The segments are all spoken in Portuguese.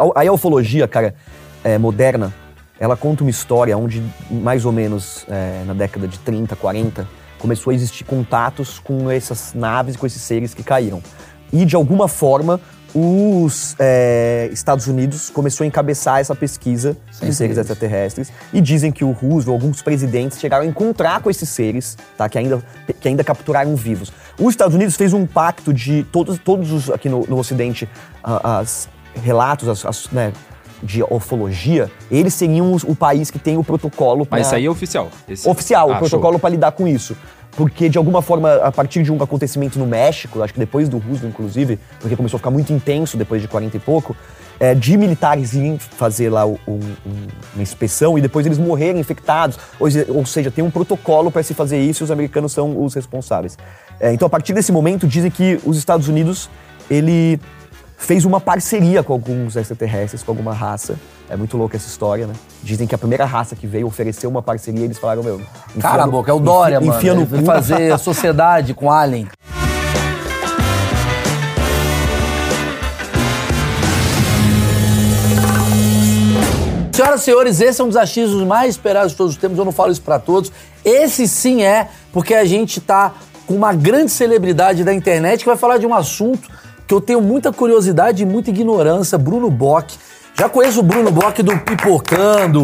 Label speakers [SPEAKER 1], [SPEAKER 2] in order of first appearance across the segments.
[SPEAKER 1] A, a ufologia, cara, é, moderna, ela conta uma história onde, mais ou menos é, na década de 30, 40, começou a existir contatos com essas naves, com esses seres que caíram. E, de alguma forma, os é, Estados Unidos começou a encabeçar essa pesquisa de seres extraterrestres e dizem que o Roosevelt, alguns presidentes chegaram a encontrar com esses seres, tá, que ainda que ainda capturaram vivos. Os Estados Unidos fez um pacto de todos todos os aqui no, no Ocidente as relatos as, as, né, de ufologia, eles seriam os- o país que tem o protocolo
[SPEAKER 2] Mas
[SPEAKER 1] pra-
[SPEAKER 2] isso aí é oficial. Esse-
[SPEAKER 1] oficial,
[SPEAKER 2] Ah,
[SPEAKER 1] o protocolo para lidar com isso. Porque, de alguma forma, a partir de um acontecimento no México, acho que depois do Roosevelt, inclusive, porque começou a ficar muito intenso depois de 40 e pouco, é, de militares irem fazer lá um- um- uma inspeção e depois eles morrerem infectados. Ou, ou seja, tem um protocolo para se fazer isso e os americanos são os responsáveis. É, então, a partir desse momento, dizem que os Estados Unidos, ele fez uma parceria com alguns extraterrestres, com alguma raça. É muito louca essa história, né? Dizem que a primeira raça que veio ofereceu uma parceria, eles falaram, meu...
[SPEAKER 3] Cara, a
[SPEAKER 1] no-
[SPEAKER 3] boca, é o Dória,
[SPEAKER 1] enfia,
[SPEAKER 3] mano.
[SPEAKER 1] Enfia no cu.
[SPEAKER 3] fazer a sociedade com Alien. Senhoras e senhores, esse é um dos achismos mais esperados de todos os tempos. Eu não falo isso pra todos. Esse sim é, porque a gente tá com uma grande celebridade da internet que vai falar de um assunto que eu tenho muita curiosidade e muita ignorância. Bruno Bock. Já conheço o Bruno Bock do Pipocando,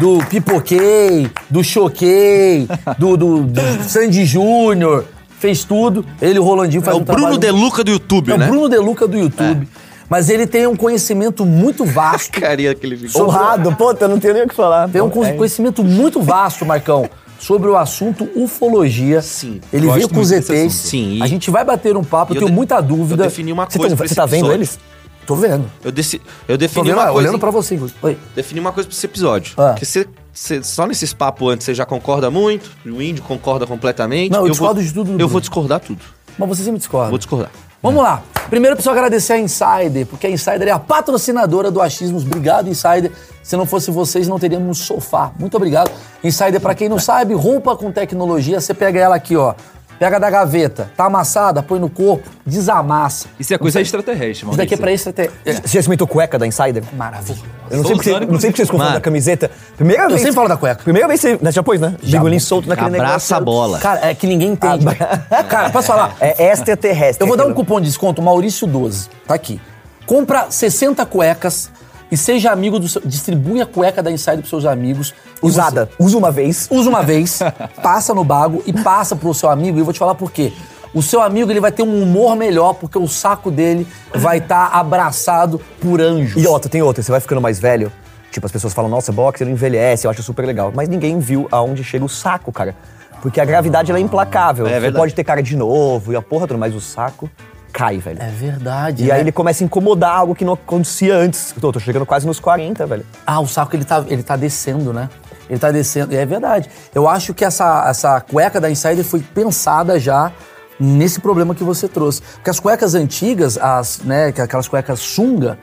[SPEAKER 3] do Pipoquei, do Choquei, do, do, do Sandy Júnior. Fez tudo. Ele e o Rolandinho
[SPEAKER 4] É
[SPEAKER 3] faz
[SPEAKER 4] o
[SPEAKER 3] um
[SPEAKER 4] Bruno
[SPEAKER 3] trabalho...
[SPEAKER 4] De Luca do YouTube,
[SPEAKER 3] É
[SPEAKER 4] né?
[SPEAKER 3] o Bruno Deluca do YouTube. Mas ele tem um conhecimento muito vasto.
[SPEAKER 4] Carinha que ele ficou.
[SPEAKER 1] Honrado, puta, eu não tenho nem o que falar.
[SPEAKER 3] Tem um
[SPEAKER 1] Pô, é.
[SPEAKER 3] conhecimento muito vasto, Marcão, sobre o assunto ufologia.
[SPEAKER 4] Sim.
[SPEAKER 3] Ele veio com os ETs.
[SPEAKER 4] Sim, e-
[SPEAKER 3] A gente vai bater um papo, eu
[SPEAKER 4] eu
[SPEAKER 3] tenho
[SPEAKER 4] de-
[SPEAKER 3] muita dúvida.
[SPEAKER 4] Eu defini uma
[SPEAKER 1] Você,
[SPEAKER 4] coisa
[SPEAKER 1] tá,
[SPEAKER 4] pra
[SPEAKER 1] você tá vendo eles?
[SPEAKER 3] Tô vendo.
[SPEAKER 4] Eu, deci- eu defini
[SPEAKER 3] vendo,
[SPEAKER 4] uma coisa.
[SPEAKER 3] olhando pra você. Oi.
[SPEAKER 4] Defini uma coisa pra esse episódio.
[SPEAKER 3] Ah.
[SPEAKER 4] Que você, você- só nesses papos antes você já concorda muito, o índio concorda completamente.
[SPEAKER 3] Não, eu
[SPEAKER 4] vou-
[SPEAKER 3] discordo de tudo do
[SPEAKER 4] Eu
[SPEAKER 3] Bruno.
[SPEAKER 4] vou discordar tudo.
[SPEAKER 3] Mas você sempre discorda.
[SPEAKER 4] Vou discordar.
[SPEAKER 3] Vamos lá. Primeiro preciso agradecer a Insider, porque a Insider é a patrocinadora do Achismos. Obrigado, Insider. Se não fosse vocês, não teríamos sofá. Muito obrigado. Insider, pra quem não sabe, roupa com tecnologia, você pega ela aqui, ó. Pega da gaveta, tá amassada, põe no corpo, desamassa.
[SPEAKER 2] Isso é coisa extraterrestre, mano.
[SPEAKER 3] Isso daqui é pra extra ter...
[SPEAKER 1] Você já experimentou cueca da Insider?
[SPEAKER 3] Maravilhoso.
[SPEAKER 1] Eu não sei porque, não sei porque vocês confundem
[SPEAKER 4] Mano.
[SPEAKER 1] a camiseta. Primeira vez.
[SPEAKER 3] sempre falo da cueca.
[SPEAKER 1] Primeira vez você. né, Já pôs, né? Bigolinho solto naquele
[SPEAKER 4] Abraça
[SPEAKER 1] negócio.
[SPEAKER 4] a bola.
[SPEAKER 3] Cara, é que ninguém entende. Cara, posso falar?
[SPEAKER 1] É extraterrestre.
[SPEAKER 3] Eu vou dar um cupom de desconto, Maurício12. Tá aqui. Compra 60 cuecas e seja amigo do seu. Distribui a cueca da Insider pros seus amigos.
[SPEAKER 1] Usada. Usa uma vez.
[SPEAKER 3] Usa uma vez, passa no bago e passa pro seu amigo. E eu vou te falar por quê. O seu amigo ele vai ter um humor melhor porque o saco dele vai estar abraçado por anjos.
[SPEAKER 1] E outra, tem outra. Você vai ficando mais velho. Tipo, as pessoas falam, nossa, boxe, ele envelhece, eu acho super legal. Mas ninguém viu aonde chega o saco, cara. Porque a gravidade ela é implacável.
[SPEAKER 4] É
[SPEAKER 1] Você pode ter cara de novo e a porra toda, mas o saco cai, velho.
[SPEAKER 3] É verdade.
[SPEAKER 1] E
[SPEAKER 3] né?
[SPEAKER 1] aí ele começa a incomodar algo que não acontecia antes. Eu tô, tô chegando quase nos 40, velho.
[SPEAKER 3] Ah, o saco ele tá, ele tá descendo, né? Ele tá descendo. E é verdade. Eu acho que essa, essa cueca da Insider foi pensada já nesse problema que você trouxe. Porque as cuecas antigas, as, né, que aquelas cuecas sunga,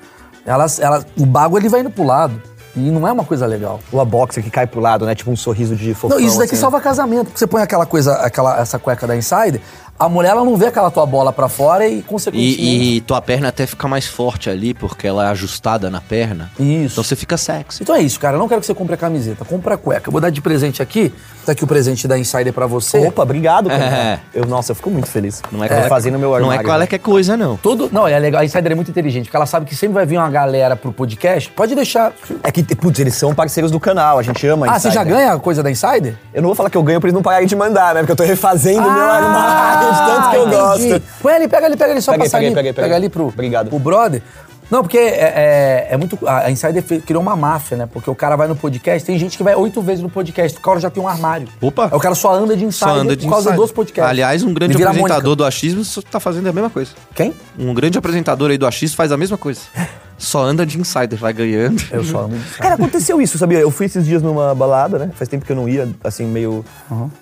[SPEAKER 3] elas, elas, o bago ele vai indo pro lado. E não é uma coisa legal.
[SPEAKER 1] Ou a boxer que cai pro lado, né? Tipo um sorriso de fofão.
[SPEAKER 3] Não, isso daqui
[SPEAKER 1] assim, né?
[SPEAKER 3] salva casamento. Porque você põe aquela coisa, aquela, essa cueca da Insider, a mulher ela não vê aquela tua bola pra fora e, consequentemente.
[SPEAKER 4] E, e tua perna até fica mais forte ali, porque ela é ajustada na perna.
[SPEAKER 3] Isso.
[SPEAKER 4] Então você fica sexy.
[SPEAKER 3] Então é isso, cara. Eu não quero que você compre a camiseta, compra a cueca. Eu vou dar de presente aqui. Tá aqui o presente da Insider pra você.
[SPEAKER 1] Opa, obrigado, cara.
[SPEAKER 4] É.
[SPEAKER 1] Eu, nossa, eu fico muito feliz.
[SPEAKER 4] Não é, qualquer-
[SPEAKER 1] fazendo meu
[SPEAKER 4] Não
[SPEAKER 1] armário.
[SPEAKER 4] é qualquer coisa, não.
[SPEAKER 3] Todo. Não, é legal. A Insider é muito inteligente, porque ela sabe que sempre vai vir uma galera pro podcast. Pode deixar.
[SPEAKER 1] É que, putz, eles são parceiros do canal, a gente ama a
[SPEAKER 3] Ah, você já ganha a coisa da Insider?
[SPEAKER 1] Eu não vou falar que eu ganho pra eles não pararem de mandar, né? Porque eu tô refazendo o meu armário de tanto que eu
[SPEAKER 3] Ah, entendi.
[SPEAKER 1] gosto.
[SPEAKER 3] Põe ali, pega ali, pega ali, só
[SPEAKER 1] Peguei,
[SPEAKER 3] passar
[SPEAKER 1] peguei,
[SPEAKER 3] ali.
[SPEAKER 1] peguei, peguei.
[SPEAKER 3] Pega ali pro,
[SPEAKER 1] Obrigado.
[SPEAKER 3] pro brother. Não, porque é, é- é muito. A Insider criou uma máfia, né? Porque o cara vai no podcast, tem gente que vai oito vezes no podcast, o cara já tem um armário.
[SPEAKER 4] Opa.
[SPEAKER 3] Aí O cara só anda de Insider
[SPEAKER 4] Só anda de
[SPEAKER 3] por causa
[SPEAKER 4] insider.
[SPEAKER 3] dos podcasts.
[SPEAKER 4] Aliás, um grande apresentador
[SPEAKER 3] Mônica.
[SPEAKER 4] do achismo tá fazendo a mesma coisa.
[SPEAKER 3] Quem?
[SPEAKER 4] Um grande apresentador aí do achismo faz a mesma coisa. Só anda de insider, vai ganhando.
[SPEAKER 3] Eu só ando de Insider.
[SPEAKER 1] Cara, aconteceu isso, sabia? Eu fui esses dias numa balada, né? Faz tempo que eu não ia, assim, meio.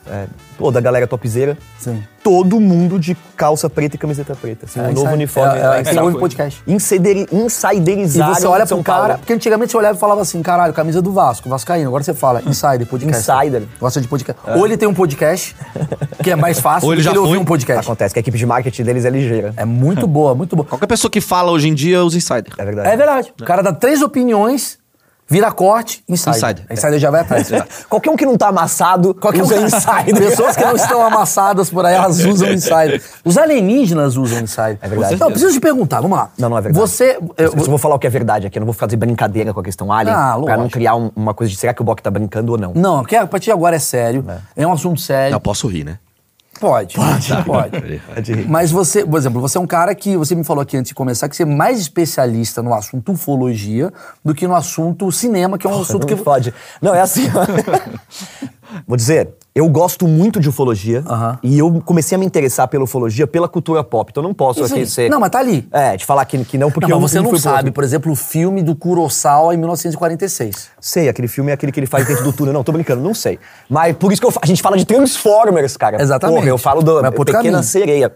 [SPEAKER 1] É, pô, da galera topzeira.
[SPEAKER 3] Sim.
[SPEAKER 1] Todo mundo de calça preta e camiseta preta. Assim, um
[SPEAKER 3] É,
[SPEAKER 1] novo
[SPEAKER 3] Insider.
[SPEAKER 1] uniforme.
[SPEAKER 3] É,
[SPEAKER 1] lá
[SPEAKER 3] é, ouve
[SPEAKER 1] Paulo.
[SPEAKER 3] podcast.
[SPEAKER 1] Insideri-
[SPEAKER 3] E
[SPEAKER 1] Insiderizaram
[SPEAKER 3] você olha pro cara,
[SPEAKER 1] Paulo.
[SPEAKER 3] porque antigamente você olhava e falava assim, caralho, camisa do Vasco, Vascaíno. Agora você fala, Insider, podcast.
[SPEAKER 1] Insider.
[SPEAKER 3] Gosta de podcast. Ou ele tem um podcast, que é mais fácil,
[SPEAKER 4] Ou ele já
[SPEAKER 3] ele
[SPEAKER 4] foi.
[SPEAKER 3] um podcast.
[SPEAKER 1] Acontece que a equipe de marketing deles é ligeira.
[SPEAKER 3] É muito boa, muito boa.
[SPEAKER 4] Qualquer pessoa que fala hoje em dia usa insider.
[SPEAKER 1] É verdade.
[SPEAKER 3] É verdade. O cara dá três opiniões, vira corte, insider.
[SPEAKER 4] Insider.
[SPEAKER 3] Insider já vai atrás.
[SPEAKER 1] Qualquer um que não tá amassado
[SPEAKER 3] Qualquer
[SPEAKER 1] usa
[SPEAKER 3] um-
[SPEAKER 1] insider.
[SPEAKER 3] Pessoas que não estão amassadas por aí, elas usam insider. Os alienígenas usam insider.
[SPEAKER 1] É verdade.
[SPEAKER 3] Não, preciso te perguntar, vamos lá.
[SPEAKER 1] Não, não é verdade.
[SPEAKER 3] Você.
[SPEAKER 1] Eu,
[SPEAKER 3] eu-
[SPEAKER 1] vou falar o que é verdade aqui, eu não vou fazer brincadeira com a questão alien,
[SPEAKER 3] Ah,
[SPEAKER 1] pra não criar um- uma coisa de será que o Bock tá brincando ou não.
[SPEAKER 3] não, a partir de agora é sério. É, um assunto sério.
[SPEAKER 4] Não, posso rir, né?
[SPEAKER 3] Pode. Pode. Pode. Mas você, por exemplo, você é um cara que você me falou aqui antes de começar que você é mais especialista no assunto ufologia do que no assunto cinema, que é um assunto
[SPEAKER 1] Não
[SPEAKER 3] que.
[SPEAKER 1] me fode. Não, é assim. Vou dizer, eu gosto muito de ufologia
[SPEAKER 3] Aham.
[SPEAKER 1] e eu comecei a me interessar pela ufologia pela cultura pop. Então eu não posso
[SPEAKER 3] Isso
[SPEAKER 1] aqui
[SPEAKER 3] aí.
[SPEAKER 1] ser.
[SPEAKER 3] Não, mas tá ali.
[SPEAKER 1] É, de falar que, que não, porque
[SPEAKER 3] Não,
[SPEAKER 1] eu
[SPEAKER 3] mas você não
[SPEAKER 1] fui pro
[SPEAKER 3] sabe, por exemplo, o filme do Kurosawa em 1946.
[SPEAKER 1] Sei, aquele filme é aquele que ele faz dentro do túnel. Não, tô brincando, não sei. Mas por isso que eu fa- a gente fala de Transformers, cara.
[SPEAKER 3] Exatamente.
[SPEAKER 1] Porra, eu falo do
[SPEAKER 3] pro outro
[SPEAKER 1] Pequena
[SPEAKER 3] caminho.
[SPEAKER 1] Sereia.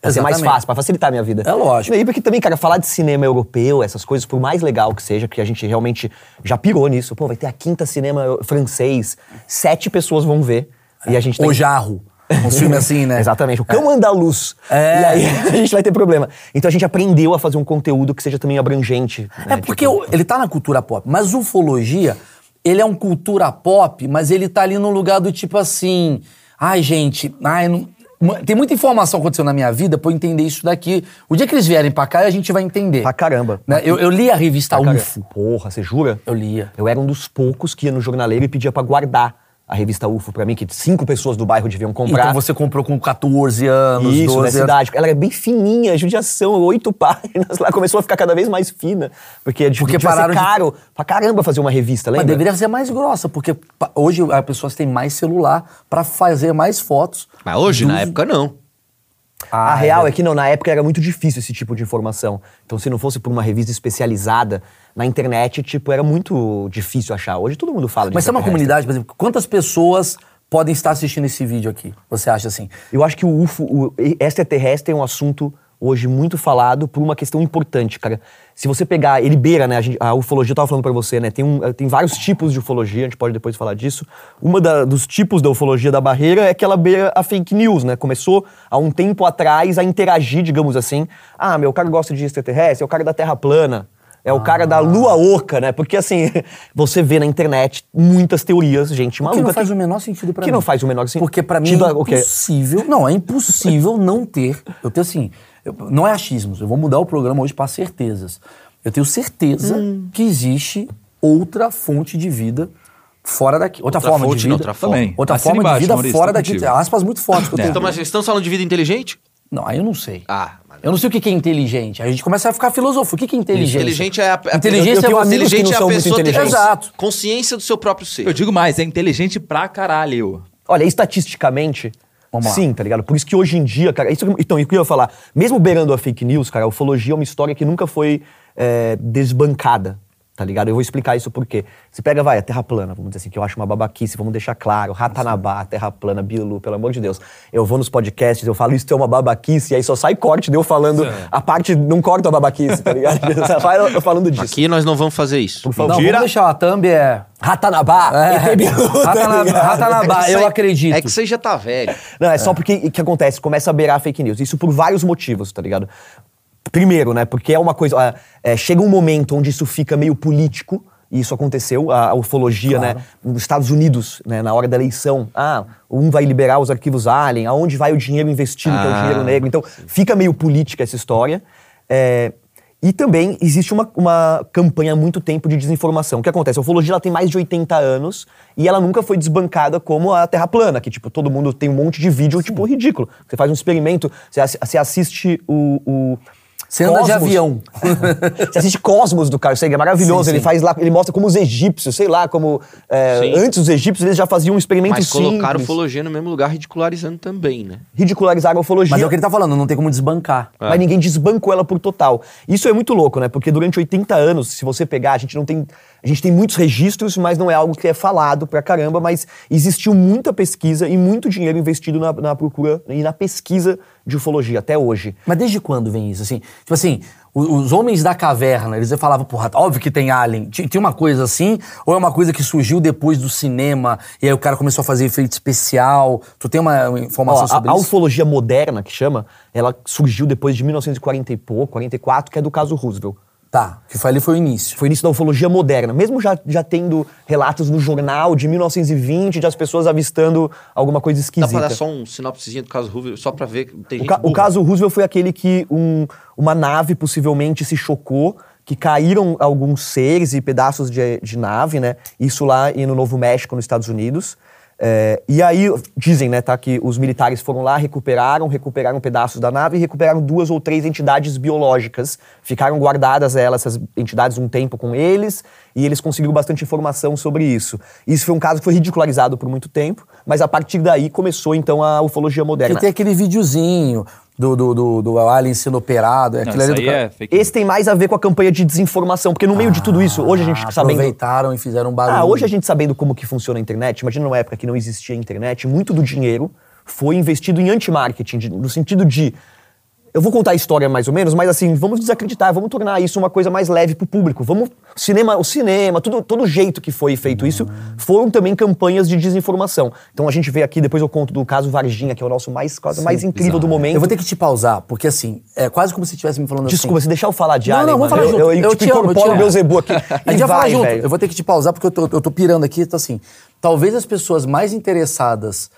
[SPEAKER 1] Pra ser mais fácil, pra facilitar a minha vida.
[SPEAKER 3] É lógico.
[SPEAKER 1] E porque também, cara, falar de cinema europeu, essas coisas, por mais legal que seja, porque a gente realmente já pirou nisso. Pô, vai ter a quinta cinema francês, sete pessoas vão ver. E a gente tem...
[SPEAKER 3] O Jarro. Um filme assim, né?
[SPEAKER 1] Exatamente, o cão andaluz.
[SPEAKER 3] É.
[SPEAKER 1] E aí a gente vai ter problema. Então a gente aprendeu a fazer um conteúdo que seja também abrangente.
[SPEAKER 3] É
[SPEAKER 1] né?
[SPEAKER 3] porque
[SPEAKER 1] Tipo,
[SPEAKER 3] ele tá na cultura pop, mas ufologia, ele é um cultura pop, mas ele tá ali no lugar do tipo assim, ai gente, ai não... Tem muita informação acontecendo na minha vida pra eu entender isso daqui. O dia que eles vierem pra cá, a gente vai entender.
[SPEAKER 1] Pra caramba.
[SPEAKER 3] Né? Eu, eu li a revista
[SPEAKER 1] Pra
[SPEAKER 3] UFO.
[SPEAKER 1] Porra, você jura?
[SPEAKER 3] Eu lia.
[SPEAKER 1] Eu era um dos poucos que ia no jornaleiro e pedia pra guardar a revista UFO pra mim, que cinco pessoas do bairro deviam comprar.
[SPEAKER 3] Então você comprou com 14 anos,
[SPEAKER 1] Isso,
[SPEAKER 3] 12
[SPEAKER 1] na
[SPEAKER 3] anos.
[SPEAKER 1] cidade. Ela era bem fininha, judiação, oito páginas lá. Começou a ficar cada vez mais fina. Porque,
[SPEAKER 3] Porque
[SPEAKER 1] devia
[SPEAKER 3] pararam
[SPEAKER 1] ser
[SPEAKER 3] de-
[SPEAKER 1] caro pra caramba fazer uma revista,
[SPEAKER 3] Mas
[SPEAKER 1] lembra?
[SPEAKER 3] deveria ser mais grossa, porque hoje as pessoas têm mais celular pra fazer mais fotos.
[SPEAKER 4] Mas hoje,
[SPEAKER 3] dos-
[SPEAKER 4] na época, não.
[SPEAKER 1] A
[SPEAKER 3] Ah,
[SPEAKER 1] real
[SPEAKER 3] é
[SPEAKER 1] é que não, na época era muito difícil esse tipo de informação. Então, se não fosse por uma revista especializada na internet, tipo, era muito difícil achar. Hoje todo mundo fala
[SPEAKER 3] Mas tem uma comunidade, por exemplo, quantas pessoas podem estar assistindo esse vídeo aqui? Você acha assim?
[SPEAKER 1] Eu acho que o UFO, o extraterrestre é um assunto hoje muito falado por uma questão importante, cara. Se você pegar, ele beira, né, a, gente- a ufologia, eu tava falando pra você, né, tem, um, tem vários tipos de ufologia, a gente pode depois falar disso. Uma da- dos tipos da ufologia da barreira é que ela beira a fake news, né, começou há um tempo atrás a interagir, digamos assim. Ah, meu, o cara gosta de extraterrestre, é o cara da Terra plana. É o cara da lua oca, né? Porque assim, você vê na internet muitas teorias, gente
[SPEAKER 3] Que
[SPEAKER 1] maluca.
[SPEAKER 3] não faz o menor sentido pra
[SPEAKER 1] que
[SPEAKER 3] mim.
[SPEAKER 1] não faz o menor sentido.
[SPEAKER 3] Porque pra mim é impossível. Não, é impossível não ter. Eu tenho assim. Eu- não é achismos. Eu vou mudar o programa hoje pra certezas. Eu tenho certeza
[SPEAKER 1] Hum.
[SPEAKER 3] que existe outra fonte de vida fora daqui. Outra,
[SPEAKER 4] Outra
[SPEAKER 3] forma
[SPEAKER 4] fonte,
[SPEAKER 3] de vida.
[SPEAKER 4] outra forma.
[SPEAKER 2] Também.
[SPEAKER 3] Outra forma de
[SPEAKER 2] embaixo,
[SPEAKER 3] vida
[SPEAKER 2] Maurício,
[SPEAKER 3] fora
[SPEAKER 2] tô
[SPEAKER 3] daqui.
[SPEAKER 2] contigo.
[SPEAKER 3] Aspas muito fortes que eu tenho.
[SPEAKER 4] Então, mas vocês estão falando de vida inteligente?
[SPEAKER 3] Não, aí eu não sei.
[SPEAKER 4] Ah, mas...
[SPEAKER 3] Eu não sei o que que é inteligente. A gente começa a ficar filosofo. O que que é inteligência?
[SPEAKER 4] Inteligente é a, a
[SPEAKER 3] Inteligência
[SPEAKER 1] eu tenho
[SPEAKER 3] é
[SPEAKER 4] inteligente
[SPEAKER 1] não
[SPEAKER 4] é a pessoa ter.
[SPEAKER 3] Exato.
[SPEAKER 4] consciência do seu próprio ser.
[SPEAKER 2] Eu digo mais, é inteligente pra caralho.
[SPEAKER 1] Olha, estatisticamente. Sim, tá ligado? Por isso que hoje em dia, cara, isso, então, isso que eu ia falar, mesmo beirando a fake news, cara, a ufologia é uma história que nunca foi é, desbancada, tá ligado? Eu vou explicar isso por quê. Você pega, vai, a Terra plana, vamos dizer assim, que eu acho uma babaquice, vamos deixar claro, Ratanabá, Terra plana, Bilu, pelo amor de Deus. Eu vou nos podcasts, eu falo, isso é uma babaquice, e aí só sai corte de eu falando, a parte, não corta a babaquice, tá ligado? Eu falando disso.
[SPEAKER 4] Aqui nós não vamos fazer isso.
[SPEAKER 1] Por favor.
[SPEAKER 3] Não, vamos deixar. A thumb é...
[SPEAKER 1] Ratanabá,
[SPEAKER 3] É.
[SPEAKER 1] Bilu, tá
[SPEAKER 3] Ratanabá? Ratanabá,
[SPEAKER 4] É
[SPEAKER 3] eu acredito.
[SPEAKER 4] É que você já tá velho.
[SPEAKER 1] Não, é só porque o que acontece? Começa a beirar a fake news. Isso por vários motivos, tá ligado? Primeiro, né? Porque é uma coisa. ah, é, chega um momento onde isso fica meio político. E isso aconteceu, a, a ufologia,
[SPEAKER 3] Claro.
[SPEAKER 1] né? Nos Estados Unidos, né, na hora da eleição. Ah, um vai liberar os arquivos Alien, aonde vai o dinheiro investido, que é o
[SPEAKER 4] Ah,
[SPEAKER 1] dinheiro negro. Então, fica meio política essa história. É, e também existe uma, uma campanha há muito tempo de desinformação. O que acontece? A ufologia ela tem mais de 80 anos e ela nunca foi desbancada como a Terra plana, que tipo, todo mundo tem um monte de vídeo, tipo, ridículo. Você faz um experimento, você assiste o. o
[SPEAKER 3] Você anda de avião.
[SPEAKER 1] você assiste Cosmos do Carl Sagan, é maravilhoso.
[SPEAKER 3] Sim,
[SPEAKER 1] ele
[SPEAKER 3] sim.
[SPEAKER 1] faz lá, ele mostra como os egípcios, sei lá, como. é, antes os egípcios eles já faziam um experimento
[SPEAKER 4] Mas colocaram
[SPEAKER 1] simples.
[SPEAKER 4] ufologia no mesmo lugar, ridicularizando também, né?
[SPEAKER 1] Ridicularizaram a ufologia.
[SPEAKER 3] Mas é o que ele tá falando, não tem como desbancar.
[SPEAKER 1] mas ninguém desbancou ela por total. Isso é muito louco, né? Porque durante 80 anos, se você pegar, a gente não tem. A gente tem muitos registros, mas não é algo que é falado pra caramba, mas existiu muita pesquisa e muito dinheiro investido na, na procura e na pesquisa de ufologia até hoje.
[SPEAKER 3] Mas desde quando vem isso? Assim, tipo assim, o- os homens da caverna, eles falavam, porra, óbvio que tem alien. Ti- Tinha uma coisa assim, ou é uma coisa que surgiu depois do cinema, e aí o cara começou a fazer efeito especial? Tu tem uma uma informação
[SPEAKER 1] Ó, a,
[SPEAKER 3] sobre
[SPEAKER 1] a
[SPEAKER 3] isso?
[SPEAKER 1] ufologia moderna, que chama, ela surgiu depois de 1940 e pouco, 44, que é do caso Roosevelt.
[SPEAKER 3] Tá, que foi ali foi o início.
[SPEAKER 1] Foi o início da ufologia moderna. Mesmo já, já tendo relatos no jornal de 1920 de as pessoas avistando alguma coisa
[SPEAKER 4] Dá
[SPEAKER 1] esquisita.
[SPEAKER 4] pra dar só um sinopsezinho do caso Hoover, só pra ver tem
[SPEAKER 1] O, ca- o caso Roosevelt foi aquele que um- uma nave possivelmente se chocou, que caíram alguns seres e pedaços de, de nave, né? Isso lá no Novo México, nos Estados Unidos. É, e aí, dizem, né, tá, que os militares foram lá, recuperaram, recuperaram pedaços da nave e recuperaram duas ou três entidades biológicas. Ficaram guardadas elas, essas entidades, um tempo com eles, e eles conseguiram bastante informação sobre isso. Isso foi um caso que foi ridicularizado por muito tempo, mas a partir daí começou, então, a ufologia moderna.
[SPEAKER 3] Que tem aquele videozinho do, do, do, do Alien sendo operado.
[SPEAKER 2] Não,
[SPEAKER 3] aquilo ali do
[SPEAKER 2] é fake
[SPEAKER 1] Esse tem mais a ver com a campanha de desinformação, porque no meio de tudo isso, hoje a gente
[SPEAKER 3] Ah,
[SPEAKER 1] sabendo.
[SPEAKER 3] Aproveitaram e fizeram um barulho.
[SPEAKER 1] Ah, hoje a gente sabendo como que funciona a internet, imagina numa época que não existia internet, muito do dinheiro foi investido em anti-marketing, no sentido de. Eu vou contar a história mais ou menos, mas assim, vamos desacreditar, vamos tornar isso uma coisa mais leve pro público. Vamos. Cinema, o cinema, tudo, todo jeito que foi feito isso, foram também campanhas de desinformação. Então a gente vê aqui, depois eu conto do caso Varginha, que é o nosso mais, caso mais incrível do momento.
[SPEAKER 3] Eu vou ter que te pausar, porque assim, é quase como se estivesse me falando
[SPEAKER 1] Desculpa,
[SPEAKER 3] assim.
[SPEAKER 1] se deixar eu falar de
[SPEAKER 3] Não,
[SPEAKER 1] Alien,
[SPEAKER 3] não, vamos falar
[SPEAKER 1] eu,
[SPEAKER 3] junto.
[SPEAKER 1] eu,
[SPEAKER 3] Eu
[SPEAKER 1] tipo,
[SPEAKER 3] te eu
[SPEAKER 1] incorporo
[SPEAKER 3] amo.
[SPEAKER 1] meu zebu aqui.
[SPEAKER 3] A gente vai junto.
[SPEAKER 1] velho.
[SPEAKER 3] Eu vou ter que te pausar porque eu tô, eu tô pirando aqui. Então, assim, talvez as pessoas mais interessadas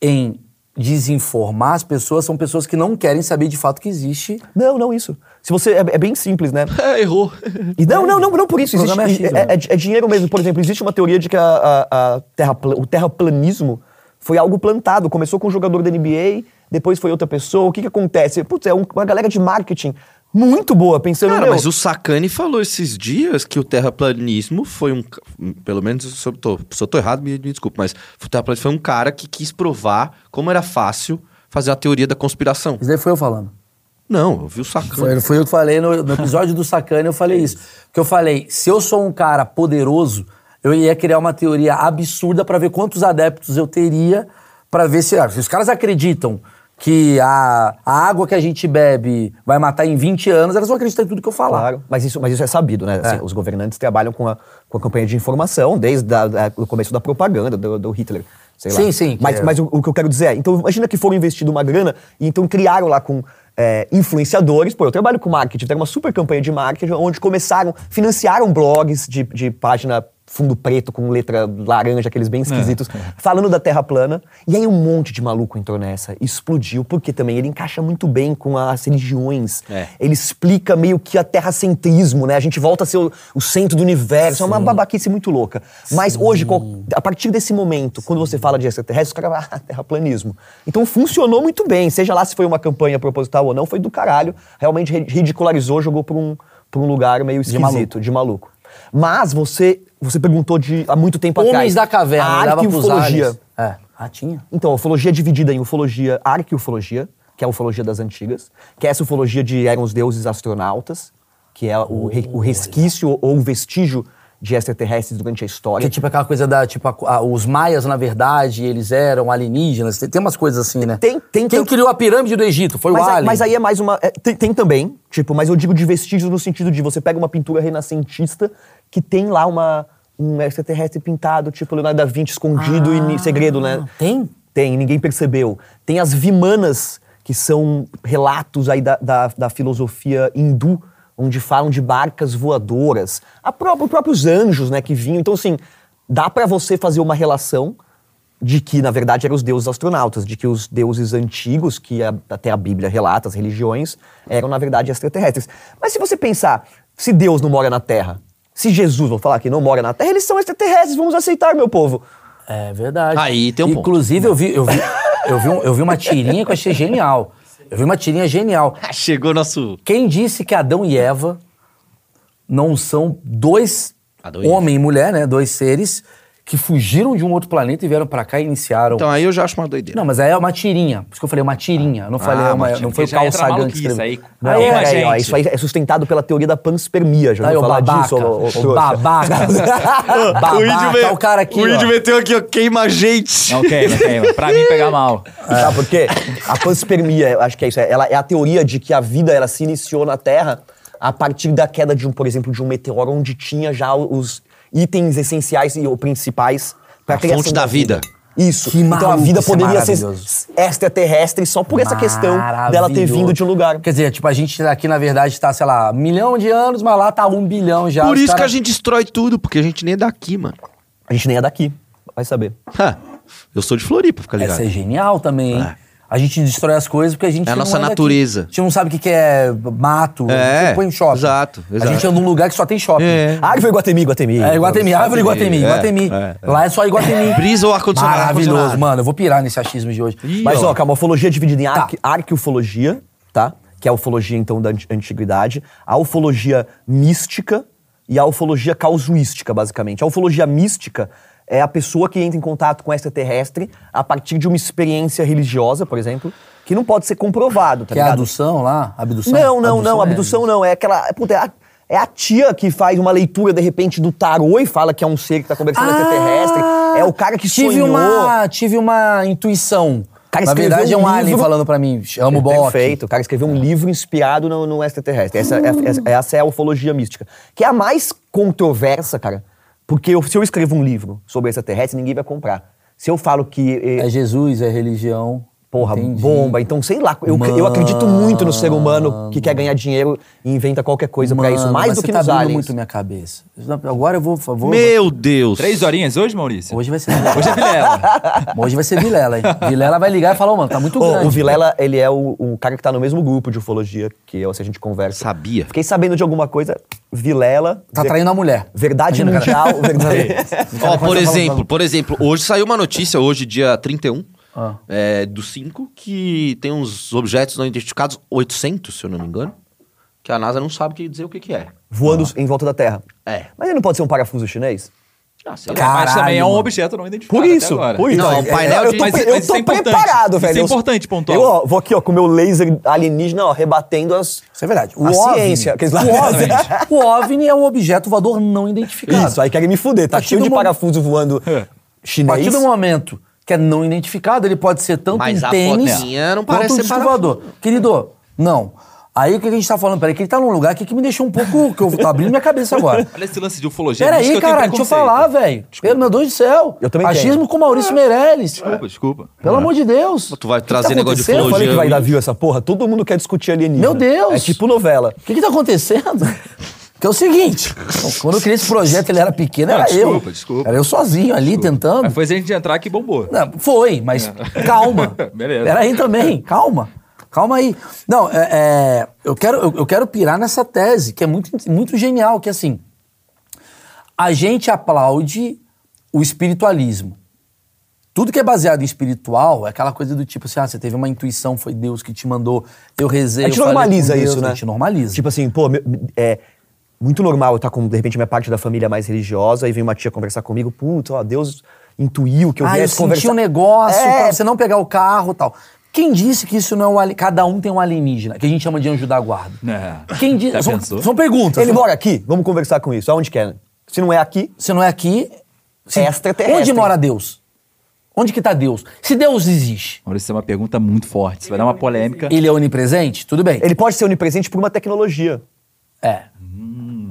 [SPEAKER 3] em desinformar as pessoas são pessoas que não querem saber de fato que existe.
[SPEAKER 1] Não, não isso. Se você é, é bem simples, né?
[SPEAKER 4] É, errou.
[SPEAKER 1] E não, não, não, não por isso. Existe,
[SPEAKER 3] é
[SPEAKER 1] é,
[SPEAKER 3] né?
[SPEAKER 1] é- é dinheiro mesmo. Por exemplo, existe uma teoria de que a, a- a terrapla- o terraplanismo foi algo plantado. Começou com um jogador da NBA, depois foi outra pessoa. O que, que acontece? Putz, é um- uma galera de marketing muito boa, pensando...
[SPEAKER 4] Cara,
[SPEAKER 1] meu,
[SPEAKER 4] mas o Sacani falou esses dias que o terraplanismo foi um. ca- Pelo menos se eu tô, se eu tô errado, me, me desculpe, mas o terraplanismo foi um cara que quis provar como era fácil fazer a teoria da conspiração.
[SPEAKER 3] Isso daí foi eu falando.
[SPEAKER 4] Não, eu vi o Sacani.
[SPEAKER 3] Foi, foi eu que falei no, no episódio do Sacane, eu falei isso. Porque eu falei, se eu sou um cara poderoso, eu ia criar uma teoria absurda pra ver quantos adeptos eu teria pra ver se, ah, se os caras acreditam que a, a água que a gente bebe vai matar em 20 anos, elas vão acreditar em tudo que eu falar.
[SPEAKER 1] Claro, mas isso, mas isso é sabido, né? Assim, Os governantes trabalham com a, com a campanha de informação desde o começo da propaganda do, do Hitler. sei lá.
[SPEAKER 3] Sim, sim, que
[SPEAKER 1] Mas,
[SPEAKER 3] é-
[SPEAKER 1] mas o, o que eu quero dizer é, então imagina que foram investido uma grana e então criaram lá com é, influenciadores. Pô, eu trabalho com marketing, tem uma super campanha de marketing onde começaram, financiaram blogs de, de página fundo preto com letra laranja, aqueles bem esquisitos, falando da Terra plana. E aí um monte de maluco entrou nessa, explodiu, porque também ele encaixa muito bem com as religiões.
[SPEAKER 4] É.
[SPEAKER 1] Ele explica meio que a terracentrismo, né? A gente volta a ser o, o centro do universo. É uma babaquice muito louca. Mas hoje, qual- a partir desse momento, quando você fala de extraterrestre, os caras ah, terraplanismo. Então funcionou muito bem. Seja lá se foi uma campanha proposital ou não, foi do caralho. Realmente ri- ridicularizou, jogou pra um, pra um lugar meio esquisito,
[SPEAKER 3] maluco.
[SPEAKER 1] de maluco. Mas você, você perguntou de há muito tempo atrás.
[SPEAKER 3] Homens da caverna,
[SPEAKER 1] a arqueufologia.
[SPEAKER 3] É. Ah, tinha?
[SPEAKER 1] Então, a ufologia é dividida em ufologia arqueufologia, que é a ufologia das antigas, que é essa ufologia de eram os deuses astronautas, que é o, re- o resquício ou o vestígio de extraterrestres durante a história.
[SPEAKER 3] Que é tipo aquela coisa da, tipo, a- a- os maias, na verdade, eles eram alienígenas. Tem, tem umas coisas assim, né?
[SPEAKER 1] Tem- tem-
[SPEAKER 3] Quem
[SPEAKER 1] tem-
[SPEAKER 3] criou a pirâmide do Egito? Foi
[SPEAKER 1] mas,
[SPEAKER 3] o
[SPEAKER 1] aí-
[SPEAKER 3] alien.
[SPEAKER 1] mas aí é mais uma. é, tem, tem também, tipo, mas eu digo de vestígios no sentido de você pega uma pintura renascentista que tem lá uma, um extraterrestre pintado, tipo Leonardo da Vinci escondido e ni- segredo, né?
[SPEAKER 3] Ah, tem?
[SPEAKER 1] Tem, ninguém percebeu. Tem as vimanas, que são relatos aí da, da, da filosofia hindu, onde falam de barcas voadoras. A própria, próprios anjos, né, que vinham. Então, assim, dá pra você fazer uma relação de que, na verdade, eram os deuses astronautas, de que os deuses antigos, que a- até a Bíblia relata, as religiões, eram, na verdade, extraterrestres. Mas se você pensar, se Deus não mora na Terra, se Jesus, vou falar que não mora na Terra, eles são extraterrestres, vamos aceitar, meu povo.
[SPEAKER 3] É verdade.
[SPEAKER 4] Aí tem um ponto.
[SPEAKER 3] Inclusive, eu vi, eu, vi, eu, vi um- eu vi uma tirinha que eu achei genial. Eu vi uma tirinha genial.
[SPEAKER 4] Chegou nosso.
[SPEAKER 3] Quem disse que Adão e Eva não são dois,
[SPEAKER 4] Adão e
[SPEAKER 3] homem e mulher, né? Dois seres que fugiram de um outro planeta e vieram pra cá e iniciaram.
[SPEAKER 4] Então aí eu já acho uma doideira.
[SPEAKER 3] Não, mas aí é uma tirinha. Por isso que eu falei uma tirinha. Eu não falei
[SPEAKER 4] Ah,
[SPEAKER 3] uma, não foi o. Carl Sagan que
[SPEAKER 2] maluquice
[SPEAKER 3] escreveu.
[SPEAKER 2] aí.
[SPEAKER 1] Não,
[SPEAKER 2] Aí,
[SPEAKER 1] peraí,
[SPEAKER 2] gente.
[SPEAKER 1] ó, isso aí é sustentado pela teoria da panspermia, já ouviu
[SPEAKER 3] o
[SPEAKER 1] falar
[SPEAKER 3] babaca,
[SPEAKER 1] disso, ô, ô,
[SPEAKER 3] o
[SPEAKER 1] trouxa?
[SPEAKER 3] babaca. babaca, o cara aqui,
[SPEAKER 4] o
[SPEAKER 3] ó.
[SPEAKER 4] índio meteu aqui, ó, queima a gente.
[SPEAKER 2] Não queima, queima. Pra mim pegar mal.
[SPEAKER 1] Sabe por quê? A panspermia, eu acho que é isso. é- Ela é a teoria de que a vida ela se iniciou na Terra a partir da queda de um, por exemplo, de um meteoro onde tinha já os itens essenciais e ou principais para
[SPEAKER 4] A fonte da vida.
[SPEAKER 1] Isso.
[SPEAKER 3] Que
[SPEAKER 1] então a vida
[SPEAKER 3] é
[SPEAKER 1] poderia ser extraterrestre só por essa questão dela ter vindo de um lugar.
[SPEAKER 3] Quer dizer, tipo, a gente aqui, na verdade, tá, sei lá, um milhão de anos, mas lá tá um bilhão já.
[SPEAKER 4] Por isso que
[SPEAKER 3] cara-
[SPEAKER 4] a gente destrói tudo, porque a gente nem é daqui, mano.
[SPEAKER 1] A gente nem é daqui, vai saber.
[SPEAKER 4] Ha, eu sou de Floripa, fica ligado.
[SPEAKER 3] Essa é genial também, hein?
[SPEAKER 4] É.
[SPEAKER 3] A gente destrói as coisas porque a gente
[SPEAKER 4] É a
[SPEAKER 3] não
[SPEAKER 4] nossa natureza.
[SPEAKER 3] A gente não sabe o que que é mato.
[SPEAKER 4] É,
[SPEAKER 3] Você põe em shopping.
[SPEAKER 4] exato,
[SPEAKER 3] A
[SPEAKER 4] exato.
[SPEAKER 3] gente anda num lugar que só tem shopping.
[SPEAKER 4] É.
[SPEAKER 1] Árvore Iguatemi, Iguatemi.
[SPEAKER 3] É, Iguatemi, árvore Iguatemi,
[SPEAKER 4] É,
[SPEAKER 3] Iguatemi.
[SPEAKER 4] é, é.
[SPEAKER 3] Lá é só Iguatemi.
[SPEAKER 4] Brisa ou ar-condicionado?
[SPEAKER 3] Maravilhoso,
[SPEAKER 4] ar-condicionado.
[SPEAKER 3] mano. Eu vou pirar nesse achismo de hoje.
[SPEAKER 1] Mas, ó, calma, a ufologia é dividida em
[SPEAKER 3] Tá.
[SPEAKER 1] arque- arqueufologia, tá? Que é a ufologia, então, da ant- antiguidade. A ufologia mística e a ufologia causuística, basicamente. A ufologia mística é a pessoa que entra em contato com extraterrestre a partir de uma experiência religiosa, por exemplo, que não pode ser comprovado, tá
[SPEAKER 3] Que é a
[SPEAKER 1] ligado?
[SPEAKER 3] adução lá? Abdução?
[SPEAKER 1] Não, não, não. Abdução
[SPEAKER 3] é-
[SPEAKER 1] não. É aquela. Puta, é a, é a tia que faz uma leitura, de repente, do tarô e fala que é um ser que tá conversando com extraterrestre. É o cara que
[SPEAKER 3] Ah, tive
[SPEAKER 1] sonhou.
[SPEAKER 3] Uma, tive uma intuição.
[SPEAKER 1] cara
[SPEAKER 3] Na verdade, é um alien
[SPEAKER 1] livro-
[SPEAKER 3] falando pra mim. Amo o Bock.
[SPEAKER 1] Perfeito. O cara escreveu um livro inspirado no, no extraterrestre. Essa, é- essa, essa é a ufologia mística. Que é a mais controversa, cara. Porque eu- se eu escrevo um livro sobre extraterrestre, ninguém vai comprar. Se eu falo que. eh,
[SPEAKER 3] É Jesus, é religião.
[SPEAKER 1] Porra,
[SPEAKER 3] Entendi.
[SPEAKER 1] bomba. Então, sei lá. Eu, eu acredito muito no ser humano que quer ganhar dinheiro e inventa qualquer coisa pra isso. Mais do que
[SPEAKER 3] tá
[SPEAKER 1] nos aliens.
[SPEAKER 3] muito minha cabeça. Agora eu vou... vou
[SPEAKER 4] Meu Deus.
[SPEAKER 2] Três horinhas hoje, Maurício?
[SPEAKER 3] Hoje vai ser...
[SPEAKER 2] Hoje é Vilela.
[SPEAKER 3] Hoje vai ser Vilela, hein? Vilela vai ligar e falar, "Ô, mano, tá muito grande.
[SPEAKER 1] o Vilela, ele é o, o cara que tá no mesmo grupo de ufologia que eu, se a gente conversa.
[SPEAKER 4] Sabia.
[SPEAKER 1] Fiquei sabendo de alguma coisa. Vilela.
[SPEAKER 3] Tá
[SPEAKER 1] ver-
[SPEAKER 3] traindo a mulher.
[SPEAKER 1] Verdade
[SPEAKER 3] Imagina,
[SPEAKER 1] mundial. Verdade.
[SPEAKER 4] Ó, por
[SPEAKER 3] Cara,
[SPEAKER 4] exemplo, por exemplo, hoje saiu uma notícia, hoje, dia 31,
[SPEAKER 3] Ah.
[SPEAKER 4] é, do 5, que tem uns objetos não identificados, 800, se eu não me engano, que a NASA não sabe dizer o que, que é.
[SPEAKER 1] Voando em volta da Terra.
[SPEAKER 4] É.
[SPEAKER 1] Mas ele não pode ser um parafuso chinês?
[SPEAKER 4] Ah, sei lá.
[SPEAKER 3] Cara,
[SPEAKER 2] Mas também é um
[SPEAKER 3] mano.
[SPEAKER 2] objeto não identificado
[SPEAKER 1] Por isso.
[SPEAKER 2] até agora.
[SPEAKER 1] Por isso.
[SPEAKER 4] Não,
[SPEAKER 1] É,
[SPEAKER 4] um painel
[SPEAKER 1] eu
[SPEAKER 4] de-
[SPEAKER 1] tô,
[SPEAKER 2] Mas-
[SPEAKER 1] eu
[SPEAKER 2] isso
[SPEAKER 1] tô
[SPEAKER 2] é importante.
[SPEAKER 1] preparado,
[SPEAKER 2] Isso é
[SPEAKER 1] velho. Eu-
[SPEAKER 2] importante pontuar.
[SPEAKER 1] Eu ó, vou aqui, ó, com o meu laser alienígena, ó, rebatendo as.
[SPEAKER 3] Isso é verdade. O
[SPEAKER 1] A
[SPEAKER 3] OVNI,
[SPEAKER 1] ciência, lá-
[SPEAKER 3] o, OVNI, o OVNI é um objeto voador não identificado.
[SPEAKER 1] Isso, aí querem me fuder. Tá cheio de parafuso voando
[SPEAKER 3] A partir
[SPEAKER 1] chinês.
[SPEAKER 3] do momento que é não identificado, ele pode ser tanto
[SPEAKER 4] Mas
[SPEAKER 3] em
[SPEAKER 4] a
[SPEAKER 3] tênis
[SPEAKER 4] não
[SPEAKER 3] quanto
[SPEAKER 4] parece
[SPEAKER 3] um
[SPEAKER 4] parafuso.
[SPEAKER 3] voador. Querido, não. Aí o que a gente tá falando? Peraí, que ele tá num lugar aqui que me deixou um pouco... que eu tô abrindo minha cabeça agora.
[SPEAKER 2] Olha esse lance de ufologia.
[SPEAKER 3] Peraí,
[SPEAKER 2] eu tenho
[SPEAKER 3] cara, deixa eu falar, velho. Pelo meu Deus do céu.
[SPEAKER 1] Eu também
[SPEAKER 3] Achismo
[SPEAKER 1] tenho.
[SPEAKER 3] com Maurício Meirelles.
[SPEAKER 2] Desculpa, desculpa.
[SPEAKER 3] Pelo amor de Deus.
[SPEAKER 4] Tu vai
[SPEAKER 3] que
[SPEAKER 4] trazer
[SPEAKER 3] tá
[SPEAKER 4] negócio de
[SPEAKER 3] acontecendo?
[SPEAKER 1] Eu falei
[SPEAKER 4] ufologia.
[SPEAKER 1] que vai dar view essa porra. Todo mundo quer discutir alienígena.
[SPEAKER 3] Meu Deus.
[SPEAKER 1] É tipo novela.
[SPEAKER 3] O que que tá acontecendo? Que é o seguinte, quando eu criei esse projeto, ele era pequeno,
[SPEAKER 2] Não,
[SPEAKER 3] era eu.
[SPEAKER 2] desculpa, desculpa.
[SPEAKER 3] Era eu sozinho ali, tentando.
[SPEAKER 2] Mas foi a gente entrar que bombou.
[SPEAKER 3] Não, foi, mas calma.
[SPEAKER 2] Beleza.
[SPEAKER 3] Peraí também, calma. Calma aí. Não, é, é, eu, quero, eu, eu quero pirar nessa tese, que é muito, muito genial, que é assim, a gente aplaude o espiritualismo. Tudo que é baseado em espiritual é aquela coisa do tipo assim, ah, você teve uma intuição, foi Deus que te mandou, eu rezei,
[SPEAKER 1] A gente
[SPEAKER 3] eu falei
[SPEAKER 1] normaliza
[SPEAKER 3] com Deus,
[SPEAKER 1] isso, né?
[SPEAKER 3] A gente normaliza.
[SPEAKER 1] Tipo assim, pô, é muito normal eu estar com, de repente, minha parte da família mais religiosa e vem uma tia conversar comigo, puta, ó, Deus intuiu que eu
[SPEAKER 3] ah, eu
[SPEAKER 1] viesse
[SPEAKER 3] senti
[SPEAKER 1] conversar.
[SPEAKER 3] um negócio
[SPEAKER 1] É,
[SPEAKER 3] pra você não pegar o carro e tal. Quem disse que isso não é um. Cada um tem um alienígena, que a gente chama de anjo da guarda.
[SPEAKER 2] É.
[SPEAKER 3] Quem disse... São, são perguntas.
[SPEAKER 1] Ele mora aqui? Vamos conversar com isso. Aonde quer? Se não é aqui,
[SPEAKER 3] Se não é aqui... se-
[SPEAKER 1] É extraterrestre.
[SPEAKER 3] Onde mora Deus? Onde que tá Deus? Se Deus existe,
[SPEAKER 2] Maurício, isso é uma pergunta muito forte. Isso vai dar uma polêmica.
[SPEAKER 3] ele é onipresente? Tudo bem.
[SPEAKER 1] ele pode ser onipresente por uma tecnologia.
[SPEAKER 3] É.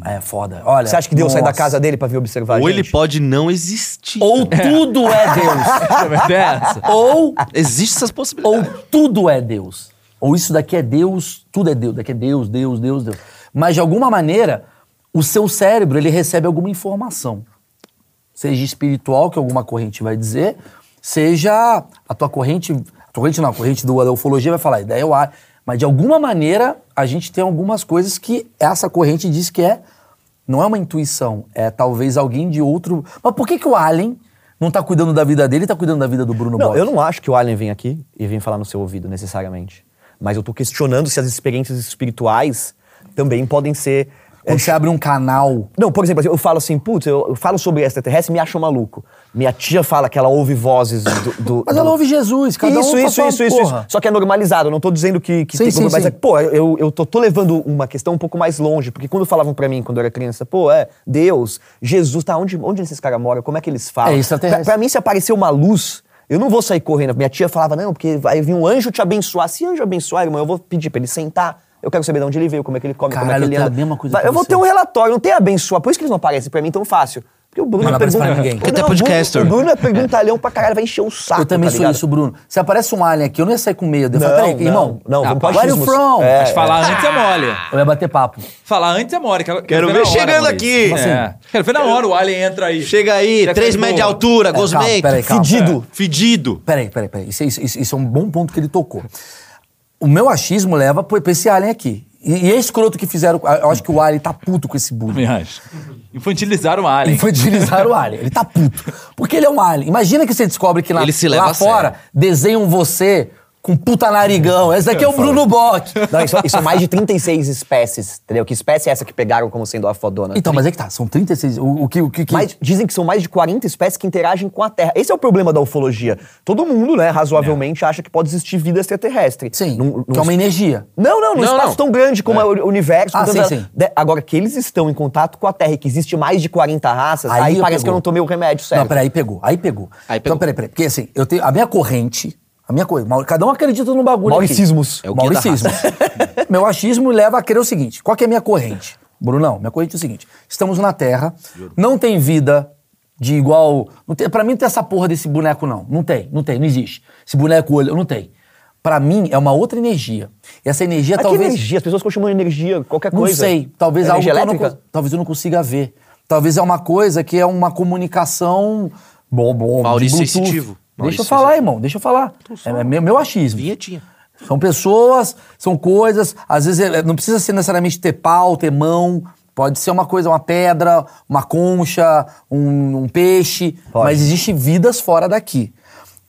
[SPEAKER 3] É foda. Olha.
[SPEAKER 1] Você acha que Deus sai da
[SPEAKER 3] nossa.
[SPEAKER 1] casa dele pra vir observar a
[SPEAKER 4] Ou ele
[SPEAKER 1] gente?
[SPEAKER 4] pode não existir.
[SPEAKER 3] Ou tudo é Deus.
[SPEAKER 2] É essa.
[SPEAKER 3] ou,
[SPEAKER 4] Existem essas
[SPEAKER 3] ou
[SPEAKER 4] possibilidades.
[SPEAKER 3] tudo é Deus. Ou isso daqui é Deus, tudo é Deus. Daqui é Deus, Deus, Deus, Deus. Mas de alguma maneira, o seu cérebro, ele recebe alguma informação. Seja espiritual, que alguma corrente vai dizer, seja a tua corrente... A tua corrente não, a corrente do- da ufologia vai falar, ideia é o ar. Mas de alguma maneira, a gente tem algumas coisas que essa corrente diz que é... Não é uma intuição, é talvez alguém de outro... Mas por que, que o Alien não tá cuidando da vida dele e tá cuidando da vida do Bruno
[SPEAKER 1] Não,
[SPEAKER 3] Bock?
[SPEAKER 1] eu não acho que o alien vem aqui e vem falar no seu ouvido, necessariamente. Mas eu tô questionando se as experiências espirituais também podem ser... é,
[SPEAKER 3] Quando você abre um canal.
[SPEAKER 1] Não, por exemplo, eu falo assim, putz, eu, eu falo sobre extraterrestre e me acham maluco. Minha tia fala que ela ouve vozes do. do-
[SPEAKER 3] Mas
[SPEAKER 1] do-
[SPEAKER 3] ela ouve Jesus, cada
[SPEAKER 1] isso,
[SPEAKER 3] um
[SPEAKER 1] isso, isso, isso, isso. Só que é normalizado, eu não tô dizendo que, que
[SPEAKER 3] Sim,
[SPEAKER 1] tem
[SPEAKER 3] sim,
[SPEAKER 1] mas
[SPEAKER 3] sim.
[SPEAKER 1] é, pô, eu, eu tô, tô levando uma questão um pouco mais longe, porque quando falavam pra mim, quando eu era criança, pô, é, Deus, Jesus, tá, onde, onde esses caras moram, como é que eles falam?
[SPEAKER 3] É extraterrestre.
[SPEAKER 1] Pra, pra mim, se aparecer uma luz, eu não vou sair correndo. Minha tia falava, não, porque vai vir um anjo te abençoar. Se anjo abençoar, irmão, eu vou pedir pra ele sentar. Eu quero saber de onde ele veio, como é que ele come, como é
[SPEAKER 3] Caralho,
[SPEAKER 1] que ele anda.
[SPEAKER 3] a mesma coisa
[SPEAKER 1] Vai-
[SPEAKER 3] que
[SPEAKER 1] eu vou
[SPEAKER 3] você.
[SPEAKER 1] ter um relatório, não tem abençoar. Por isso que eles não aparecem pra mim tão fácil. Porque o Bruno
[SPEAKER 3] não
[SPEAKER 1] é
[SPEAKER 3] aparece pra ninguém.
[SPEAKER 4] Porque
[SPEAKER 1] Não,
[SPEAKER 4] tem
[SPEAKER 1] o Bruno-
[SPEAKER 4] podcaster.
[SPEAKER 1] O Bruno é perguntalhão pra caralho, vai encher o saco.
[SPEAKER 3] eu também
[SPEAKER 1] tá
[SPEAKER 3] sou isso, Bruno. Se aparece um alien aqui, eu não ia sair com medo. Eu
[SPEAKER 1] Não,
[SPEAKER 3] falar, peraí,
[SPEAKER 1] não,
[SPEAKER 3] irmão,
[SPEAKER 1] Não,
[SPEAKER 2] Ah,
[SPEAKER 1] vamos pro
[SPEAKER 2] where
[SPEAKER 3] you from?
[SPEAKER 1] É,
[SPEAKER 2] Mas falar antes é mole.
[SPEAKER 3] eu ia bater papo.
[SPEAKER 2] Falar antes é mole. Quero,
[SPEAKER 4] Quero
[SPEAKER 2] ver
[SPEAKER 4] ver
[SPEAKER 2] hora,
[SPEAKER 4] chegando
[SPEAKER 2] Maurício.
[SPEAKER 4] aqui.
[SPEAKER 3] Como
[SPEAKER 2] É.
[SPEAKER 3] assim?
[SPEAKER 2] Quero ver na hora o alien entra aí.
[SPEAKER 4] Chega aí,
[SPEAKER 2] Já
[SPEAKER 4] 3
[SPEAKER 2] fez
[SPEAKER 4] metros de altura,
[SPEAKER 3] É,
[SPEAKER 4] gosmento.
[SPEAKER 1] Fedido.
[SPEAKER 4] Fedido.
[SPEAKER 3] Peraí, peraí, peraí. Isso, é- isso, isso, isso é um bom ponto que ele tocou. O meu achismo leva pra pra esse alien aqui. E, e é escroto que fizeram. Eu acho que o alien tá puto com esse bullying.
[SPEAKER 2] Me acho. Infantilizaram o alien.
[SPEAKER 3] Infantilizaram o alien. Ele tá puto. Porque ele é um alien. Imagina que você descobre que lá,
[SPEAKER 4] Ele se leva
[SPEAKER 3] lá
[SPEAKER 4] sério.
[SPEAKER 3] fora desenham você com puta narigão. Esse daqui é o Bruno Bock.
[SPEAKER 1] Não, isso, isso são mais de 36 espécies, entendeu? Que espécie é essa que pegaram como sendo a fodona?
[SPEAKER 3] Então, mas é que tá. São 36. O, o que. O que, que-
[SPEAKER 1] Mais- dizem que são mais de 40 espécies que interagem com a Terra. Esse é o problema da ufologia. Todo mundo, né, razoavelmente, acha que pode existir vida extraterrestre.
[SPEAKER 3] Sim.
[SPEAKER 1] Num- num
[SPEAKER 3] que é uma energia.
[SPEAKER 1] Não, não, num
[SPEAKER 4] Não,
[SPEAKER 1] espaço
[SPEAKER 4] não.
[SPEAKER 1] tão grande como é. o universo.
[SPEAKER 3] Ah, sim, sim.
[SPEAKER 1] De- Agora, que eles estão em contato com a Terra e que existe mais de 40 raças, aí,
[SPEAKER 3] Aí
[SPEAKER 1] parece que
[SPEAKER 3] pegou.
[SPEAKER 1] eu não tomei o remédio, certo?
[SPEAKER 3] Não, peraí, pegou. Aí pegou.
[SPEAKER 4] Aí
[SPEAKER 3] Então,
[SPEAKER 4] pegou.
[SPEAKER 3] peraí, peraí. Porque assim, eu tenho. A minha corrente. A minha coisa. Cada um acredita no bagulho.
[SPEAKER 1] Mauricismos.
[SPEAKER 3] Aqui.
[SPEAKER 4] É o guia da
[SPEAKER 3] Mauricismo. Meu achismo leva a crer o seguinte: qual que é a minha corrente? Brunão, minha corrente é o seguinte: estamos na Terra, não tem vida de igual. Não tem, pra mim não tem essa porra desse boneco, não. Não tem, não tem, não existe. Esse boneco olho, não tem. Pra mim é uma outra energia. E essa energia
[SPEAKER 1] Mas que
[SPEAKER 3] talvez.
[SPEAKER 1] energia? As pessoas de energia, qualquer
[SPEAKER 3] Não
[SPEAKER 1] coisa.
[SPEAKER 3] sei. Talvez algo
[SPEAKER 1] energia
[SPEAKER 3] que eu não,
[SPEAKER 1] elétrica?
[SPEAKER 3] talvez eu não consiga ver. Talvez é uma coisa que é uma comunicação. Bom, bom.
[SPEAKER 4] Maurício
[SPEAKER 3] Bluetooth.
[SPEAKER 4] Sensitivo.
[SPEAKER 3] Deixa eu falar, irmão. Deixa eu falar. É meu, meu achismo.
[SPEAKER 4] Vinhetinha.
[SPEAKER 3] São pessoas, são coisas. Às vezes é- não precisa ser necessariamente ter pau, ter mão. Pode ser uma coisa, uma pedra, uma concha, um, um peixe.
[SPEAKER 1] Pode.
[SPEAKER 3] Mas existe vidas fora daqui.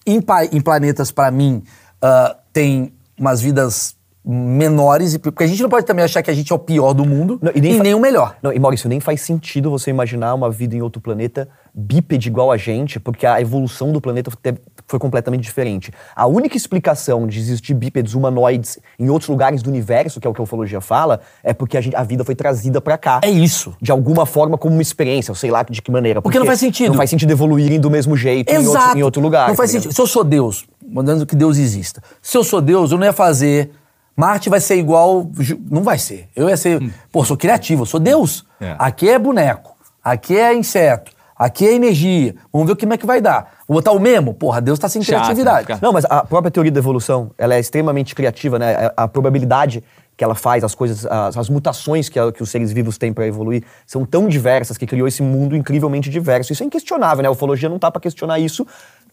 [SPEAKER 3] Em, em planetas, pra mim, ah, tem umas vidas menores. e- Porque a gente não pode também achar que a gente é o pior do mundo
[SPEAKER 1] Não,
[SPEAKER 3] e
[SPEAKER 1] e nem
[SPEAKER 3] nem,
[SPEAKER 1] fa-
[SPEAKER 3] o melhor.
[SPEAKER 1] Não, e Maurício, nem faz sentido você imaginar uma vida em outro planeta bípede igual a gente, porque a evolução do planeta foi completamente diferente. A única explicação de existir bípedes humanoides em outros lugares do universo, que é o que a ufologia fala, é porque a, gente- a vida foi trazida pra cá.
[SPEAKER 3] É isso.
[SPEAKER 1] De alguma forma, como uma experiência, eu sei lá de que maneira.
[SPEAKER 3] Porque não faz sentido.
[SPEAKER 1] Não faz sentido evoluírem do mesmo jeito em outro, em outro lugar.
[SPEAKER 3] Não faz
[SPEAKER 1] tá
[SPEAKER 3] sentido. Se eu sou Deus, mandando que Deus exista. Se eu sou Deus, eu não ia fazer. Marte vai ser igual. Não vai ser. Eu ia ser. Pô, sou criativo, eu sou Deus.
[SPEAKER 2] É.
[SPEAKER 3] Aqui é boneco. Aqui é inseto. Aqui é energia. Vamos ver como é que vai dar. Vou botar o mesmo? Porra, Deus tá sem
[SPEAKER 2] Chato,
[SPEAKER 3] criatividade.
[SPEAKER 2] né?
[SPEAKER 1] Não, mas a própria teoria da evolução, ela é extremamente criativa, né? A, a probabilidade que ela faz, as coisas, as, as mutações que, a- que os seres vivos têm para evoluir, são tão diversas que criou esse mundo incrivelmente diverso. Isso é inquestionável, né? A ufologia não tá para questionar isso,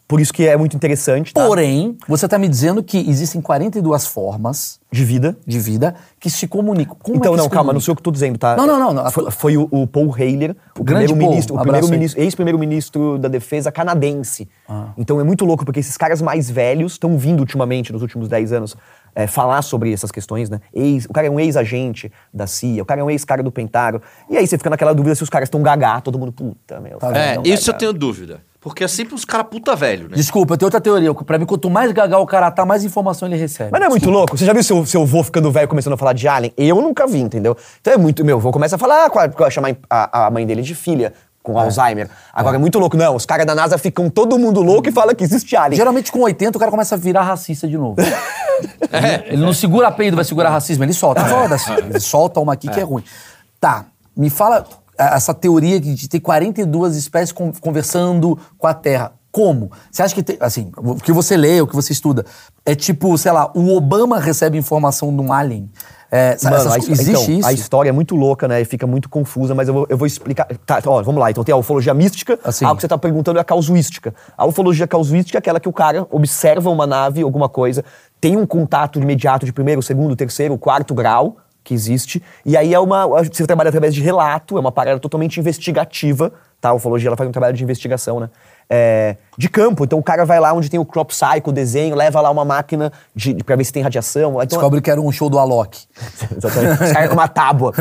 [SPEAKER 1] por isso que é muito interessante, tá?
[SPEAKER 3] Porém, você tá me dizendo que existem 42 formas
[SPEAKER 1] De vida.
[SPEAKER 3] de vida que se comunicam. Como é
[SPEAKER 1] então,
[SPEAKER 3] que
[SPEAKER 1] não,
[SPEAKER 3] se
[SPEAKER 1] calma, não sei o que eu tô dizendo, tá?
[SPEAKER 3] Não, não, não, não.
[SPEAKER 1] Foi, foi o, o Paul Haler, o
[SPEAKER 3] Grande
[SPEAKER 1] primeiro-ministro, o primeiro-ministro, ex-primeiro-ministro da defesa canadense.
[SPEAKER 3] Ah.
[SPEAKER 1] Então é muito louco, porque esses caras mais velhos estão vindo ultimamente, nos últimos 10 anos, é, falar sobre essas questões, né? Ex, o cara é um ex-agente da CIA, o cara é um ex-cara do Pentágono. E aí você fica naquela dúvida se os caras estão gagá, todo mundo, puta, meu.
[SPEAKER 3] Tá
[SPEAKER 4] É, isso eu tenho dúvida. Porque é sempre uns caras puta velho, né?
[SPEAKER 3] Desculpa, eu tenho outra teoria. Pra mim, quanto mais gagal o cara tá, mais informação ele recebe.
[SPEAKER 1] Mas não é muito louco? Você já viu seu, seu vô ficando velho começando a falar de alien? Eu nunca vi, entendeu? Então é muito. Meu vô começa a falar, ah, a- com a- chamar a, a mãe dele de filha, com Alzheimer. Agora é. muito louco, não. Os caras da NASA ficam todo mundo louco e fala que existe alien.
[SPEAKER 3] Geralmente com 80 o cara começa a virar racista de novo.
[SPEAKER 1] É.
[SPEAKER 3] Ele não segura peido, vai segurar racismo, ele solta. Foda-se. Ele solta uma aqui que é ruim. Tá, me fala essa teoria de ter 42 espécies con- conversando com a Terra. Como? Você acha que tem, assim, o que você lê, o que você estuda, é tipo, sei lá, o Obama recebe informação de um alien? É,
[SPEAKER 1] Mano,
[SPEAKER 3] essas
[SPEAKER 1] a, his-
[SPEAKER 3] existe
[SPEAKER 1] então,
[SPEAKER 3] isso?
[SPEAKER 1] a história é muito louca, né? E fica muito confusa, mas eu vou, eu vou explicar. Tá, ó, vamos lá. Então tem a ufologia mística.
[SPEAKER 3] Assim.
[SPEAKER 1] A que você tá perguntando é a causuística. A ufologia causuística é aquela que o cara observa uma nave, alguma coisa, tem um contato imediato de primeiro, segundo, terceiro, quarto grau que existe. E aí é uma. Você trabalha através de relato, é uma parada totalmente investigativa. Tá? A ufologia ela faz um trabalho de investigação, né? É, de campo. Então o cara vai lá onde tem o crop cycle, o desenho, leva lá uma máquina de, de, pra ver se tem radiação. Então,
[SPEAKER 3] Descobre que era um show do Alok.
[SPEAKER 1] Exatamente. Os caras com uma tábua.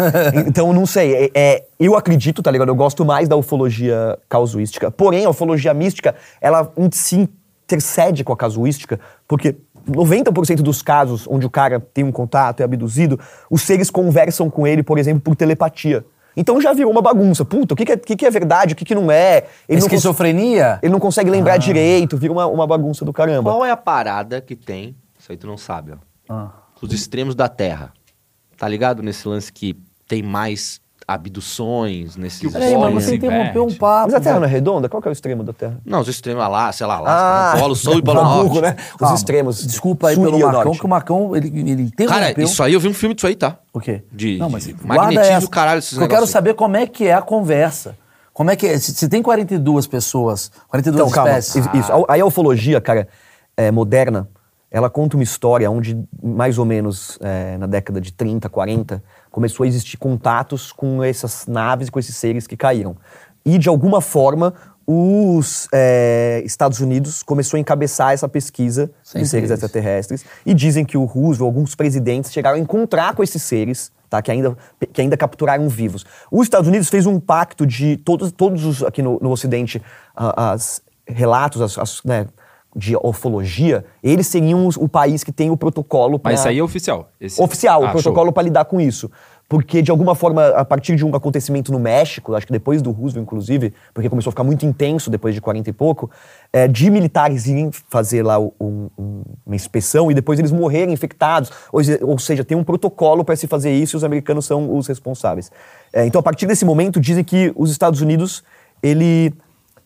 [SPEAKER 1] Então, não sei. é- é, eu acredito, tá ligado? Eu gosto mais da ufologia causuística. Porém, a ufologia mística, ela si intercede com a casuística, porque 90% dos casos onde o cara tem um contato, é abduzido, os seres conversam com ele, por exemplo, por telepatia. Então já virou uma bagunça. Puta, o que, que, é, que que é verdade, o que, que não é? Ele não,
[SPEAKER 3] Esquizofrenia?
[SPEAKER 1] ele não consegue lembrar direito, vira uma, uma bagunça do caramba.
[SPEAKER 4] Qual é a parada que tem? Isso aí tu não sabe, ó.
[SPEAKER 3] Ah.
[SPEAKER 4] Os extremos da Terra. Tá ligado nesse lance que tem mais abduções nesses
[SPEAKER 3] Peraí, mas você interrompeu um papo.
[SPEAKER 1] Mas a Terra não
[SPEAKER 3] velho.
[SPEAKER 1] é redonda? Qual que é o extremo da Terra?
[SPEAKER 4] Não, os extremos lá, sei lá, lá, Polo Sul e Polo Norte.
[SPEAKER 1] né? Os
[SPEAKER 3] Calma,
[SPEAKER 1] extremos.
[SPEAKER 3] Desculpa aí
[SPEAKER 1] sul
[SPEAKER 3] pelo Marcão,
[SPEAKER 1] norte.
[SPEAKER 3] que o Marcão, ele, ele interrompeu.
[SPEAKER 4] Cara, isso aí eu vi um filme disso aí, tá?
[SPEAKER 3] O quê?
[SPEAKER 4] De-
[SPEAKER 3] não,
[SPEAKER 4] de
[SPEAKER 3] mas guarda
[SPEAKER 4] magnetismo,
[SPEAKER 3] essa.
[SPEAKER 4] caralho, esses
[SPEAKER 3] Eu quero saber como é que é a conversa. Como é que é? Se, se tem 42 pessoas, 42
[SPEAKER 1] Então, calma.
[SPEAKER 3] espécies.
[SPEAKER 1] Isso, isso. A, a ufologia, cara, é, moderna, ela conta uma história onde, mais ou menos é, na década de 30, 40, começou a existir contatos com essas naves e com esses seres que caíram. E, de alguma forma, os é, Estados Unidos começou a encabeçar essa pesquisa
[SPEAKER 3] Sempre
[SPEAKER 1] de seres
[SPEAKER 3] eles.
[SPEAKER 1] extraterrestres. E dizem que o Roosevelt, alguns presidentes, chegaram a encontrar com esses seres, tá? que, ainda, que ainda capturaram vivos. Os Estados Unidos fez um pacto de todos, todos os, aqui no, no Ocidente, ah, as relatos, as, as, né, de ufologia, eles seriam os- o país que tem o protocolo para
[SPEAKER 2] Mas isso aí é oficial. Esse-
[SPEAKER 1] oficial,
[SPEAKER 2] Ah,
[SPEAKER 1] o protocolo para lidar com isso. Porque, de alguma forma, a partir de um acontecimento no México, acho que depois do Roosevelt, inclusive, porque começou a ficar muito intenso depois de 40 e pouco, é, de militares irem fazer lá um- um- uma inspeção e depois eles morrerem infectados. Ou, ou seja, tem um protocolo para se fazer isso e os americanos são os responsáveis. É, então, a partir desse momento, dizem que os Estados Unidos, ele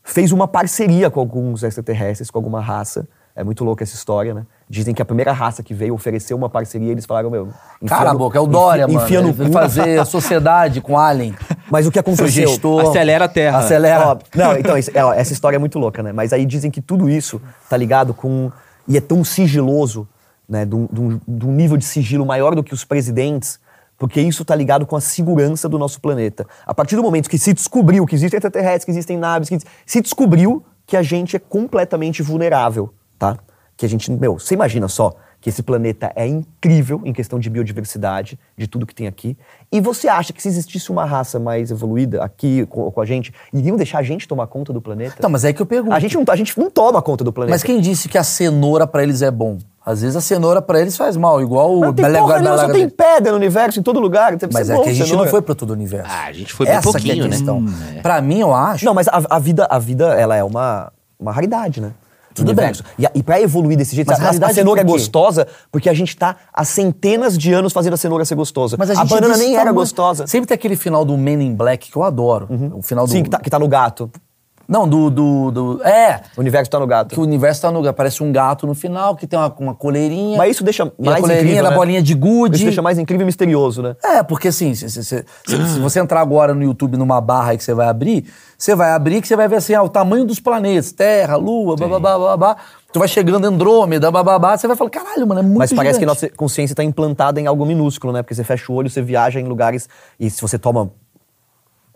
[SPEAKER 1] fez uma parceria com alguns extraterrestres, com alguma raça. É muito louca essa história, né? Dizem que a primeira raça que veio ofereceu uma parceria, eles falaram, meu... enfia
[SPEAKER 3] Cara, a boca, é o
[SPEAKER 1] enfia-
[SPEAKER 3] Dória, mano.
[SPEAKER 1] Enfia no cu.
[SPEAKER 3] fazer a sociedade com Alien.
[SPEAKER 1] Mas o que
[SPEAKER 3] Seu
[SPEAKER 1] aconteceu...
[SPEAKER 3] gestor.
[SPEAKER 2] Acelera a Terra.
[SPEAKER 3] Acelera.
[SPEAKER 1] Ó, não, então, isso- é, ó, essa história é muito louca, né? Mas aí dizem que tudo isso tá ligado com... E é tão sigiloso, né? De um nível de sigilo maior do que os presidentes, porque isso tá ligado com a segurança do nosso planeta. A partir do momento que se descobriu que existem extraterrestres, que existem naves, que se descobriu que a gente é completamente vulnerável, tá? Que a gente, meu, você imagina só que esse planeta é incrível em questão de biodiversidade, de tudo que tem aqui. E você acha que se existisse uma raça mais evoluída aqui com, com a gente, iriam deixar a gente tomar conta do planeta?
[SPEAKER 3] Então, mas é que eu pergunto.
[SPEAKER 1] a, gente não, a gente não toma conta do planeta.
[SPEAKER 3] Mas quem disse que a cenoura pra eles é bom? Às vezes a cenoura pra eles faz mal, igual o
[SPEAKER 1] Não tem
[SPEAKER 3] Bele-
[SPEAKER 1] porra nenhuma, só tem pedra no universo, em todo lugar.
[SPEAKER 3] Mas é que a gente
[SPEAKER 1] cenoura.
[SPEAKER 3] não foi pra todo o universo.
[SPEAKER 4] Ah, a gente foi bem
[SPEAKER 3] Essa
[SPEAKER 4] pouquinho,
[SPEAKER 3] que é a
[SPEAKER 4] né?
[SPEAKER 3] questão.
[SPEAKER 4] Hum, é.
[SPEAKER 3] Pra mim, eu acho.
[SPEAKER 1] Não, mas a, a vida, a vida, ela é uma, uma raridade, né? Do
[SPEAKER 3] Tudo
[SPEAKER 1] universo. E, e pra evoluir desse jeito,
[SPEAKER 3] Mas
[SPEAKER 1] a, a
[SPEAKER 3] raridade
[SPEAKER 1] cenoura é gostosa porque a gente tá há centenas de anos fazendo a cenoura ser gostosa.
[SPEAKER 3] Mas a,
[SPEAKER 1] a
[SPEAKER 3] gente
[SPEAKER 1] banana nem era
[SPEAKER 3] tá muito-
[SPEAKER 1] gostosa.
[SPEAKER 3] Sempre tem aquele final do Men in Black que eu adoro. O final do.
[SPEAKER 1] Sim, que tá, que tá no gato.
[SPEAKER 3] Não, do, do, do- É!
[SPEAKER 1] O universo tá no gato.
[SPEAKER 3] Que o universo tá no. Parece um gato no final, que tem uma, uma coleirinha.
[SPEAKER 1] Mas isso deixa
[SPEAKER 3] e a
[SPEAKER 1] mais
[SPEAKER 3] coleirinha
[SPEAKER 1] incrível,
[SPEAKER 3] da
[SPEAKER 1] né?
[SPEAKER 3] bolinha de gude.
[SPEAKER 1] Isso deixa mais incrível e misterioso, né?
[SPEAKER 3] É, porque assim, se, se- se- se- você entrar agora no YouTube numa barra aí que você vai abrir, você vai abrir que você vai ver assim, ah, o tamanho dos planetas, Terra, Lua, bababá, babá. Tu vai chegando Andrômeda, bababá, você vai falar, caralho, mano, é muito
[SPEAKER 1] Mas parece que
[SPEAKER 3] gigante.
[SPEAKER 1] nossa consciência está implantada em algo minúsculo, né? Porque você fecha o olho, você viaja em lugares e se você toma.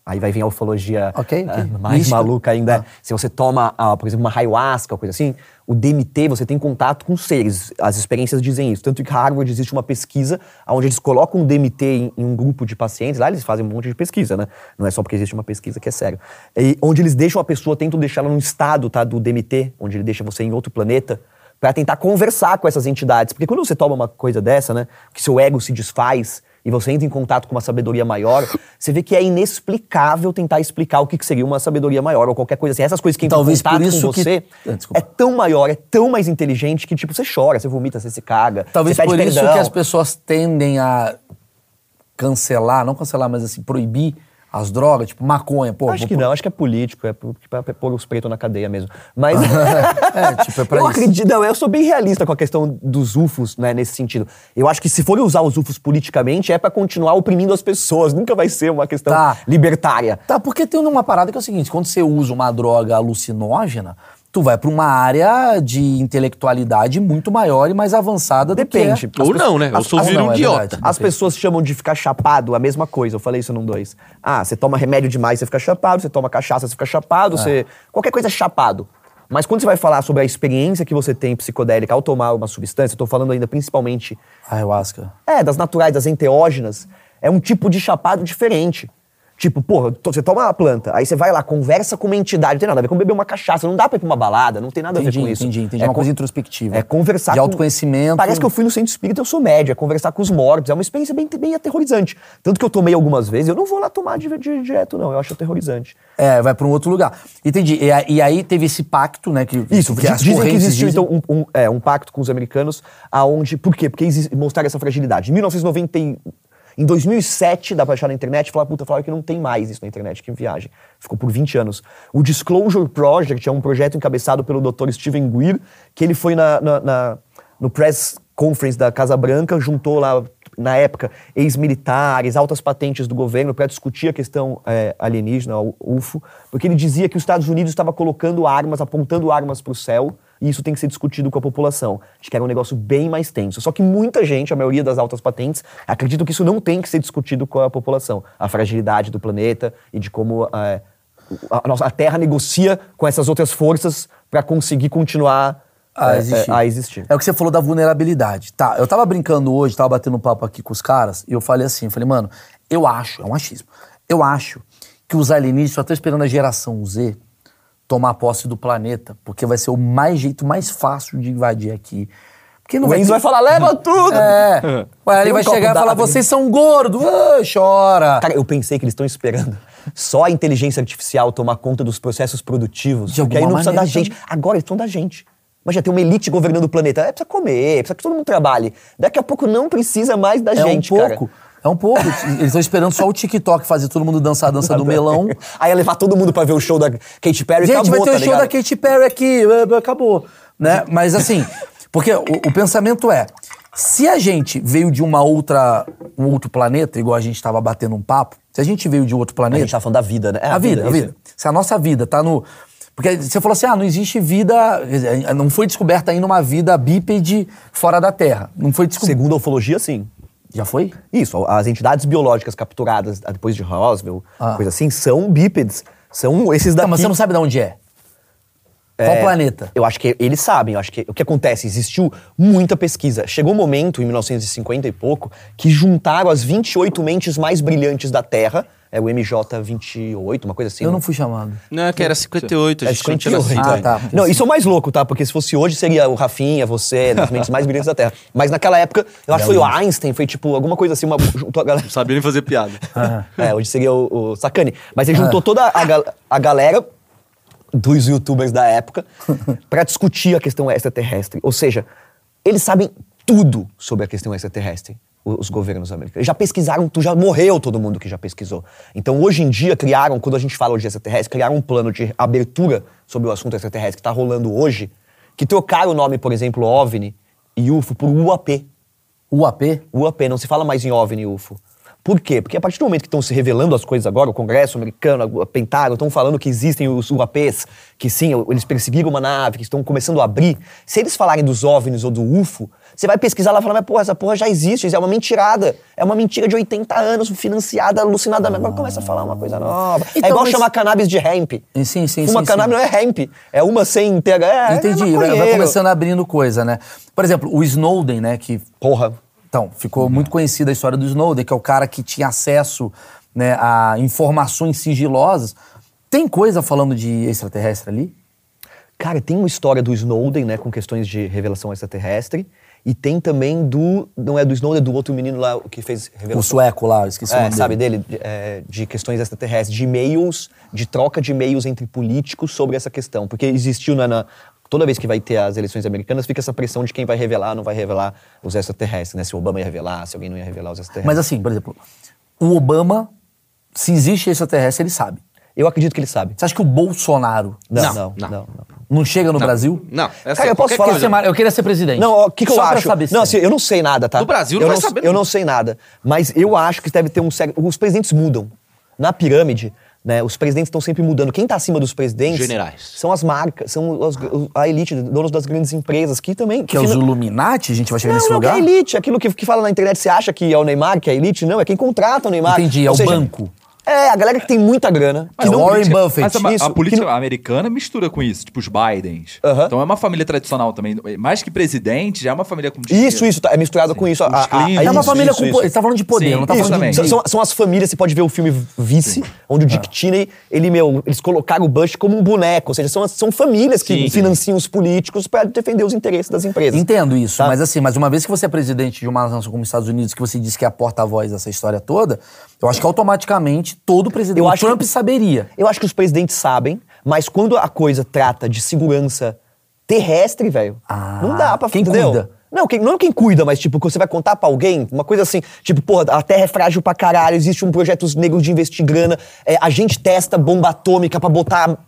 [SPEAKER 1] Aí vai vir a ufologia
[SPEAKER 3] Ok, ok.
[SPEAKER 1] ah, mais
[SPEAKER 3] Mística.
[SPEAKER 1] maluca ainda. Se você toma, ah, por exemplo, uma ayahuasca coisa assim, o DMT, você tem contato com seres. As experiências dizem isso. Tanto que Harvard existe uma pesquisa onde eles colocam o DMT em, em um grupo de pacientes. Lá eles fazem um monte de pesquisa, né? Não é só porque existe uma pesquisa que é sério. E onde eles deixam a pessoa, tentam deixar ela num estado tá, do DMT, onde ele deixa você em outro planeta para tentar conversar com essas entidades. Porque quando você toma uma coisa dessa, né, que seu ego se desfaz e você entra em contato com uma sabedoria maior, você vê que é inexplicável tentar explicar o que seria uma sabedoria maior ou qualquer coisa assim. Essas coisas que entram
[SPEAKER 3] Talvez
[SPEAKER 1] em contato
[SPEAKER 3] por isso
[SPEAKER 1] com
[SPEAKER 3] que-
[SPEAKER 1] você
[SPEAKER 3] Ah,
[SPEAKER 1] é tão maior, é tão mais inteligente que tipo você chora, você vomita, você se caga,
[SPEAKER 3] Talvez por isso
[SPEAKER 1] perdão.
[SPEAKER 3] que as pessoas tendem a cancelar, não cancelar, mas assim, proibir as drogas, tipo maconha, pô.
[SPEAKER 1] Acho que
[SPEAKER 3] pôr-
[SPEAKER 1] não, acho que é político, é por- pra pôr os pretos na cadeia mesmo. Mas.
[SPEAKER 3] É, tipo, é pra
[SPEAKER 1] eu
[SPEAKER 3] isso.
[SPEAKER 1] acredito, não, eu sou bem realista com a questão dos UFOs, né, nesse sentido. Eu acho que se for usar os UFOs politicamente, é pra continuar oprimindo as pessoas, nunca vai ser uma questão
[SPEAKER 3] Tá.
[SPEAKER 1] libertária.
[SPEAKER 3] Tá, porque tem uma parada que é o seguinte: quando você usa uma droga alucinógena, tu vai pra uma área de intelectualidade muito maior e mais avançada
[SPEAKER 1] Depende.
[SPEAKER 3] do que... é.
[SPEAKER 4] Ou não, né?
[SPEAKER 1] As-
[SPEAKER 4] sou vira um
[SPEAKER 3] é
[SPEAKER 4] idiota.
[SPEAKER 1] As pessoas chamam de ficar chapado a mesma coisa, eu falei isso num dois. Ah, você toma remédio demais, você fica chapado, você toma cachaça, você fica chapado, você. Qualquer coisa é chapado. Mas quando você vai falar sobre a experiência que você tem psicodélica ao tomar uma substância, eu tô falando ainda principalmente
[SPEAKER 3] Ayahuasca.
[SPEAKER 1] É, das naturais, das enteógenas. É um tipo de chapado diferente. Tipo, porra, você toma uma planta, aí você vai lá, conversa com uma entidade, não tem nada a ver com beber uma cachaça, não dá pra ir pra uma balada, não tem nada a ver
[SPEAKER 3] Entendi,
[SPEAKER 1] com isso.
[SPEAKER 3] entendi, entendi.
[SPEAKER 1] É
[SPEAKER 3] É uma coisa introspectiva.
[SPEAKER 1] É conversar
[SPEAKER 3] De
[SPEAKER 1] com-
[SPEAKER 3] autoconhecimento.
[SPEAKER 1] Parece que eu fui no centro espírita, eu sou médio, é conversar com os mortos, é uma experiência bem, bem aterrorizante. Tanto que eu tomei algumas vezes, eu não vou lá tomar de, de- direto, não, eu acho aterrorizante.
[SPEAKER 3] É, vai pra um outro lugar. Entendi. E, e aí teve esse pacto, né? Que,
[SPEAKER 1] Isso,
[SPEAKER 3] que
[SPEAKER 1] dizem que existiu
[SPEAKER 3] dizem-
[SPEAKER 1] então um, um- é, um pacto com os americanos, aonde. Por quê? Porque mostraram essa fragilidade. Em 1990. Em 2007, dá pra achar na internet, falar, puta, falaram que não tem mais isso na internet, que viagem. Ficou por 20 anos. O Disclosure Project é um projeto encabeçado pelo Dr. Steven Greer, que ele foi na, na- na- no press conference da Casa Branca, juntou lá, na época, ex-militares, altas patentes do governo para discutir a questão é, alienígena, UFO, porque ele dizia que os Estados Unidos estava colocando armas, apontando armas para o céu, e isso tem que ser discutido com a população. Acho que era um negócio bem mais tenso. Só que muita gente, a maioria das altas patentes, acredita que isso não tem que ser discutido com a população. A fragilidade do planeta e de como é, a, nossa, a Terra negocia com essas outras forças para conseguir continuar
[SPEAKER 3] A
[SPEAKER 1] é,
[SPEAKER 3] existir.
[SPEAKER 1] é, a existir.
[SPEAKER 3] É o que você falou da vulnerabilidade. Tá, eu tava brincando hoje, tava batendo papo aqui com os caras, e eu falei assim, eu falei, mano, eu acho, é um achismo, eu acho que os alienígenas só estão esperando a geração Z tomar posse do planeta, porque vai ser o mais jeito mais fácil de invadir aqui. Porque não
[SPEAKER 1] O Enzo
[SPEAKER 3] ter-
[SPEAKER 1] vai falar, leva tudo!
[SPEAKER 3] É. Ué, ele
[SPEAKER 1] um
[SPEAKER 3] vai chegar e falar, vocês são gordos, ah, chora.
[SPEAKER 1] Cara, eu pensei que eles estão esperando só a inteligência artificial tomar conta dos processos produtivos.
[SPEAKER 3] De
[SPEAKER 1] porque aí não precisa da gente. Agora eles estão da gente. Mas já tem uma elite governando o planeta. É, precisa comer, precisa que todo mundo trabalhe. Daqui a pouco não precisa mais da
[SPEAKER 3] É
[SPEAKER 1] gente,
[SPEAKER 3] um
[SPEAKER 1] cara.
[SPEAKER 3] É um pouco. Eles estão esperando só o TikTok fazer todo mundo dançar a dança do melão.
[SPEAKER 1] Aí ia levar todo mundo pra ver o show da Katy Perry
[SPEAKER 3] Gente,
[SPEAKER 1] acabou,
[SPEAKER 3] vai ter
[SPEAKER 1] tá
[SPEAKER 3] o show
[SPEAKER 1] ligado?
[SPEAKER 3] da Katy Perry aqui, acabou. Né? Mas assim, porque o, o pensamento é, se a gente veio de uma outra, um outro planeta, igual a gente estava batendo um papo, se a gente veio de outro
[SPEAKER 1] A
[SPEAKER 3] planeta...
[SPEAKER 1] gente tá falando da vida, né? É,
[SPEAKER 3] a vida, a
[SPEAKER 1] isso.
[SPEAKER 3] vida. Se a nossa vida tá no... Porque você falou assim, ah, não existe vida... Não foi descoberta ainda uma vida bípede fora da Terra. Não foi descoberta...
[SPEAKER 1] Segundo a ufologia, sim.
[SPEAKER 3] Já foi?
[SPEAKER 1] Isso, as entidades biológicas capturadas depois de Roswell,
[SPEAKER 3] Ah.
[SPEAKER 1] coisa assim, são bípedes. São esses daqui.
[SPEAKER 3] Não, mas você não sabe de onde é. Qual
[SPEAKER 1] É,
[SPEAKER 3] planeta?
[SPEAKER 1] Eu acho que eles sabem. Eu acho que o que acontece? Existiu muita pesquisa. Chegou um momento, em 1950 e pouco, que juntaram as 28 mentes mais brilhantes da Terra. É o MJ28, uma coisa assim.
[SPEAKER 3] Eu
[SPEAKER 1] né?
[SPEAKER 3] não fui chamado.
[SPEAKER 4] Não, é que era 58, a
[SPEAKER 1] É
[SPEAKER 4] gente não tinha
[SPEAKER 1] 58.
[SPEAKER 4] nascido.
[SPEAKER 3] Ah, tá.
[SPEAKER 1] Não, isso é o mais louco, tá? Porque se fosse hoje, seria o Rafinha, você, das mentes mais brilhantes da Terra. Mas naquela época, eu acho que foi o Einstein, foi tipo alguma coisa assim, uma, juntou a galera.
[SPEAKER 4] Não sabia nem fazer piada.
[SPEAKER 1] É, hoje seria o, o Sacani. Mas ele juntou toda a, gal- a galera dos youtubers da época pra discutir a questão extraterrestre. Ou seja, eles sabem tudo sobre a questão extraterrestre, os governos americanos. Já pesquisaram, tu já morreu todo mundo que já pesquisou. Então, hoje em dia, criaram, quando a gente fala de extraterrestre, criaram um plano de abertura sobre o assunto extraterrestre que tá rolando hoje, que trocaram o nome, por exemplo, OVNI e UFO por UAP.
[SPEAKER 3] UAP?
[SPEAKER 1] UAP, não se fala mais em OVNI e UFO. Por quê? Porque a partir do momento que estão se revelando as coisas agora, o Congresso americano, a Pentágono, estão falando que existem os UAPs, que sim, eles perseguiram uma nave, que estão começando a abrir. Se eles falarem dos OVNIs ou do UFO, você vai pesquisar lá e falar, mas porra, essa porra já existe, isso é uma mentirada. É uma mentira de 80 anos, financiada alucinadamente. Agora começa a falar uma coisa nova. é
[SPEAKER 3] Então,
[SPEAKER 1] igual
[SPEAKER 3] mas-
[SPEAKER 1] chamar cannabis de hemp.
[SPEAKER 3] Sim, sim,
[SPEAKER 1] Fuma
[SPEAKER 3] sim,
[SPEAKER 1] cannabis
[SPEAKER 3] sim.
[SPEAKER 1] não é hemp, é uma sem inteira. É,
[SPEAKER 3] Entendi,
[SPEAKER 1] é
[SPEAKER 3] vai, começando abrindo coisa, né? Por exemplo, o Snowden, né, que
[SPEAKER 1] Porra.
[SPEAKER 3] Então, ficou muito conhecida a história do Snowden, que é o cara que tinha acesso né, a informações sigilosas. Tem coisa falando de extraterrestre ali?
[SPEAKER 1] Cara, tem uma história do Snowden, né, com questões de revelação extraterrestre. E tem também do. Não é do Snowden, é do outro menino lá que fez
[SPEAKER 3] O
[SPEAKER 1] revelação.
[SPEAKER 3] sueco lá, esqueci o
[SPEAKER 1] É,
[SPEAKER 3] nome
[SPEAKER 1] sabe
[SPEAKER 3] dele.
[SPEAKER 1] dele? De, é, de questões extraterrestres, de e-mails, de troca de e-mails entre políticos sobre essa questão. Porque existiu na, na- Toda vez que vai ter as eleições americanas, fica essa pressão de quem vai revelar, não vai revelar os extraterrestres, né? Se o Obama ia revelar, se alguém não ia revelar os extraterrestres.
[SPEAKER 3] Mas assim, por exemplo, o Obama, se existe extraterrestre, ele sabe.
[SPEAKER 1] Eu acredito que ele sabe.
[SPEAKER 3] Você acha que o Bolsonaro
[SPEAKER 1] Não,
[SPEAKER 4] Não,
[SPEAKER 1] não, não.
[SPEAKER 4] não.
[SPEAKER 1] não,
[SPEAKER 3] não chega no Brasil?
[SPEAKER 4] Não, é assim,
[SPEAKER 1] Cara, eu posso falar-
[SPEAKER 4] coisa.
[SPEAKER 3] Eu queria ser presidente.
[SPEAKER 1] Não, o que, que eu
[SPEAKER 3] Só pra
[SPEAKER 1] acho?
[SPEAKER 3] saber se
[SPEAKER 1] não,
[SPEAKER 3] é.
[SPEAKER 1] assim, eu não sei nada, tá?
[SPEAKER 4] Do Brasil
[SPEAKER 1] eu
[SPEAKER 4] não
[SPEAKER 1] não,
[SPEAKER 4] vai saber
[SPEAKER 1] Eu não sei nada. Mas eu acho que deve ter um sério. Os presidentes mudam. Na pirâmide, né? Os presidentes estão sempre mudando. Quem tá acima dos presidentes.
[SPEAKER 4] Generais.
[SPEAKER 1] São as marcas, são os- a elite, donos das grandes empresas, que também.
[SPEAKER 3] Que é os Illuminati? A gente vai chegar
[SPEAKER 1] não,
[SPEAKER 3] nesse
[SPEAKER 1] não, que é
[SPEAKER 3] lugar?
[SPEAKER 1] a elite. Aquilo que, que fala na internet, você acha que é o Neymar, que é a elite? Não, é quem contrata o Neymar.
[SPEAKER 3] Entendi, é
[SPEAKER 1] Ou
[SPEAKER 3] o
[SPEAKER 1] seja,
[SPEAKER 3] banco.
[SPEAKER 1] É, a galera que tem muita grana.
[SPEAKER 3] Mas
[SPEAKER 1] que
[SPEAKER 3] o
[SPEAKER 1] não
[SPEAKER 3] Warren Buffett.
[SPEAKER 2] Mas a,
[SPEAKER 1] Isso,
[SPEAKER 2] a política
[SPEAKER 1] não-
[SPEAKER 2] americana mistura com isso, tipo os Bidens. Então é uma família tradicional também. Mais que presidente, já é uma família com dinheiro.
[SPEAKER 1] Isso, isso, tá, é misturado com isso. A- a-.
[SPEAKER 3] É uma
[SPEAKER 1] isso,
[SPEAKER 3] família
[SPEAKER 1] isso,
[SPEAKER 3] com
[SPEAKER 1] isso.
[SPEAKER 3] poder. Ele tá falando de poder,
[SPEAKER 2] Sim,
[SPEAKER 3] não tá
[SPEAKER 2] isso
[SPEAKER 3] falando
[SPEAKER 2] também.
[SPEAKER 3] de
[SPEAKER 1] São, são- as famílias, você pode ver o filme Vice, onde o Dick
[SPEAKER 3] Ah.
[SPEAKER 1] Cheney, ele, meu, eles colocaram o Bush como um boneco. Ou seja, são, são famílias que
[SPEAKER 2] Sim, sim.
[SPEAKER 1] financiam os políticos para defender os interesses das empresas.
[SPEAKER 3] Entendo isso,
[SPEAKER 1] Tá.
[SPEAKER 3] mas assim, mas uma vez que você é presidente de uma nação como os Estados Unidos, que você disse que é a porta-voz dessa história toda, eu acho que automaticamente todo presidente.
[SPEAKER 1] Eu
[SPEAKER 3] Trump
[SPEAKER 1] que-
[SPEAKER 3] saberia.
[SPEAKER 1] Eu acho que os presidentes sabem, mas quando a coisa trata de segurança terrestre, velho,
[SPEAKER 3] Ah,
[SPEAKER 1] não dá pra
[SPEAKER 3] quem
[SPEAKER 1] entendeu?
[SPEAKER 3] cuida?
[SPEAKER 1] Não, quem, não quem cuida, mas tipo, você vai contar pra alguém, uma coisa assim, tipo, porra, a Terra é frágil pra caralho, existe um projeto negro de investir grana, é, a gente testa bomba atômica pra botar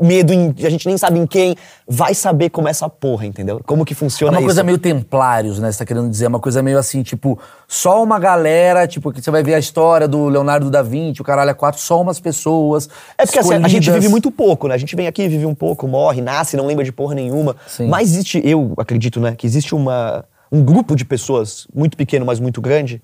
[SPEAKER 1] medo em. A gente nem sabe em quem. Vai saber como é essa porra, entendeu? Como que
[SPEAKER 3] É
[SPEAKER 1] funciona
[SPEAKER 3] uma
[SPEAKER 1] isso.
[SPEAKER 3] coisa meio templários, né? Você tá querendo dizer? É uma coisa meio assim, tipo, só uma galera, tipo, que você vai ver a história do Leonardo da Vinci, o caralho é quatro, só umas pessoas.
[SPEAKER 1] É porque assim, a gente vive muito pouco, né? A gente vem aqui, vive um pouco, morre, nasce, não lembra de porra nenhuma.
[SPEAKER 3] Sim.
[SPEAKER 1] Mas existe, eu acredito, né, que existe uma, um grupo de pessoas muito pequeno, mas muito grande,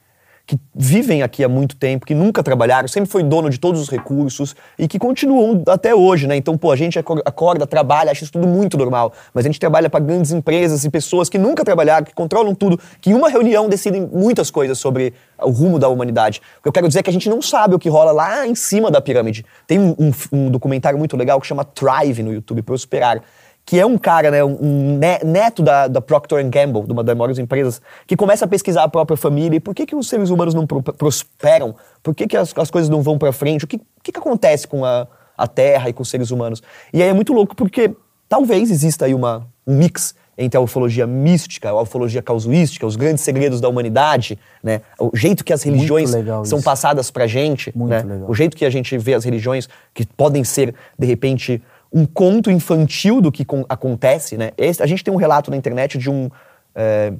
[SPEAKER 1] que vivem aqui há muito tempo, que nunca trabalharam, sempre foi dono de todos os recursos e que continuam até hoje, né? Então, pô, a gente acor- acorda, trabalha, acha isso tudo muito normal. Mas a gente trabalha para grandes empresas e pessoas que nunca trabalharam, que controlam tudo, que em uma reunião decidem muitas coisas sobre o rumo da humanidade. O que eu quero dizer é que a gente não sabe o que rola lá em cima da pirâmide. Tem um, um- um documentário muito legal que chama Thrive no YouTube, Prosperar que é um cara, né, um ne- neto da, da Procter Gamble, de uma das maiores empresas, que começa a pesquisar a própria família e por que, que os seres humanos não pro- prosperam, por que, que as, as coisas não vão pra frente, o que, que, que acontece com a, a Terra e com os seres humanos. E aí é muito louco porque talvez exista aí uma, um mix entre a ufologia mística, a ufologia causuística, os grandes segredos da humanidade, né, o jeito que as religiões são
[SPEAKER 3] isso.
[SPEAKER 1] passadas pra gente,
[SPEAKER 3] Muito
[SPEAKER 1] né,
[SPEAKER 3] legal.
[SPEAKER 1] o jeito que a gente vê as religiões, que podem ser, de repente, um conto infantil do que con- acontece, né? Esse- a gente tem um relato na internet de um. é,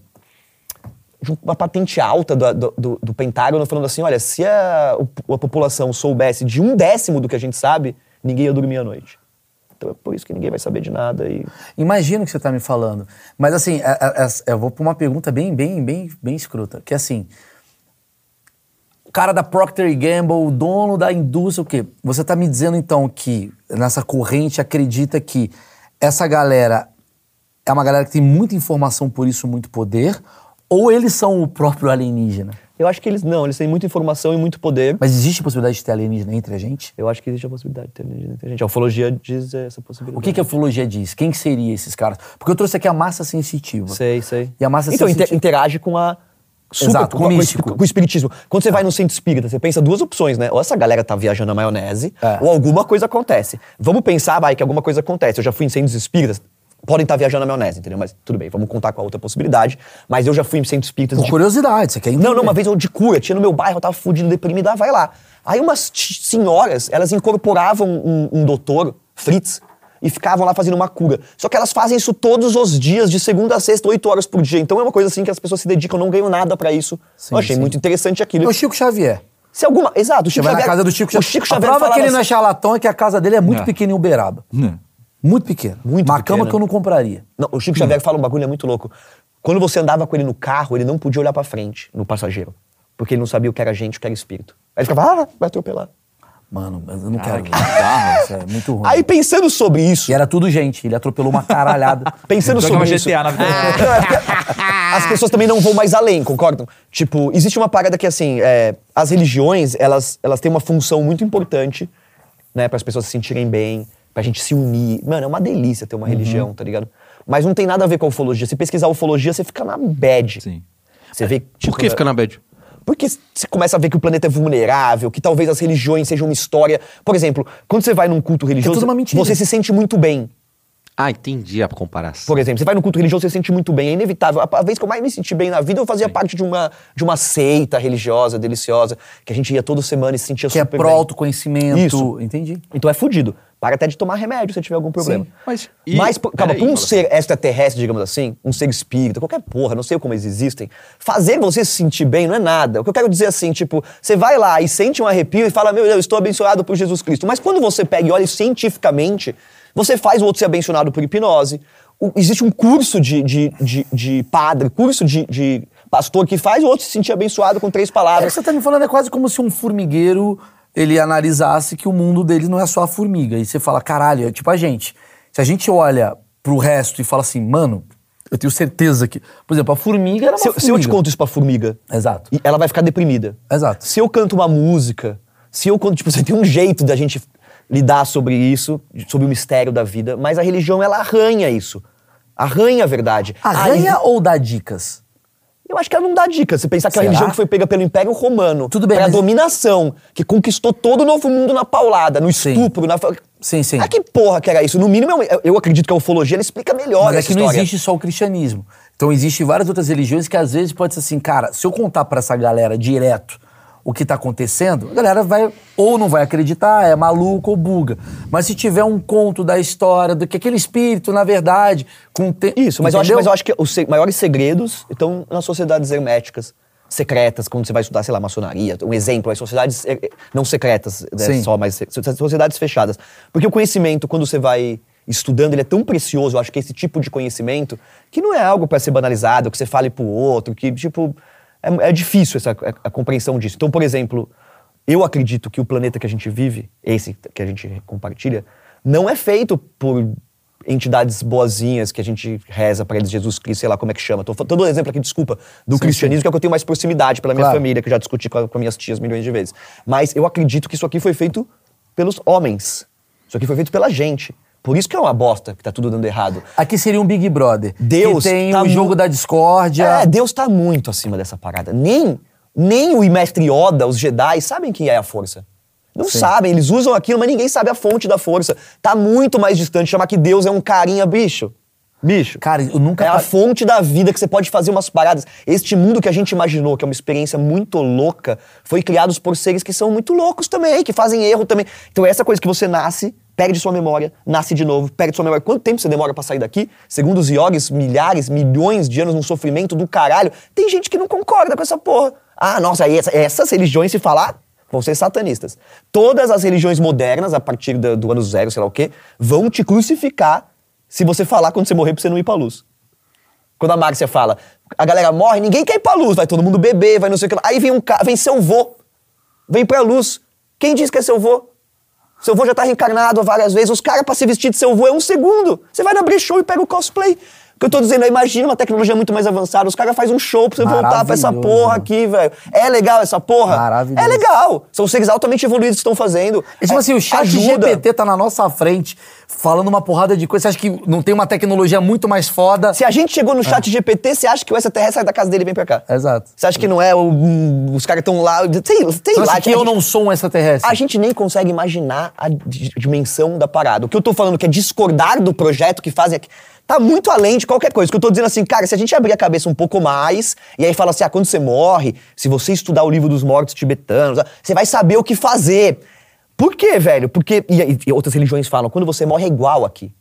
[SPEAKER 1] de uma patente alta do, do, do- Pentágono falando assim: olha, se a, a população soubesse de um décimo do que a gente sabe, ninguém ia dormir à noite. Então é por isso que ninguém vai saber de nada. E...
[SPEAKER 3] Imagino o que você tá me falando. Mas assim, é- é- é- eu vou pra uma pergunta bem, bem, bem, bem escrota. Que é assim, cara da Procter Gamble, o dono da indústria, o quê? Você tá me dizendo então que nessa corrente acredita que essa galera é uma galera que tem muita informação, por isso muito poder, ou eles são o próprio alienígena?
[SPEAKER 1] Eu acho que eles não, eles têm muita informação e muito poder.
[SPEAKER 3] Mas existe a possibilidade de ter alienígena entre a gente?
[SPEAKER 1] Eu acho que existe a possibilidade de ter alienígena entre a gente. A ufologia diz essa possibilidade.
[SPEAKER 3] O que, que a ufologia diz? Quem que seria esses caras? Porque eu trouxe aqui a massa sensitiva.
[SPEAKER 1] Sei, sei.
[SPEAKER 3] E a massa
[SPEAKER 1] então,
[SPEAKER 3] sensitiva-
[SPEAKER 1] inter- interage com a.
[SPEAKER 3] Exato, com o
[SPEAKER 1] com,
[SPEAKER 3] místico.
[SPEAKER 1] com o espiritismo. Quando você vai no centro espírita, você pensa duas opções, né? Ou essa galera tá viajando na maionese,
[SPEAKER 3] É.
[SPEAKER 1] ou alguma coisa acontece. Vamos pensar, vai, que alguma coisa acontece. Eu já fui em centros espíritas, podem estar viajando na maionese, entendeu? Mas tudo bem, vamos contar com a outra possibilidade. Mas eu já fui em centros espíritas
[SPEAKER 3] Por
[SPEAKER 1] de
[SPEAKER 3] curiosidade, você quer entender.
[SPEAKER 1] não, não, uma vez eu de cura, tinha no meu bairro, eu tava fudido, deprimido, ah, vai lá. Aí umas senhoras, elas incorporavam um, um doutor, Fritz, e ficavam lá fazendo uma cura. Só que elas fazem isso todos os dias, de segunda a sexta, oito horas por dia. Então é uma coisa assim que as pessoas se dedicam, não ganham nada pra isso.
[SPEAKER 3] Sim,
[SPEAKER 1] eu achei
[SPEAKER 3] sim.
[SPEAKER 1] muito interessante
[SPEAKER 3] É
[SPEAKER 1] aquilo.
[SPEAKER 3] o Chico Xavier.
[SPEAKER 1] Se alguma. Exato, o
[SPEAKER 3] Você
[SPEAKER 1] Chico
[SPEAKER 3] vai na
[SPEAKER 1] Xavier-
[SPEAKER 3] casa do Chico
[SPEAKER 1] O
[SPEAKER 3] Xavier.
[SPEAKER 1] Chico
[SPEAKER 3] a
[SPEAKER 1] Xavier
[SPEAKER 3] prova
[SPEAKER 1] falava
[SPEAKER 3] que ele não é
[SPEAKER 1] assim-
[SPEAKER 3] charlatão é que a casa dele é muito
[SPEAKER 2] É.
[SPEAKER 3] pequena em Uberaba.
[SPEAKER 2] Não.
[SPEAKER 3] Muito pequena.
[SPEAKER 1] Muito
[SPEAKER 3] Uma cama
[SPEAKER 1] pequena.
[SPEAKER 3] que eu não compraria.
[SPEAKER 1] Não, o Chico Xavier fala um bagulho é muito louco. Quando você andava com ele no carro, ele não podia olhar pra frente, no passageiro. Porque ele não sabia o que era gente, o que era espírito. Aí ele ficava, ah, vai atropelar.
[SPEAKER 3] Mano, eu não
[SPEAKER 2] Cara,
[SPEAKER 3] quero.
[SPEAKER 2] que bizarro.
[SPEAKER 3] Isso é muito ruim.
[SPEAKER 1] Aí pensando sobre isso,
[SPEAKER 3] E era tudo gente. Ele atropelou uma caralhada.
[SPEAKER 1] pensando
[SPEAKER 2] Jogava
[SPEAKER 1] sobre isso.
[SPEAKER 2] GTA na vida.
[SPEAKER 1] as pessoas também não vão mais além, concordam? Tipo, existe uma parada que, assim, é, as religiões, elas, elas têm uma função muito importante, né, para as pessoas se sentirem bem, pra gente se unir. Mano, é uma delícia ter uma
[SPEAKER 2] Uhum.
[SPEAKER 1] religião, tá ligado? Mas não tem nada a ver com a ufologia. Se pesquisar ufologia, você fica na bad.
[SPEAKER 2] Sim.
[SPEAKER 1] Você vê, tipo,
[SPEAKER 4] Por que fica na bad?
[SPEAKER 1] Porque você começa a ver que o planeta é vulnerável, que talvez as religiões sejam uma história. Por exemplo, quando você vai num culto religioso,
[SPEAKER 3] mentira.
[SPEAKER 1] você se sente muito bem.
[SPEAKER 4] Ah, entendi a comparação.
[SPEAKER 1] Por exemplo, você vai no culto religioso, você se sente muito bem, é inevitável. A, a vez que eu mais me senti bem na vida, eu fazia parte de uma, de uma seita religiosa, deliciosa, que a gente ia toda semana e se sentia
[SPEAKER 3] que é
[SPEAKER 1] super
[SPEAKER 3] pro
[SPEAKER 1] bem.
[SPEAKER 3] autoconhecimento.
[SPEAKER 1] Isso.
[SPEAKER 3] Entendi.
[SPEAKER 1] Então é fudido. Para até de tomar remédio se tiver algum problema.
[SPEAKER 3] Sim,
[SPEAKER 2] mas- e-
[SPEAKER 1] Mas, pô, calma, um ser extraterrestre, digamos assim, um ser espírita, qualquer porra, não sei como eles existem, fazer você se sentir bem não é nada. O que eu quero dizer assim, tipo, você vai lá e sente um arrepio e fala, meu Deus, estou abençoado por Jesus Cristo. Mas quando você pega e olha cientificamente, você faz o outro ser abençoado por hipnose. O- existe um curso de, de, de, de padre, curso de, de pastor que faz o outro se sentir abençoado com três
[SPEAKER 3] É,
[SPEAKER 1] palavras.
[SPEAKER 3] você tá me falando é quase como se um formigueiro ele analisasse que o mundo dele não é só a formiga. E você fala, caralho, é tipo a gente. Se a gente olha pro resto e fala assim, mano, eu tenho certeza que. Por exemplo, a formiga era uma
[SPEAKER 1] Se, eu-
[SPEAKER 3] formiga.
[SPEAKER 1] se eu te conto isso pra formiga,
[SPEAKER 3] Exato.
[SPEAKER 1] ela vai ficar deprimida.
[SPEAKER 3] Exato.
[SPEAKER 1] Se eu canto uma música, se eu conto, tipo, você tem um jeito da gente lidar sobre isso, sobre o mistério da vida, mas a religião ela arranha isso. Arranha a verdade.
[SPEAKER 3] Arranha ou dá dicas?
[SPEAKER 1] eu acho que ela não dá dica. Você pensar que a
[SPEAKER 3] Será?
[SPEAKER 1] religião que foi pega pelo Império Romano,
[SPEAKER 3] Tudo bem,
[SPEAKER 1] pra
[SPEAKER 3] mas-
[SPEAKER 1] dominação, que conquistou todo o novo mundo na paulada, no
[SPEAKER 3] Sim.
[SPEAKER 1] estupro, na... fa-
[SPEAKER 3] Sim, sim.
[SPEAKER 1] Ah, que porra que era isso? No mínimo, eu- eu acredito que a ufologia ela explica melhor
[SPEAKER 3] Mas é que não
[SPEAKER 1] história.
[SPEAKER 3] existe só o cristianismo. Então existem várias outras religiões que às vezes pode ser assim, cara, se eu contar pra essa galera direto o que tá acontecendo, a galera vai ou não vai acreditar, é maluco ou buga. Mas se tiver um conto da história do que aquele espírito, na verdade, com te...
[SPEAKER 1] Isso, mas eu, acho, mas eu acho que os maiores segredos estão nas sociedades herméticas, secretas, quando você vai estudar, sei lá, maçonaria. Um exemplo, as sociedades eh, eh, não secretas, né, só, mas sociedades fechadas. Porque o conhecimento, quando você vai estudando, ele é tão precioso, eu acho que esse tipo de conhecimento, que não é algo para ser banalizado, que você fale pro outro, que, tipo, é, é difícil essa, a, a compreensão disso. Então, por exemplo, eu acredito que o planeta que a gente vive, esse que a gente compartilha, não é feito por entidades boazinhas que a gente reza para eles, Jesus Cristo, sei lá como é que chama. Tô dando um exemplo aqui, desculpa, do cristianismo, que é o que eu tenho mais proximidade pela minha
[SPEAKER 3] Claro.
[SPEAKER 1] família, que eu já discuti com, a- com minhas tias milhões de vezes. Mas eu acredito que isso aqui foi feito pelos homens. Isso aqui foi feito pela gente. Por isso que é uma bosta que tá tudo dando errado.
[SPEAKER 3] Aqui seria um Big Brother.
[SPEAKER 1] Deus
[SPEAKER 3] que tem
[SPEAKER 1] tá
[SPEAKER 3] o jogo da discórdia.
[SPEAKER 1] É, Deus tá muito acima dessa parada. Nem, nem o mestre Yoda, os Jedi, sabem quem é a força. Não
[SPEAKER 3] Sim.
[SPEAKER 1] sabem, eles usam aquilo, mas ninguém sabe a fonte da força. Tá muito mais distante. Chamar que Deus é um carinha, bicho. Bicho.
[SPEAKER 3] Cara, eu nunca
[SPEAKER 1] É a fonte da vida que você pode fazer umas paradas. Este mundo que a gente imaginou, que é uma experiência muito louca, foi criado por seres que são muito loucos também, que fazem erro também. Então, essa coisa que você nasce, perde sua memória, nasce de novo, perde sua memória. Quanto tempo você demora pra sair daqui? Segundo os yogis, milhares, milhões de anos num sofrimento do caralho. Tem gente que não concorda com essa porra. Ah, nossa, essa- essas religiões, se falar, vão ser satanistas. Todas as religiões modernas, a partir da- do ano zero, sei lá o quê, vão te crucificar se você falar quando você morrer pra você não ir pra luz. Quando a Márcia fala, a galera morre, ninguém quer ir pra luz, vai todo mundo beber, vai não sei o que. Aí vem um cara, vem seu vô, vem pra luz. Quem diz que é seu vô? Seu vô já tá reencarnado várias vezes. Os caras, pra se vestir de seu vô, é um segundo. Você vai na brechó e pega o cosplay. Que eu tô dizendo é, imagina uma tecnologia muito mais avançada. Os caras fazem um show pra você voltar pra essa porra aqui, velho. É legal essa porra?
[SPEAKER 3] Maravilhoso.
[SPEAKER 1] É legal. São seres altamente evoluídos que estão fazendo.
[SPEAKER 3] É tipo
[SPEAKER 1] É,
[SPEAKER 3] assim, o chat
[SPEAKER 1] ajuda.
[SPEAKER 3] GPT tá na nossa frente, falando uma porrada de coisa. Você acha que não tem uma tecnologia muito mais foda?
[SPEAKER 1] Se a gente chegou no chat GPT, você acha que o extraterrestre sai da casa dele e vem pra cá?
[SPEAKER 3] Exato.
[SPEAKER 1] Você acha que não é o- um, os caras estão lá. Sei
[SPEAKER 3] Você
[SPEAKER 1] lá.
[SPEAKER 3] acha que eu
[SPEAKER 1] gente-
[SPEAKER 3] não sou um extraterrestre?
[SPEAKER 1] A gente nem consegue imaginar a di- dimensão da parada. O que eu tô falando que é discordar do projeto que fazem aqui. Tá muito além de qualquer coisa. Que eu tô dizendo assim, cara, se a gente abrir a cabeça um pouco mais, e aí fala assim, ah, quando você morre, se você estudar o livro dos mortos tibetanos, ah, você vai saber o que fazer. Por quê, velho? Porque. E, e outras religiões falam, quando você morre é igual aqui.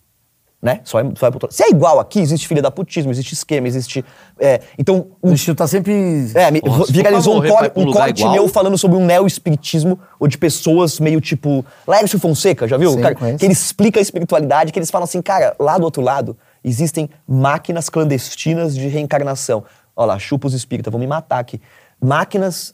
[SPEAKER 1] Né? Só é, só é Se é igual aqui, existe filha da putismo, existe esquema, existe. é, então,
[SPEAKER 3] O destino tá sempre.
[SPEAKER 1] é, me-
[SPEAKER 4] for
[SPEAKER 1] viralizou um, cor-
[SPEAKER 4] um
[SPEAKER 1] corte
[SPEAKER 4] igual?
[SPEAKER 1] meu falando sobre um neo-espiritismo, ou de pessoas meio tipo. Lércio Fonseca, já viu?
[SPEAKER 3] Sim,
[SPEAKER 1] Cara, que ele explica a espiritualidade, que eles falam assim, cara, lá do outro lado existem máquinas clandestinas de reencarnação. Olha lá, chupa os espíritas, vão me matar aqui. Máquinas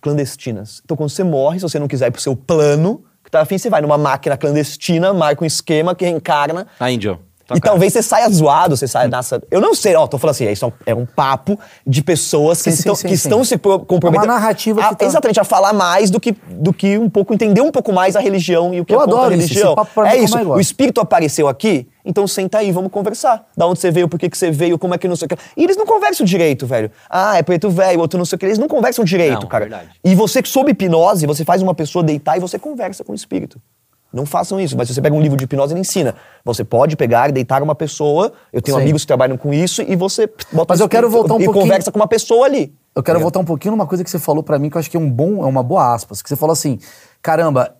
[SPEAKER 1] clandestinas. Então, quando você morre, se você não quiser ir pro seu plano, que tá afim, você vai numa máquina clandestina, marca um esquema que reencarna.
[SPEAKER 4] A Índia.
[SPEAKER 1] E talvez você saia zoado, você saia nessa. Eu não sei, ó, tô falando assim, isso é um- é um papo de pessoas que,
[SPEAKER 3] Sim,
[SPEAKER 1] estão,
[SPEAKER 3] sim,
[SPEAKER 1] que
[SPEAKER 3] sim.
[SPEAKER 1] estão se pro- comprometendo.
[SPEAKER 3] É uma narrativa
[SPEAKER 1] a,
[SPEAKER 3] que tá-
[SPEAKER 1] Exatamente, a falar mais do que, do que um pouco, entender um pouco mais a religião e o que
[SPEAKER 3] Eu
[SPEAKER 1] é a
[SPEAKER 3] adoro isso,
[SPEAKER 1] religião. é
[SPEAKER 3] é
[SPEAKER 1] isso.
[SPEAKER 3] eu
[SPEAKER 1] O espírito apareceu aqui, então senta aí, vamos conversar. Da onde você veio, por que, que você veio, como é que não sei o que. E eles não conversam direito, velho. Ah, é preto velho, outro não sei o que. Eles não conversam direito,
[SPEAKER 4] Não,
[SPEAKER 1] cara.
[SPEAKER 4] verdade.
[SPEAKER 1] E você, sob hipnose, você faz uma pessoa deitar e você conversa com o espírito. Não façam isso, mas se você pega um livro de hipnose, ele ensina. Você pode pegar e deitar uma pessoa. Eu tenho
[SPEAKER 3] Sim.
[SPEAKER 1] amigos que trabalham com isso e você bota
[SPEAKER 3] Mas eu quero voltar um
[SPEAKER 1] e
[SPEAKER 3] pouquinho-
[SPEAKER 1] conversa com uma pessoa ali.
[SPEAKER 3] Eu quero voltar um pouquinho numa coisa que você falou pra mim, que eu acho que é um bom, é uma boa aspas. Que você falou assim, caramba,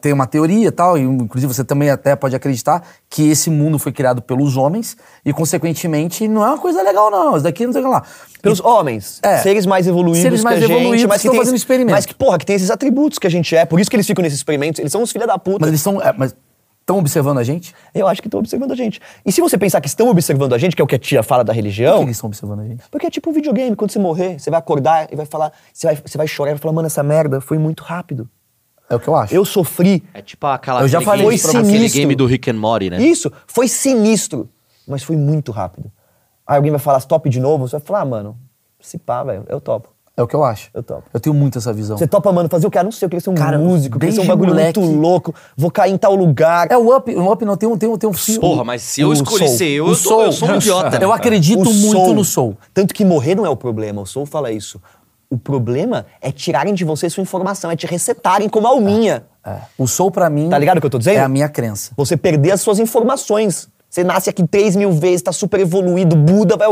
[SPEAKER 3] tem uma teoria e tal, e inclusive você também até pode acreditar que esse mundo foi criado pelos homens e, consequentemente, não é uma coisa legal, não. Isso daqui não sei o que lá.
[SPEAKER 1] Pelos homens,
[SPEAKER 3] É.
[SPEAKER 1] seres mais evoluídos
[SPEAKER 3] Seres mais
[SPEAKER 1] que a gente,
[SPEAKER 3] evoluídos
[SPEAKER 1] mas
[SPEAKER 3] que
[SPEAKER 1] que
[SPEAKER 3] estão
[SPEAKER 1] tem
[SPEAKER 3] fazendo
[SPEAKER 1] esse-
[SPEAKER 3] experimento.
[SPEAKER 1] Mas que, porra, que tem esses atributos que a gente é. Por isso que eles ficam nesses experimentos. Eles são os filha da puta.
[SPEAKER 3] Mas eles estão. É, mas estão observando a gente?
[SPEAKER 1] Eu acho que estão observando a gente. E se você pensar que estão observando a gente, que é o que a tia fala da
[SPEAKER 3] Por
[SPEAKER 1] religião...
[SPEAKER 3] que eles estão observando a gente?
[SPEAKER 1] Porque é tipo um videogame, quando você morrer, você vai acordar e vai falar... Você vai, você vai chorar e vai falar, mano, essa merda foi muito rápido.
[SPEAKER 3] É o que eu acho.
[SPEAKER 1] Eu sofri,
[SPEAKER 4] É tipo aquela
[SPEAKER 3] Eu já falei
[SPEAKER 4] game, aquele
[SPEAKER 1] você.
[SPEAKER 4] game do Rick and Morty, né?
[SPEAKER 1] Isso, foi sinistro, mas foi muito rápido. Aí alguém vai falar stop de novo, você vai falar, ah, mano, se pá, velho, eu topo.
[SPEAKER 3] É o que eu acho.
[SPEAKER 1] Eu topo.
[SPEAKER 3] Eu tenho muito essa visão.
[SPEAKER 1] Você topa, mano, fazer o que? Ah, não sei, eu queria ser um
[SPEAKER 3] Cara,
[SPEAKER 1] músico, eu queria ser um bagulho
[SPEAKER 3] moleque-
[SPEAKER 1] muito louco, vou cair em tal lugar.
[SPEAKER 3] É o Up, o Up não tem um, tem um, tem um fio.
[SPEAKER 4] Porra, mas se eu escolhi
[SPEAKER 1] soul.
[SPEAKER 4] ser eu, sou, eu sou um idiota.
[SPEAKER 3] Eu acredito
[SPEAKER 1] O
[SPEAKER 3] muito
[SPEAKER 1] soul.
[SPEAKER 3] no soul.
[SPEAKER 1] Tanto que morrer não é o problema, o Soul fala isso. O problema é tirarem de você sua informação, é te resetarem como alminha.
[SPEAKER 3] É. O soul, pra mim.
[SPEAKER 1] Tá ligado o que eu tô dizendo?
[SPEAKER 3] É a minha crença.
[SPEAKER 1] Você perder as suas informações. Você nasce aqui 3 mil vezes, tá super evoluído, Buda, vai,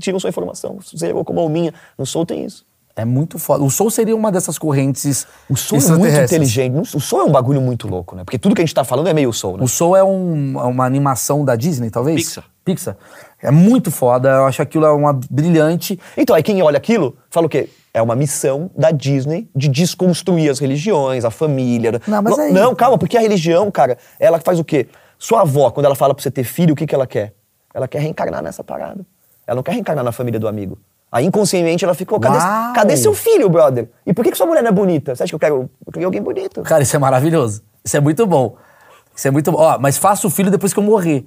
[SPEAKER 1] tiram sua informação, zerou como a minha. No Soul tem isso.
[SPEAKER 3] É muito foda. O Soul seria uma dessas correntes
[SPEAKER 1] O Soul é muito inteligente. O Soul é um bagulho muito louco, né? Porque tudo que a gente tá falando é meio Soul, né?
[SPEAKER 3] O Soul é um- uma animação da Disney, talvez?
[SPEAKER 4] Pixar.
[SPEAKER 3] Pixar. É muito foda. Eu acho aquilo é uma brilhante.
[SPEAKER 1] Então, aí quem olha aquilo, fala o quê? É uma missão da Disney de desconstruir as religiões, a família.
[SPEAKER 3] Não, mas aí-
[SPEAKER 1] Não, calma, porque a religião, cara, ela faz o quê? Sua avó, quando ela fala pra você ter filho, o que, que ela quer? Ela quer reencarnar nessa parada. Ela não quer reencarnar na família do amigo. Aí, inconscientemente, ela ficou, cadê, cadê seu filho, brother? E por que, que sua mulher não é bonita? Você acha que eu quero, eu queria alguém bonito?
[SPEAKER 3] Cara, isso é maravilhoso. Isso é muito bom. Isso é muito bom. Ó, mas faça o filho depois que eu morrer.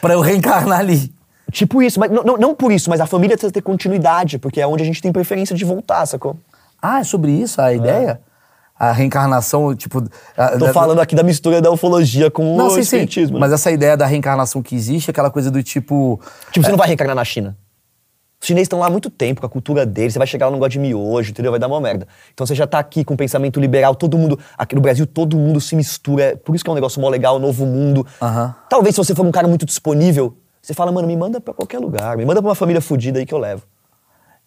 [SPEAKER 3] Pra eu reencarnar ali.
[SPEAKER 1] Tipo isso, mas não, não, por isso, mas a família precisa ter continuidade, porque é onde a gente tem preferência de voltar, sacou?
[SPEAKER 3] Ah, é sobre isso a ideia? A reencarnação, tipo. a-
[SPEAKER 1] Tô
[SPEAKER 3] da-
[SPEAKER 1] falando aqui da mistura da ufologia com
[SPEAKER 3] Não,
[SPEAKER 1] o
[SPEAKER 3] sim, sim.
[SPEAKER 1] espiritismo. né?
[SPEAKER 3] Mas essa ideia da reencarnação que existe, aquela coisa do tipo.
[SPEAKER 1] Tipo, você não vai reencarnar na China. Os chineses estão lá há muito tempo, com a cultura deles, você vai chegar lá no negócio de miojo, entendeu? Vai dar uma merda. Então você já tá aqui com o pensamento liberal, todo mundo. Aqui no Brasil, todo mundo se mistura. é Por isso que é um negócio mó legal, novo mundo.
[SPEAKER 3] Aham.
[SPEAKER 1] Talvez se você for um cara muito disponível, você fala, mano, me manda pra qualquer lugar, me manda pra uma família fodida aí que eu levo.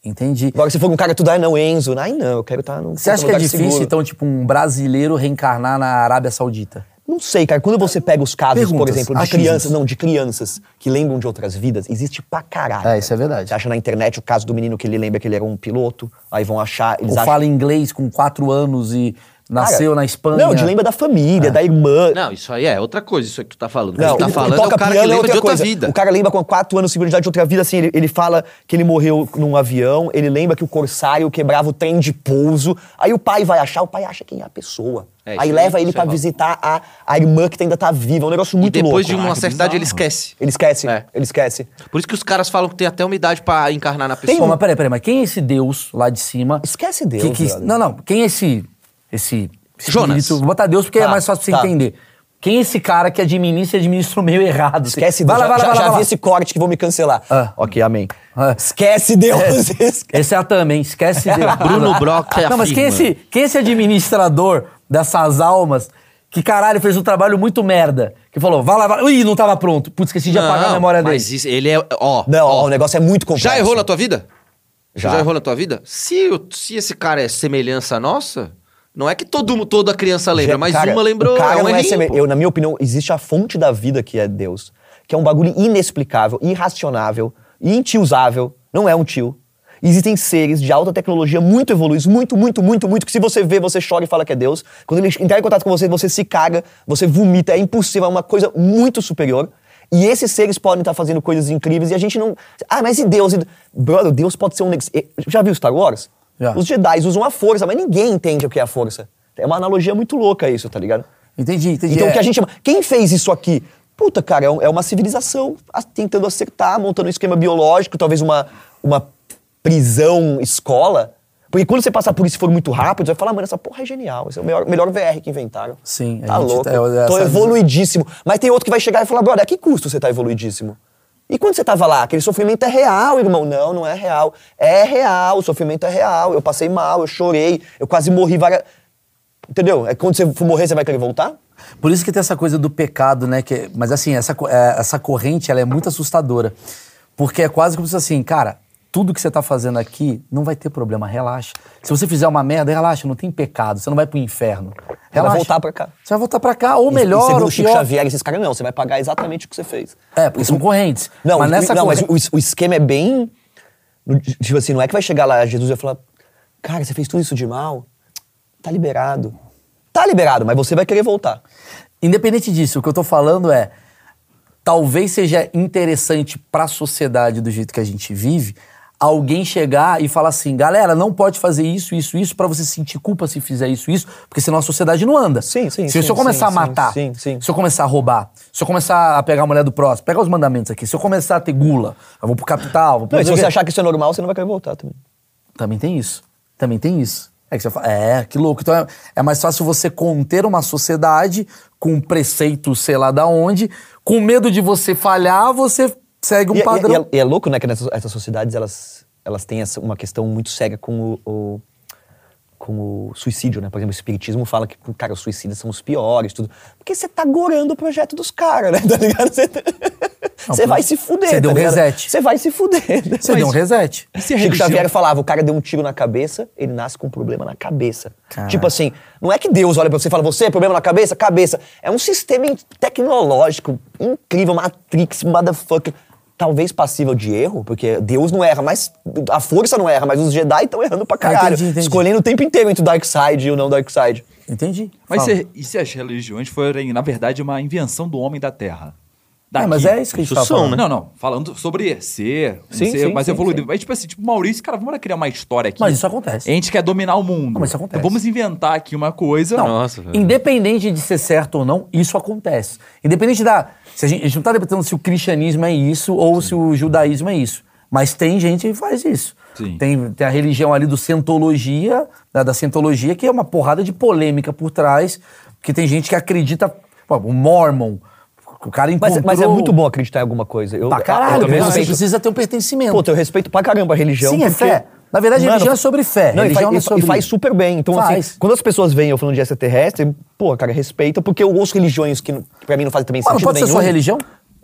[SPEAKER 3] Entendi.
[SPEAKER 1] Agora, se for um cara tudo, ah, não, Enzo, ai não, eu quero estar num
[SPEAKER 3] Você acha que é difícil,
[SPEAKER 1] seguro.
[SPEAKER 3] então, tipo, um brasileiro reencarnar na Arábia Saudita?
[SPEAKER 1] Não sei, cara. Quando você pega os casos, por
[SPEAKER 3] Perguntas,
[SPEAKER 1] exemplo, de
[SPEAKER 3] achismos.
[SPEAKER 1] crianças, não, de crianças que lembram de outras vidas, existe pra caralho.
[SPEAKER 3] É, isso é verdade.
[SPEAKER 1] Você acha na internet o caso do menino que ele lembra que ele era um piloto, aí vão achar, eles
[SPEAKER 3] Ou
[SPEAKER 1] acham...
[SPEAKER 3] fala inglês com quatro anos e nasceu
[SPEAKER 1] Cara,
[SPEAKER 3] na Espanha?
[SPEAKER 1] Não, de lembra da
[SPEAKER 3] É.
[SPEAKER 1] família, da irmã.
[SPEAKER 4] Não, isso aí é outra coisa, isso aí que tu tá falando. O que
[SPEAKER 1] Não,
[SPEAKER 4] tu tá
[SPEAKER 1] ele
[SPEAKER 4] falando é o cara que
[SPEAKER 1] é
[SPEAKER 4] lembra de outra
[SPEAKER 1] coisa.
[SPEAKER 4] vida.
[SPEAKER 1] O cara lembra com 4 anos, 5 anos de idade de outra vida, assim, ele, ele fala que ele morreu num avião, ele lembra que o corsário quebrava o trem de pouso, aí o pai vai achar, o pai acha quem é a pessoa.
[SPEAKER 4] É,
[SPEAKER 1] aí leva ele pra
[SPEAKER 4] aí rola.
[SPEAKER 1] visitar a, a irmã que ainda tá viva, é um negócio
[SPEAKER 4] E
[SPEAKER 1] muito
[SPEAKER 4] depois
[SPEAKER 1] louco.
[SPEAKER 4] de uma certa idade ele esquece.
[SPEAKER 1] Ele esquece,
[SPEAKER 4] É.
[SPEAKER 1] ele esquece.
[SPEAKER 4] Por isso que os caras falam que tem até uma idade pra encarnar na
[SPEAKER 3] Pô,
[SPEAKER 4] pessoa.
[SPEAKER 3] mas peraí, peraí, mas quem é esse Deus lá de cima?
[SPEAKER 1] Esquece Deus,
[SPEAKER 3] Que, que- não, não, quem é esse. Esse
[SPEAKER 4] Jonas.
[SPEAKER 3] espírito- Vou botar Deus porque é
[SPEAKER 1] Tá,
[SPEAKER 3] mais fácil pra
[SPEAKER 1] tá.
[SPEAKER 3] você entender. Quem é esse cara que administra e administra o meio errado?
[SPEAKER 1] Esquece
[SPEAKER 3] vai
[SPEAKER 1] Deus.
[SPEAKER 3] lá, vai lá,
[SPEAKER 1] já
[SPEAKER 3] vai lá,
[SPEAKER 1] já
[SPEAKER 3] vai
[SPEAKER 1] vi
[SPEAKER 3] lá.
[SPEAKER 1] esse corte que vão me cancelar.
[SPEAKER 3] Ah.
[SPEAKER 1] Ok, amém.
[SPEAKER 3] Ah.
[SPEAKER 1] Esquece Deus. esquece.
[SPEAKER 3] Esse é a também, esquece Deus.
[SPEAKER 4] Bruno Brock
[SPEAKER 3] Não, mas quem é,
[SPEAKER 4] afirma.
[SPEAKER 3] esse, quem é esse administrador dessas almas que, caralho, fez um trabalho muito merda? Que falou, vai lá, vai lá. Ih, não tava pronto. Putz, esqueci de apagar a memória dele.
[SPEAKER 4] mas isso, ele é... Ó,
[SPEAKER 1] Não,
[SPEAKER 4] ó,
[SPEAKER 1] o negócio é muito complexo.
[SPEAKER 4] Já errou na tua vida?
[SPEAKER 1] Já.
[SPEAKER 4] Já errou na tua vida? Se, o- se esse cara é semelhança nossa, não é que todo, toda criança lembra, mas
[SPEAKER 1] Cara,
[SPEAKER 4] uma lembrou.
[SPEAKER 1] cara
[SPEAKER 4] é um
[SPEAKER 1] é
[SPEAKER 4] errinho, pô.
[SPEAKER 1] eu, Na minha opinião, existe a fonte da vida que é Deus. Que é um bagulho inexplicável, irracionável, intiosável. Não é um tio. Existem seres de alta tecnologia muito evoluídos, muito, muito, muito, muito, que se você vê, você chora e fala que é Deus. Quando ele entrar em contato com você, você se caga, você vomita, é impossível, é uma coisa muito superior. E esses seres podem estar fazendo coisas incríveis e a gente não. Ah, mas e Deus? E- Brother, Deus pode ser um. Já viu Star Wars?
[SPEAKER 3] Já.
[SPEAKER 1] Os Jedi usam a força, mas ninguém entende o que é a força. É uma analogia muito louca isso, tá ligado?
[SPEAKER 3] Entendi, entendi.
[SPEAKER 1] Então
[SPEAKER 3] É.
[SPEAKER 1] o que a gente chama. Quem fez isso aqui? Puta, cara, é é uma civilização a- tentando acertar, montando um esquema biológico, talvez uma, uma prisão escola. Porque quando você passar por isso e for muito rápido, você vai falar, mano, essa porra é genial. Esse é o melhor, melhor VR que inventaram.
[SPEAKER 3] Sim, a
[SPEAKER 1] Tá
[SPEAKER 3] gente
[SPEAKER 1] louco.
[SPEAKER 3] tá- é-
[SPEAKER 1] Tô
[SPEAKER 3] essa-
[SPEAKER 1] evoluidíssimo. Mas tem outro que vai chegar e falar, brother, a que custo você tá evoluidíssimo? E quando você tava lá, aquele sofrimento é real, irmão. Não, não é real. É real, o sofrimento é real. Eu passei mal, eu chorei, eu quase morri várias. Entendeu? É quando você for morrer, você vai querer voltar?
[SPEAKER 3] Por isso que tem essa coisa do pecado, né? Que, mas assim, essa, é, essa corrente ela é muito assustadora. Porque é quase como se assim, cara, tudo que você tá fazendo aqui não vai ter problema, relaxa. Se você fizer uma merda, relaxa, não tem pecado, você não vai pro inferno.
[SPEAKER 1] Você vai
[SPEAKER 3] Relaxa.
[SPEAKER 1] voltar pra cá.
[SPEAKER 3] Você vai voltar pra cá, ou
[SPEAKER 1] E-
[SPEAKER 3] melhor,
[SPEAKER 1] e segundo
[SPEAKER 3] ou
[SPEAKER 1] o Chico
[SPEAKER 3] pior.
[SPEAKER 1] Xavier, esses caras não, você vai pagar exatamente o que você fez.
[SPEAKER 3] É, porque são correntes.
[SPEAKER 1] Não,
[SPEAKER 3] mas nessa
[SPEAKER 1] não, mas
[SPEAKER 3] corrente...
[SPEAKER 1] o, o esquema é bem. Tipo assim, não é que vai chegar lá Jesus e vai falar: Cara, você fez tudo isso de mal? Tá liberado. Tá liberado, mas você vai querer voltar.
[SPEAKER 3] Independente disso, o que eu tô falando é. Talvez seja interessante pra sociedade do jeito que a gente vive alguém chegar e falar assim: galera, não pode fazer isso, isso, isso, pra você sentir culpa se fizer isso, isso, porque senão a sociedade não anda.
[SPEAKER 1] Sim, sim,
[SPEAKER 3] Se,
[SPEAKER 1] sim,
[SPEAKER 3] eu começar
[SPEAKER 1] sim,
[SPEAKER 3] a matar,
[SPEAKER 1] sim, sim.
[SPEAKER 3] se eu começar a roubar, se eu começar a pegar a mulher do próximo, pegar os mandamentos aqui, se eu começar a ter gula, eu vou pro capital, vou pro
[SPEAKER 1] Não, se você achar que isso é normal, você não vai querer voltar também.
[SPEAKER 3] Também tem isso. Também tem isso. É que você fala, é, que louco. Então é, é mais fácil você conter uma sociedade com preceitos, sei lá da onde, com medo de você falhar, você segue um
[SPEAKER 1] E, e-
[SPEAKER 3] padrão.
[SPEAKER 1] e é, e é louco, né, que nessas, essas sociedades elas, elas têm essa- uma questão muito séria com o, o- com o suicídio, né? Por exemplo, o espiritismo fala que, cara, os suicidas são os piores, tudo. Porque você tá gorando o projeto dos caras, né? Tá ligado? Você tá- você vai se fuder.
[SPEAKER 3] Você deu
[SPEAKER 1] tá
[SPEAKER 3] um
[SPEAKER 1] ligado?
[SPEAKER 3] reset.
[SPEAKER 1] Você vai se fuder.
[SPEAKER 3] Você deu um reset.
[SPEAKER 2] E
[SPEAKER 1] Chico
[SPEAKER 2] religião-
[SPEAKER 1] Xavier falava, o cara deu um tiro na cabeça, ele nasce com um problema na cabeça.
[SPEAKER 3] Caraca.
[SPEAKER 1] Tipo assim, não é que Deus olha pra você e fala, você é problema na cabeça? Cabeça. É um sistema tecnológico incrível, Matrix, motherfucker. Talvez passível de erro, porque Deus não erra, mas a força não erra, mas os Jedi estão errando pra caralho.
[SPEAKER 3] entendi, entendi.
[SPEAKER 1] Escolhendo o tempo inteiro entre o Dark Side e o não Dark Side.
[SPEAKER 3] Entendi.
[SPEAKER 2] Mas se, e se as religiões forem, na verdade, uma invenção do homem da Terra?
[SPEAKER 3] É, mas
[SPEAKER 2] Daqui.
[SPEAKER 3] é isso que a gente tá falando.
[SPEAKER 4] né?
[SPEAKER 2] Não, não. Falando sobre ser,
[SPEAKER 1] Sim,
[SPEAKER 2] ser
[SPEAKER 1] sim,
[SPEAKER 2] mais
[SPEAKER 1] sim,
[SPEAKER 2] evoluído.
[SPEAKER 1] sim.
[SPEAKER 2] Mas, tipo assim, tipo, Maurício, cara, vamos criar uma história aqui.
[SPEAKER 3] Mas isso acontece.
[SPEAKER 2] A gente quer dominar o mundo.
[SPEAKER 3] Não, mas isso acontece.
[SPEAKER 2] Então vamos inventar aqui uma coisa.
[SPEAKER 4] Nossa, velho.
[SPEAKER 3] Independente de ser certo ou não, isso acontece. Independente da. Se a, gente, a gente não tá debatendo se o cristianismo é isso ou se o judaísmo é isso. Mas tem gente que faz isso.
[SPEAKER 2] Sim.
[SPEAKER 3] Tem, tem a religião ali do Scientologia, da, da Scientologia, que é uma porrada de polêmica por trás, que tem gente que acredita. Pô, o Mormon. O cara
[SPEAKER 1] Mas,
[SPEAKER 3] encontrou...
[SPEAKER 1] mas é muito bom acreditar em alguma coisa. Eu,
[SPEAKER 3] Pra
[SPEAKER 1] eu
[SPEAKER 3] caralho, porque você
[SPEAKER 1] respeito-
[SPEAKER 3] precisa ter um pertencimento.
[SPEAKER 1] Puta, eu respeito pra caramba a religião.
[SPEAKER 3] Sim, é
[SPEAKER 1] porque-
[SPEAKER 3] fé. Na verdade, religião é sobre fé.
[SPEAKER 1] Não, e,
[SPEAKER 3] Religião
[SPEAKER 1] faz,
[SPEAKER 3] não é
[SPEAKER 1] e-
[SPEAKER 3] sobre-
[SPEAKER 1] e faz super bem. Então,
[SPEAKER 3] Faz.
[SPEAKER 1] assim, quando as pessoas veem eu falando de extraterrestre, pô, cara, respeita, porque eu ouço religiões que pra mim não fazem também
[SPEAKER 3] Mano,
[SPEAKER 1] sentido
[SPEAKER 3] pode ser
[SPEAKER 1] nenhum.
[SPEAKER 3] sua religião?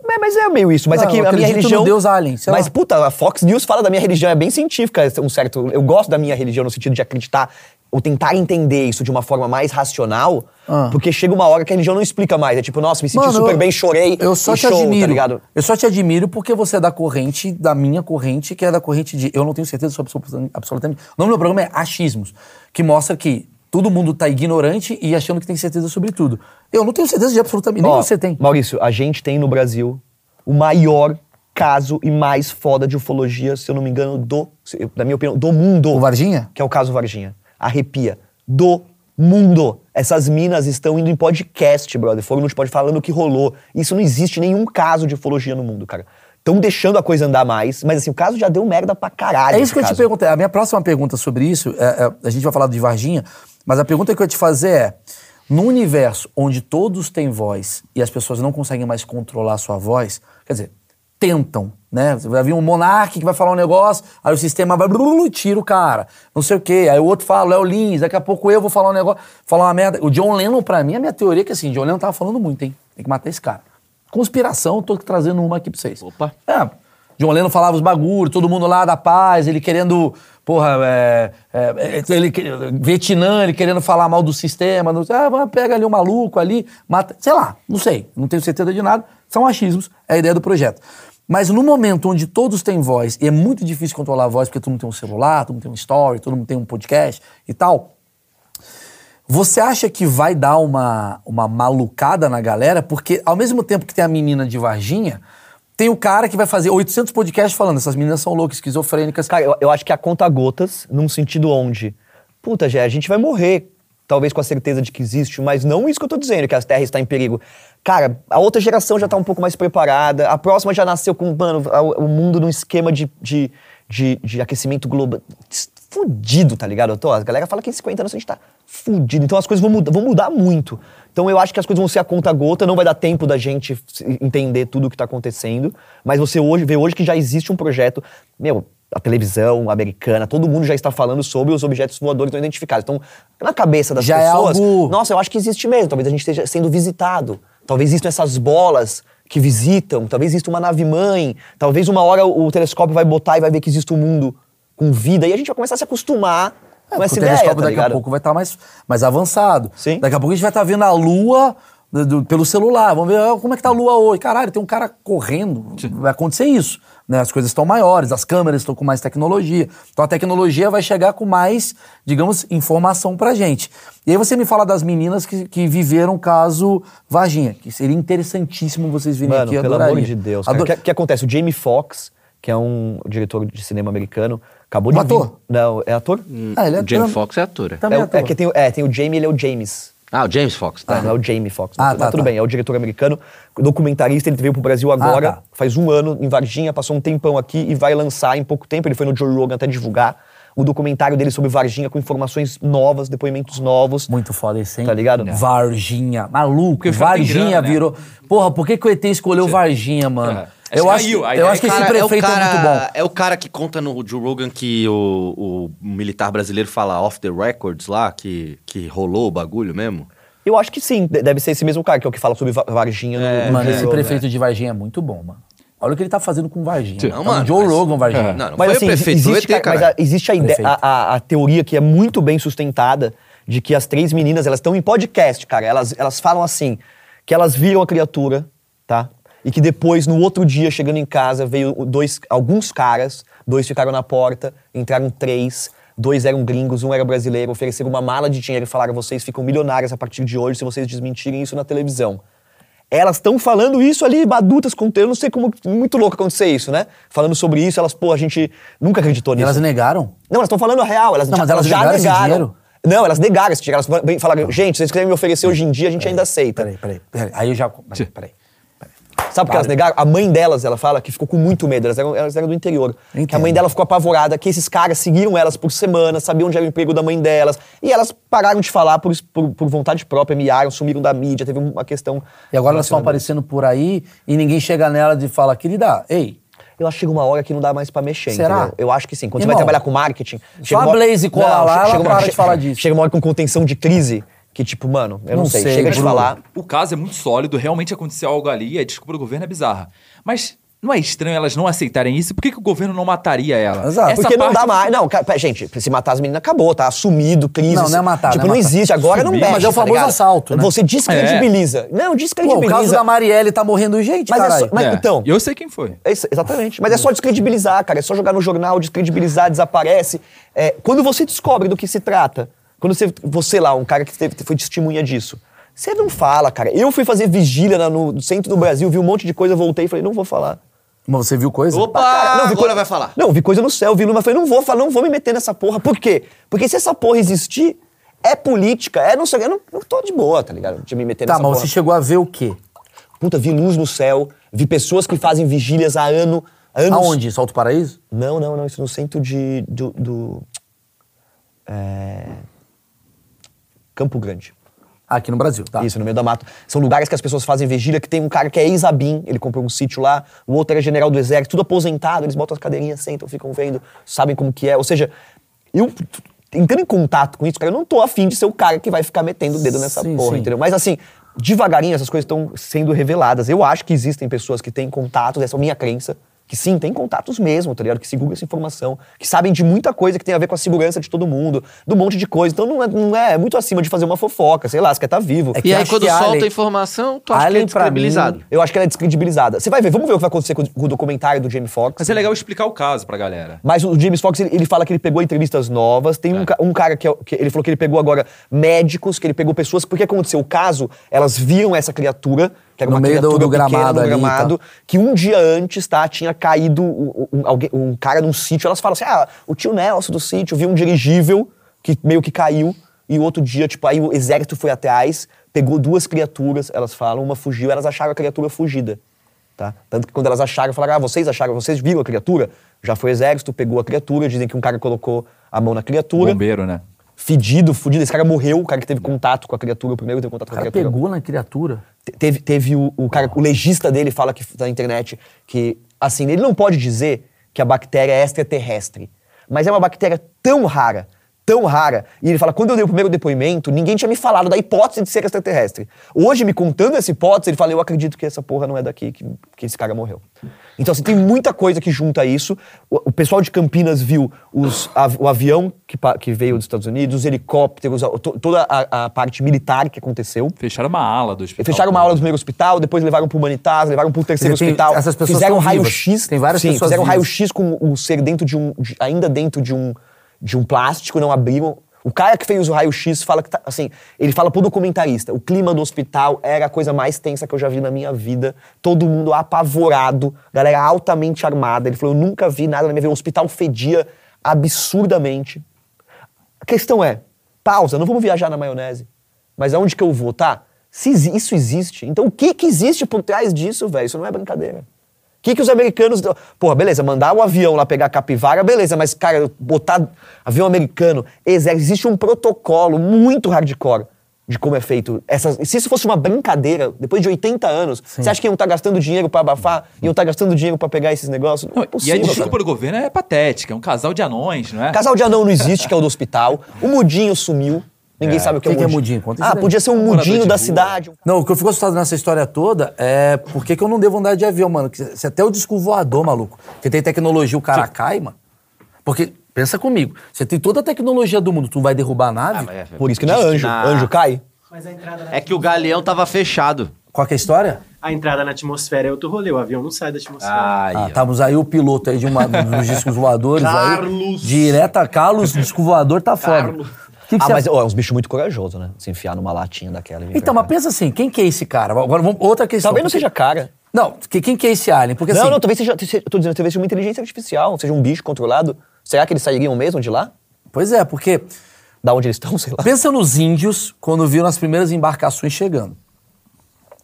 [SPEAKER 1] É, mas é meio isso. Mas
[SPEAKER 3] Não,
[SPEAKER 1] aqui
[SPEAKER 3] eu
[SPEAKER 1] a minha religião.
[SPEAKER 3] Deus alien, sei
[SPEAKER 1] mas,
[SPEAKER 3] lá.
[SPEAKER 1] puta, a Fox News fala da minha religião, é bem científica, um certo. Eu gosto da minha religião no sentido de acreditar ou tentar entender isso de uma forma mais racional,
[SPEAKER 3] Ah.
[SPEAKER 1] porque chega uma hora que a religião não explica mais. É tipo, nossa, me senti
[SPEAKER 3] Mano,
[SPEAKER 1] super
[SPEAKER 3] eu-
[SPEAKER 1] bem, chorei.
[SPEAKER 3] Eu só
[SPEAKER 1] e
[SPEAKER 3] te
[SPEAKER 1] show,
[SPEAKER 3] admiro.
[SPEAKER 1] Tá ligado?
[SPEAKER 3] Eu só te admiro porque você é da corrente, da minha corrente, que é da corrente de. Eu não tenho certeza sobre absolutamente. o nome do programa é Achismos, que mostra que todo mundo tá ignorante e achando que tem certeza sobre tudo. Eu não tenho certeza de absolutamente. Nem
[SPEAKER 1] Ó,
[SPEAKER 3] você tem.
[SPEAKER 1] Maurício, a gente tem no Brasil o maior caso e mais foda de ufologia, se eu não me engano, do, na minha opinião, do mundo.
[SPEAKER 3] O Varginha?
[SPEAKER 1] Que é o caso Varginha. Arrepia. Do mundo. Essas minas estão indo em podcast, brother. Foram no podcast falando o que rolou. Isso não existe nenhum caso de ufologia no mundo, cara. Estão deixando a coisa andar mais, mas assim, o caso já deu merda pra caralho.
[SPEAKER 3] É isso que eu
[SPEAKER 1] esse
[SPEAKER 3] te
[SPEAKER 1] caso.
[SPEAKER 3] perguntei. A minha próxima pergunta sobre isso, é- é- a gente vai falar de Varginha, mas a pergunta que eu ia te fazer é: no universo onde todos têm voz e as pessoas não conseguem mais controlar a sua voz, quer dizer, tentam, né? Vai vir um monarca que vai falar um negócio, aí o sistema vai blululu, tira o cara, não sei o quê. Aí o outro fala, Léo Lins, daqui a pouco eu vou falar um negócio, falar uma merda. O John Lennon, pra mim, a minha teoria é que assim, John Lennon tava falando muito, hein? Tem que matar esse cara. Conspiração, tô trazendo uma aqui pra vocês.
[SPEAKER 4] Opa.
[SPEAKER 3] É, John Lennon falava os bagulhos, todo mundo lá da paz, ele querendo, porra, é, é, ele, Vietnã, ele querendo falar mal do sistema, não, ah, pega ali um maluco ali, mata, sei lá, não sei, não tenho certeza de nada, são achismos, é a ideia do projeto. Mas no momento onde todos têm voz, e é muito difícil controlar a voz, porque todo mundo tem um celular, todo mundo tem um story, todo mundo tem um podcast e tal, você acha que vai dar uma, uma malucada na galera? Porque ao mesmo tempo que tem a menina de Varginha, tem o cara que vai fazer 800 podcasts falando essas meninas são loucas, esquizofrênicas.
[SPEAKER 1] Cara, eu, eu acho que a conta gotas, num sentido onde, puta, Jé, a gente vai morrer, talvez com a certeza de que existe, mas não isso que eu tô dizendo, que a Terra está em perigo. Cara, a outra geração já tá um pouco mais preparada, a próxima já nasceu com, mano, o mundo num esquema de, de, de, de aquecimento global. Fudido, tá ligado? Eu tô, a galera fala que em 50 anos a gente tá fudido. Então as coisas vão mudar, vão mudar muito. Então eu acho que as coisas vão ser a conta gota, não vai dar tempo da gente entender tudo o que tá acontecendo. Mas você hoje vê hoje que já existe um projeto, meu, a televisão americana, todo mundo já está falando sobre os objetos voadores não identificados. Então, na cabeça das
[SPEAKER 3] Já é
[SPEAKER 1] pessoas,
[SPEAKER 3] algo-
[SPEAKER 1] nossa, eu acho que existe mesmo. Talvez a gente esteja sendo visitado. Talvez existam essas bolas que visitam. Talvez exista uma nave mãe. Talvez uma hora o, o telescópio vai botar e vai ver que existe um mundo com vida. E a gente vai começar a se acostumar
[SPEAKER 3] É,
[SPEAKER 1] com essa
[SPEAKER 3] o
[SPEAKER 1] ideia,
[SPEAKER 3] telescópio
[SPEAKER 1] tá
[SPEAKER 3] daqui a pouco vai estar mais, mais avançado.
[SPEAKER 1] Sim.
[SPEAKER 3] Daqui a pouco a gente vai estar vendo a lua do- do- pelo celular. Vamos ver ah, como é que tá a lua hoje. Caralho, tem um cara correndo. Vai acontecer isso. Né? As coisas estão maiores, as câmeras estão com mais tecnologia. Então a tecnologia vai chegar com mais, digamos, informação pra gente. E aí você me fala das meninas que, que viveram o caso Varginha, que seria interessantíssimo vocês virem
[SPEAKER 1] Mano,
[SPEAKER 3] aqui.
[SPEAKER 1] pelo
[SPEAKER 3] adoraria.
[SPEAKER 1] amor de Deus.
[SPEAKER 3] Ador-
[SPEAKER 1] O que, que acontece? O Jamie Foxx, que é um diretor de cinema americano, acabou de
[SPEAKER 3] Um
[SPEAKER 1] vir-
[SPEAKER 3] ator?
[SPEAKER 1] Não, é ator?
[SPEAKER 3] Ah, ele é
[SPEAKER 4] o Jamie Foxx é ator. é.
[SPEAKER 3] Também
[SPEAKER 1] é,
[SPEAKER 3] é
[SPEAKER 1] o-
[SPEAKER 3] ator.
[SPEAKER 1] é que tem, o- é, tem o Jamie, ele é o James.
[SPEAKER 4] Ah, o James Fox, tá?
[SPEAKER 1] Ah, não é o Jamie Foxx.
[SPEAKER 3] Ah,
[SPEAKER 1] mas
[SPEAKER 3] tá,
[SPEAKER 1] tudo
[SPEAKER 3] tá.
[SPEAKER 1] bem, é o diretor americano, documentarista, ele veio pro Brasil agora,
[SPEAKER 3] Ah, tá.
[SPEAKER 1] faz um ano, em Varginha, passou um tempão aqui e vai lançar em pouco tempo, ele foi no Joe Rogan até divulgar o documentário dele sobre Varginha com informações novas, depoimentos novos.
[SPEAKER 3] Muito foda esse, hein?
[SPEAKER 1] Tá ligado?
[SPEAKER 3] Varginha. Maluco, Varginha
[SPEAKER 2] grana, né?
[SPEAKER 3] virou. Porra, por que, que o ET escolheu Varginha, mano?
[SPEAKER 2] É.
[SPEAKER 3] Eu
[SPEAKER 2] Acho
[SPEAKER 3] eu
[SPEAKER 2] ideia
[SPEAKER 3] acho que esse
[SPEAKER 4] Cara,
[SPEAKER 3] prefeito é, muito bom.
[SPEAKER 4] É o cara que conta no Joe Rogan que o, o militar brasileiro fala off the records lá, que, que rolou o bagulho mesmo.
[SPEAKER 1] Eu acho que sim, de- deve ser esse mesmo cara, que é o que fala sobre Va- Varginha no, no
[SPEAKER 3] Mano, esse
[SPEAKER 1] Rogan.
[SPEAKER 3] prefeito de Varginha é muito bom, mano. Olha o que ele tá fazendo com Varginha.
[SPEAKER 2] Sim.
[SPEAKER 3] Não,
[SPEAKER 4] Não, mano,
[SPEAKER 3] Joe
[SPEAKER 4] mas-
[SPEAKER 3] Rogan, Varginha.
[SPEAKER 2] É.
[SPEAKER 4] Não, não
[SPEAKER 1] Mas assim,
[SPEAKER 4] prefeito,
[SPEAKER 1] existe,
[SPEAKER 4] ET,
[SPEAKER 1] cara, mas a- existe a, ideia, a, a- teoria que é muito bem sustentada de que as três meninas, elas estão em podcast, cara. Elas, elas falam assim, que elas viram a criatura, tá? E que depois, no outro dia, chegando em casa, veio dois, alguns caras, dois ficaram na porta, entraram três, dois eram gringos, um era brasileiro, ofereceram uma mala de dinheiro e falaram, vocês ficam milionárias a partir de hoje se vocês desmentirem isso na televisão. Elas estão falando isso ali, adultas, com eu não sei como, muito louco acontecer isso, né? Falando sobre isso, elas, pô, a gente nunca acreditou nisso.
[SPEAKER 3] elas negaram?
[SPEAKER 1] Não, elas estão falando a real. Elas,
[SPEAKER 3] Não,
[SPEAKER 1] já,
[SPEAKER 3] mas elas
[SPEAKER 1] já
[SPEAKER 3] negaram?
[SPEAKER 1] Não, elas negaram esse dinheiro. Elas falaram, gente, se vocês quiserem me oferecer hoje em dia, a gente ainda aceita.
[SPEAKER 3] Peraí, peraí, peraí. Aí eu já. Peraí, peraí.
[SPEAKER 1] Sabe por que elas negaram? A mãe delas, ela fala que ficou com muito medo. Elas eram, elas eram do interior. Que a mãe dela ficou apavorada, que esses caras seguiam elas por semana, sabiam onde era o emprego da mãe delas. E elas pararam de falar por, por, por vontade própria, miaram, sumiram da mídia, teve uma questão.
[SPEAKER 3] E agora elas estão aparecendo por aí e ninguém chega nela e fala, querida, ei,
[SPEAKER 1] Eu acho que chega uma hora que não dá mais pra mexer,
[SPEAKER 3] Será?
[SPEAKER 1] entendeu? Eu acho que sim. Quando
[SPEAKER 3] Irmão,
[SPEAKER 1] você vai trabalhar com marketing...
[SPEAKER 3] só a Blaze cola
[SPEAKER 1] Não,
[SPEAKER 3] lá,
[SPEAKER 1] che-
[SPEAKER 3] ela
[SPEAKER 1] chega uma-
[SPEAKER 3] para de falar disso.
[SPEAKER 1] Chega uma hora com contenção de crise que, tipo, mano, eu não,
[SPEAKER 3] Não
[SPEAKER 1] sei,
[SPEAKER 3] sei,
[SPEAKER 1] chega de falar...
[SPEAKER 2] O caso é muito sólido, realmente aconteceu algo ali, a desculpa do governo é bizarra. Mas não é estranho elas não aceitarem isso? Por que, que o governo não mataria ela?
[SPEAKER 3] Exato.
[SPEAKER 2] Essa
[SPEAKER 1] Porque não
[SPEAKER 2] parte-
[SPEAKER 1] dá mais. Não, gente, se matar as meninas, acabou, tá? Assumido, crise.
[SPEAKER 3] Não, não é matar,
[SPEAKER 1] Tipo,
[SPEAKER 3] não
[SPEAKER 1] não,
[SPEAKER 3] é matar.
[SPEAKER 1] existe. Agora não
[SPEAKER 2] Sumir.
[SPEAKER 1] mexe.
[SPEAKER 3] Mas é o
[SPEAKER 1] tá
[SPEAKER 3] famoso
[SPEAKER 1] ligado?
[SPEAKER 3] assalto, né?
[SPEAKER 1] Você descredibiliza. Não,
[SPEAKER 3] pô,
[SPEAKER 1] descredibiliza.
[SPEAKER 3] o caso da Marielle tá morrendo gente,
[SPEAKER 1] Mas é
[SPEAKER 3] caralho.
[SPEAKER 1] só- mas-
[SPEAKER 2] É,
[SPEAKER 1] então-
[SPEAKER 2] Eu sei quem foi.
[SPEAKER 1] É isso, exatamente. Mas é só descredibilizar, cara. É só jogar no jornal, descredibilizar, desaparece. É, quando você descobre do que se trata, quando você, você lá, um cara que teve- foi testemunha disso, você não fala, cara. Eu fui fazer vigília na- no centro do Brasil, vi um monte de coisa, voltei e falei, não vou falar.
[SPEAKER 3] Mas você viu coisa?
[SPEAKER 4] Opa,
[SPEAKER 1] Cara, não, vi
[SPEAKER 4] agora
[SPEAKER 1] coisa-
[SPEAKER 4] vai falar.
[SPEAKER 1] Não, vi coisa no céu, vi luma, falei, não vou falar, não vou me meter nessa porra. Por quê? Porque se essa porra existir, é política, é não sei, eu não, eu tô de boa, tá ligado? De me meter
[SPEAKER 3] Tá,
[SPEAKER 1] nessa
[SPEAKER 3] mas
[SPEAKER 1] porra.
[SPEAKER 3] você chegou a ver o quê?
[SPEAKER 1] Puta, vi luz no céu, vi pessoas que fazem vigílias há ano, há anos.
[SPEAKER 3] Aonde? Salto Paraíso?
[SPEAKER 1] Não, não, não, isso no centro de. do. do- é, Campo Grande.
[SPEAKER 3] Aqui no Brasil, tá?
[SPEAKER 1] Isso, no meio da mata. São lugares que as pessoas fazem vigília, que tem um cara que é ex-Abim, ele comprou um sítio lá, o outro era general do exército, tudo aposentado, eles botam as cadeirinhas, sentam, ficam vendo, sabem como que é. Ou seja, eu entrando em contato com isso, cara, eu não tô afim de ser o cara que vai ficar metendo o dedo nessa
[SPEAKER 3] Sim,
[SPEAKER 1] porra,
[SPEAKER 3] sim.
[SPEAKER 1] entendeu? Mas assim, devagarinho essas coisas estão sendo reveladas. Eu acho que existem pessoas que têm contatos, essa é a minha crença, que sim, tem contatos mesmo, tá ligado? Que seguram essa informação, que sabem de muita coisa que tem a ver com a segurança de todo mundo, do monte de coisa. Então não é, não é muito acima de fazer uma fofoca, sei lá, você quer estar vivo.
[SPEAKER 3] É que
[SPEAKER 4] E aí, quando solta
[SPEAKER 3] Alien-
[SPEAKER 4] a informação, tu acha que é
[SPEAKER 3] pra mim,
[SPEAKER 4] descredibilizado.
[SPEAKER 1] Eu acho que ela é descredibilizada. Você vai ver, vamos ver o que vai acontecer com, com o documentário do Jamie Foxx.
[SPEAKER 2] Mas é legal explicar o caso pra galera.
[SPEAKER 1] Mas o James Foxx, ele, ele fala que ele pegou entrevistas novas. Tem um, ca- um cara que, é que ele falou que ele pegou agora médicos, que ele pegou pessoas. Porque aconteceu o caso, elas viram essa criatura, que era
[SPEAKER 3] No
[SPEAKER 1] uma
[SPEAKER 3] meio do-
[SPEAKER 1] criatura
[SPEAKER 3] do
[SPEAKER 1] pequena
[SPEAKER 3] gramado
[SPEAKER 1] no
[SPEAKER 3] ali,
[SPEAKER 1] gramado,
[SPEAKER 3] tá.
[SPEAKER 1] que um dia antes, tá, tinha caído um, um- um cara num sítio. Elas falam assim: ah, o tio Nelson do sítio viu um dirigível que meio que caiu. E o outro dia, tipo, aí o exército foi atrás, pegou duas criaturas, elas falam, uma fugiu, elas acharam a criatura fugida. Tá? Tanto que quando elas acharam, falaram, ah, vocês acharam, vocês viram a criatura? Já foi o exército, pegou a criatura, dizem que um cara colocou a mão na criatura.
[SPEAKER 2] Bombeiro, né?
[SPEAKER 1] Fedido, fudido. Esse cara morreu, o cara que teve contato com a criatura, o primeiro que teve contato
[SPEAKER 3] O
[SPEAKER 1] com a criatura.
[SPEAKER 3] pegou na criatura.
[SPEAKER 1] Te- Teve, teve o, o cara, o legista dele fala que na internet que, assim, ele não pode dizer que a bactéria é extraterrestre, mas é uma bactéria tão rara, tão rara. E ele fala, quando eu dei o primeiro depoimento, ninguém tinha me falado da hipótese de ser extraterrestre. Hoje, me contando essa hipótese, ele fala, eu acredito que essa porra não é daqui, que, que esse cara morreu. Então, assim, tem muita coisa que junta isso. O, o pessoal de Campinas viu os, av- o avião que, que veio dos Estados Unidos, os helicópteros, a- to- toda a, a parte militar que aconteceu.
[SPEAKER 2] Fecharam uma ala do hospital.
[SPEAKER 1] Fecharam uma aula do primeiro hospital, depois levaram pro humanitário, levaram pro terceiro
[SPEAKER 3] Tem-
[SPEAKER 1] hospital.
[SPEAKER 3] essas pessoas
[SPEAKER 1] fizeram um raio-x.
[SPEAKER 3] Tem várias
[SPEAKER 1] sim,
[SPEAKER 3] pessoas
[SPEAKER 1] fizeram raio-x com o ser dentro de um. de- ainda dentro de um, de um plástico, não abriram. O cara que fez o raio-x fala que tá. Assim, ele fala pro documentarista: o clima do hospital era a coisa mais tensa que eu já vi na minha vida. Todo mundo apavorado, galera altamente armada. Ele falou: eu nunca vi nada na minha vida. O hospital fedia absurdamente. A questão é, pausa, não vamos viajar na maionese. Mas aonde que eu vou, tá? Se isso existe, então o que que existe por trás disso, velho? Isso não é brincadeira. O que que os americanos... Porra, beleza, mandar o avião lá pegar capivara, beleza, mas, cara, botar avião americano, existe um protocolo muito hardcore de como é feito. Essas, se isso fosse uma brincadeira, depois de 80 anos, você acha que iam estar gastando dinheiro pra abafar? Iam estar gastando dinheiro pra pegar esses negócios? Não,
[SPEAKER 2] Não,
[SPEAKER 1] é
[SPEAKER 2] e a
[SPEAKER 1] possível,
[SPEAKER 2] desculpa do governo é patética. É um casal de anões, não é?
[SPEAKER 1] Casal de anão não existe, que é o do hospital. O mudinho sumiu. Ninguém sabe o que
[SPEAKER 3] Quem
[SPEAKER 1] é
[SPEAKER 3] que é mudinho? Conta
[SPEAKER 1] Ah, podia ser um
[SPEAKER 2] Morador
[SPEAKER 1] mudinho da
[SPEAKER 2] rua.
[SPEAKER 1] cidade.
[SPEAKER 3] Não, o que eu fico assustado nessa história toda é por que que eu não devo andar de avião, mano. Que Se até o disco voador, maluco, que tem tecnologia, o cara cai, mano. Porque, pensa comigo, você tem toda a tecnologia do mundo, tu vai derrubar a nave?
[SPEAKER 1] Por isso que não é anjo.
[SPEAKER 4] Destinar-
[SPEAKER 1] Anjo cai.
[SPEAKER 5] Mas a entrada, na,
[SPEAKER 4] É que o galeão tava fechado.
[SPEAKER 3] Qual que é a história?
[SPEAKER 5] a entrada na atmosfera é outro rolê. O avião não sai da atmosfera.
[SPEAKER 2] Ai,
[SPEAKER 3] Ah, estamos aí o piloto aí de uma, dos discos voadores aí.
[SPEAKER 5] Carlos.
[SPEAKER 3] Direta, Carlos, disco voador tá foda.
[SPEAKER 5] Carlos.
[SPEAKER 3] Que que
[SPEAKER 1] Ah, mas ó, é uns bichos muito corajosos, né? Se enfiar numa latinha daquela.
[SPEAKER 3] Então, mas pensa assim, quem que é esse cara? Agora, vamos, outra questão.
[SPEAKER 1] Talvez não seja cara.
[SPEAKER 3] Não, que- quem que é esse alien? Porque
[SPEAKER 1] não,
[SPEAKER 3] assim...
[SPEAKER 1] não, talvez seja. tô dizendo, talvez seja uma inteligência artificial, seja um bicho controlado. Será que eles sairiam mesmo de lá?
[SPEAKER 3] Pois é, porque
[SPEAKER 1] Da onde eles estão, sei lá.
[SPEAKER 3] pensa nos índios quando viram as primeiras embarcações chegando.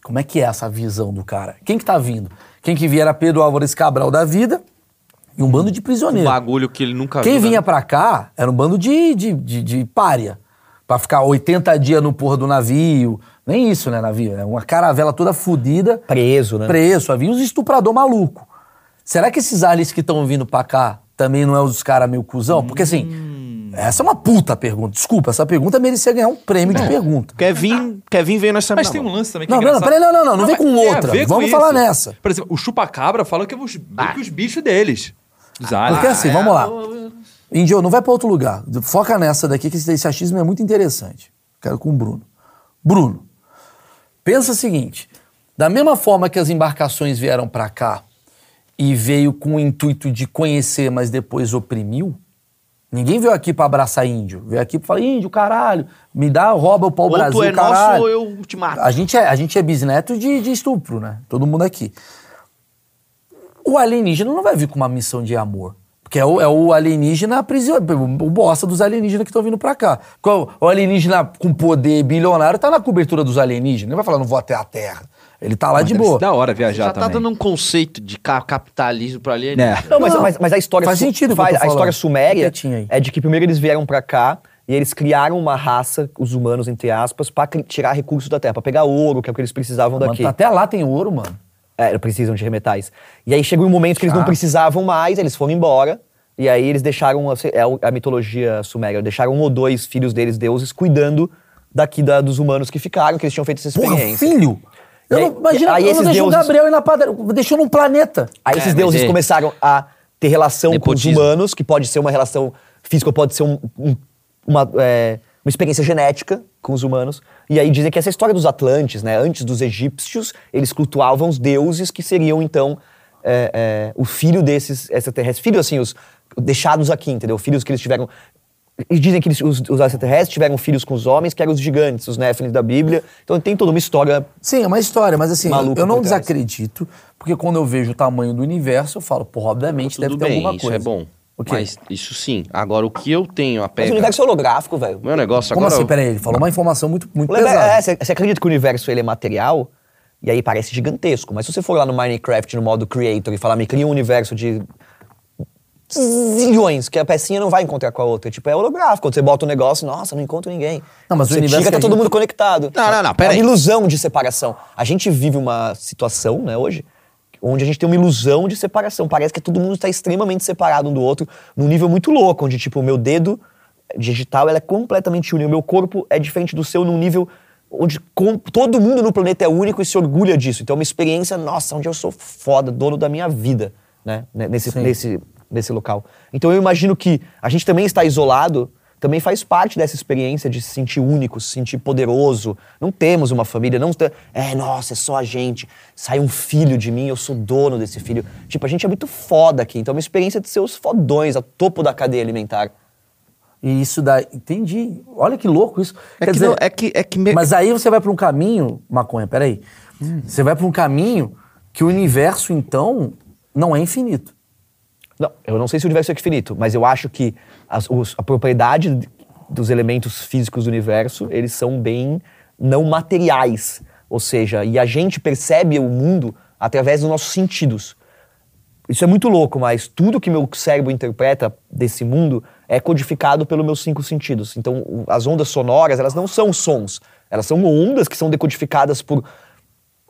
[SPEAKER 3] Como é que é essa visão do cara? Quem que tá vindo? Quem que vier era Pedro Álvares Cabral da vida e um bando de
[SPEAKER 4] Um
[SPEAKER 3] prisioneiros.
[SPEAKER 4] bagulho que ele nunca
[SPEAKER 3] Quem
[SPEAKER 4] viu, né?
[SPEAKER 3] vinha pra cá era um bando de, de, de, de pária. Pra ficar 80 dias no porra do navio. Nem isso, né, navio? É uma caravela toda fodida.
[SPEAKER 1] Preso, né?
[SPEAKER 3] Preso. Havia uns estuprador maluco. Será que esses aliens que estão vindo pra cá também não é os caras meio cuzão? Porque assim, essa é uma puta pergunta. Desculpa, essa pergunta merecia ganhar um prêmio de pergunta.
[SPEAKER 4] Kevin, Kevin veio nessa
[SPEAKER 2] Mas tem um lance também que
[SPEAKER 3] Não,
[SPEAKER 2] é
[SPEAKER 3] não, não, peraí, não, não, não, não vem
[SPEAKER 2] mas
[SPEAKER 3] com outra.
[SPEAKER 2] com
[SPEAKER 3] Vamos
[SPEAKER 2] isso.
[SPEAKER 3] falar nessa.
[SPEAKER 2] Por exemplo, o chupacabra fala que é os, meio que os bichos deles. Aliens.
[SPEAKER 3] Porque assim, vamos lá. Índio, não vai pra outro lugar. Foca nessa daqui, que esse, esse achismo é muito interessante. Quero com o Bruno. Bruno, pensa o seguinte: da mesma forma que as embarcações vieram pra cá e veio com o intuito de conhecer, mas depois oprimiu, ninguém veio aqui pra abraçar índio. Veio aqui pra falar: índio, caralho, me dá, rouba o
[SPEAKER 4] Ou
[SPEAKER 3] pau-brasil,
[SPEAKER 4] tu é
[SPEAKER 3] caralho.
[SPEAKER 4] nosso ou eu te mato.
[SPEAKER 3] A gente é, a gente é bisneto de, de estupro, né? Todo mundo aqui. O alienígena não vai vir com uma missão de amor. Porque é o, é o alienígena prisioneiro, o bosta dos alienígenas que estão vindo pra cá. O alienígena com poder bilionário tá na cobertura dos alienígenas. Ele vai falar, não vou até a Terra. Ele tá lá de
[SPEAKER 2] Deve ser
[SPEAKER 3] boa.
[SPEAKER 2] da hora viajar
[SPEAKER 4] Já tá
[SPEAKER 2] também.
[SPEAKER 4] dando um conceito de ca- capitalismo pra ali.
[SPEAKER 2] É.
[SPEAKER 1] Não, mas, mas, mas a história
[SPEAKER 3] faz sentido
[SPEAKER 1] faz- A história suméria é de que primeiro eles vieram pra cá e eles criaram uma raça, os humanos, entre aspas, pra cri- tirar recursos da terra, pra pegar ouro, que é o que eles precisavam
[SPEAKER 3] Mano,
[SPEAKER 1] daqui.
[SPEAKER 3] até lá tem ouro, mano.
[SPEAKER 1] É, precisam de remetais. E aí chegou um momento que eles não
[SPEAKER 3] Ah.
[SPEAKER 1] precisavam mais, eles foram embora. E aí eles deixaram, assim, é a mitologia suméria, deixaram um ou dois filhos deles, deuses, cuidando daqui da- dos humanos que ficaram, que eles tinham feito essa
[SPEAKER 3] Porra,
[SPEAKER 1] experiência.
[SPEAKER 3] filho! Eu
[SPEAKER 1] aí-
[SPEAKER 3] não, imagina,
[SPEAKER 1] aí
[SPEAKER 3] eu não
[SPEAKER 1] esses
[SPEAKER 3] deixo o
[SPEAKER 1] deuses-
[SPEAKER 3] Gabriel ir na padaria. Deixou num planeta.
[SPEAKER 1] Aí
[SPEAKER 4] É,
[SPEAKER 1] esses
[SPEAKER 4] mas
[SPEAKER 1] deuses
[SPEAKER 4] é-
[SPEAKER 1] começaram a ter relação com os
[SPEAKER 4] Nepotismo.
[SPEAKER 1] humanos, que pode ser uma relação física ou pode ser um- um- uma, é, uma experiência genética com os humanos. E aí dizem que essa história dos Atlantes, né? Antes dos egípcios, eles cultuavam os deuses que seriam, então, é, é, o filho desses extraterrestres. Filho, assim, os deixados aqui, entendeu? Filhos que eles tiveram... E dizem que eles- os, os extraterrestres tiveram filhos com os homens, que eram os gigantes, os Néfilins da Bíblia. Então tem toda uma história
[SPEAKER 3] Sim, é uma história, mas assim, eu não desacredito, porque quando eu vejo o tamanho do universo, eu falo, porra, obviamente deve ter
[SPEAKER 4] bem,
[SPEAKER 3] alguma
[SPEAKER 4] isso
[SPEAKER 3] coisa.
[SPEAKER 4] é bom.
[SPEAKER 3] O quê?
[SPEAKER 4] Mas isso sim. Agora, o que eu tenho a
[SPEAKER 1] Mas
[SPEAKER 4] pega...
[SPEAKER 1] o universo é holográfico, velho.
[SPEAKER 4] Meu negócio
[SPEAKER 3] Como
[SPEAKER 4] agora...
[SPEAKER 3] assim? Peraí, ele falou uma informação muito, muito
[SPEAKER 1] O universo-
[SPEAKER 3] pesada.
[SPEAKER 1] é, você você acredita que o universo ele é material? E aí parece gigantesco. Mas se você for lá no Minecraft, no modo Creator, e falar, me cria um universo de zilhões, que a pecinha não vai encontrar com a outra. Tipo, é holográfico. Quando você bota um negócio, nossa, não encontro ninguém.
[SPEAKER 3] Não, mas o
[SPEAKER 1] você
[SPEAKER 3] universo
[SPEAKER 1] tira,
[SPEAKER 3] que
[SPEAKER 1] tá todo
[SPEAKER 3] gente-
[SPEAKER 1] mundo conectado.
[SPEAKER 4] Não, não, não, pera
[SPEAKER 1] É
[SPEAKER 4] aí.
[SPEAKER 1] uma ilusão de separação. A gente vive uma situação, né, hoje, onde a gente tem uma ilusão de separação. Parece que todo mundo está extremamente separado um do outro, num nível muito louco, onde, tipo, o meu dedo digital é completamente único. O meu corpo é diferente do seu num nível onde com- todo mundo no planeta é único e se orgulha disso. Então é uma experiência, nossa, onde eu sou foda, dono da minha vida, né? Né, Nesse,
[SPEAKER 3] Sim.
[SPEAKER 1] nesse, nesse local. Então eu imagino que a gente também está isolado, também faz parte dessa experiência de se sentir único, se sentir poderoso. Não temos uma família, não te- é, nossa, é só a gente. Sai um filho de mim, eu sou dono desse filho. Tipo, a gente é muito foda aqui. Então é uma experiência de ser os fodões, a topo da cadeia alimentar.
[SPEAKER 3] E isso daí. Entendi. Olha que louco isso.
[SPEAKER 4] É
[SPEAKER 3] Quer
[SPEAKER 4] que,
[SPEAKER 3] dizer,
[SPEAKER 4] não, é que, é que me-
[SPEAKER 3] Mas aí você vai pra um caminho, maconha, peraí. Você vai pra um caminho que o universo, então, não é infinito.
[SPEAKER 1] Não, eu não sei se o universo é infinito, mas eu acho que as- os- a propriedade dos elementos físicos do universo, eles são bem não materiais. Ou seja, e a gente percebe o mundo através dos nossos sentidos. Isso é muito louco, mas tudo que meu cérebro interpreta desse mundo é codificado pelos meus cinco sentidos. Então, as ondas sonoras, elas não são sons. Elas são ondas que são decodificadas por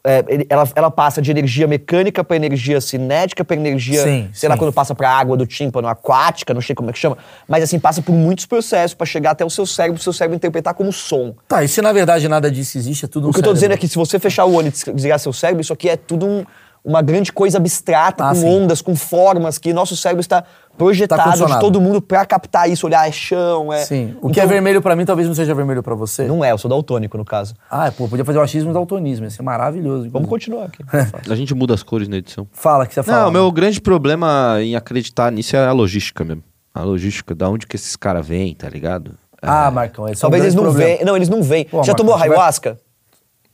[SPEAKER 1] é, ela, ela passa de energia mecânica para energia cinética, para energia,
[SPEAKER 3] Sim,
[SPEAKER 1] sei lá,
[SPEAKER 3] sim.
[SPEAKER 1] quando passa para água do tímpano aquática, não sei como é que chama, mas assim, passa por muitos processos para chegar até o seu cérebro, o seu cérebro interpretar como som.
[SPEAKER 3] Tá, e se na verdade nada disso existe, é tudo um
[SPEAKER 1] O que eu tô dizendo é
[SPEAKER 3] cérebro.
[SPEAKER 1] que se você fechar o olho e des- desligar seu cérebro, isso aqui é tudo um- uma grande coisa abstrata,
[SPEAKER 3] Ah,
[SPEAKER 1] com
[SPEAKER 3] sim.
[SPEAKER 1] ondas, com formas, que nosso cérebro está projetado de
[SPEAKER 3] condicionado.
[SPEAKER 1] todo mundo pra captar isso, olhar, é chão, é...
[SPEAKER 3] Sim. O que é
[SPEAKER 1] Então,
[SPEAKER 3] vermelho pra mim talvez não seja vermelho pra você.
[SPEAKER 1] Não é, eu sou daltônico no caso.
[SPEAKER 3] Ah, pô, podia fazer o achismo daltonismo, ia ser maravilhoso.
[SPEAKER 1] Vamos
[SPEAKER 3] inclusive.
[SPEAKER 1] continuar aqui.
[SPEAKER 4] A gente muda as cores na edição.
[SPEAKER 3] Fala que você fala.
[SPEAKER 4] Não, o meu grande problema em acreditar nisso é a logística mesmo. A logística, da onde que esses caras vêm, tá ligado?
[SPEAKER 3] Ah, Marcão, esse
[SPEAKER 1] Talvez
[SPEAKER 3] é um
[SPEAKER 1] eles não venham. Não, eles não vêm. Já
[SPEAKER 3] Marcos,
[SPEAKER 1] tomou
[SPEAKER 3] você vai-
[SPEAKER 1] ayahuasca?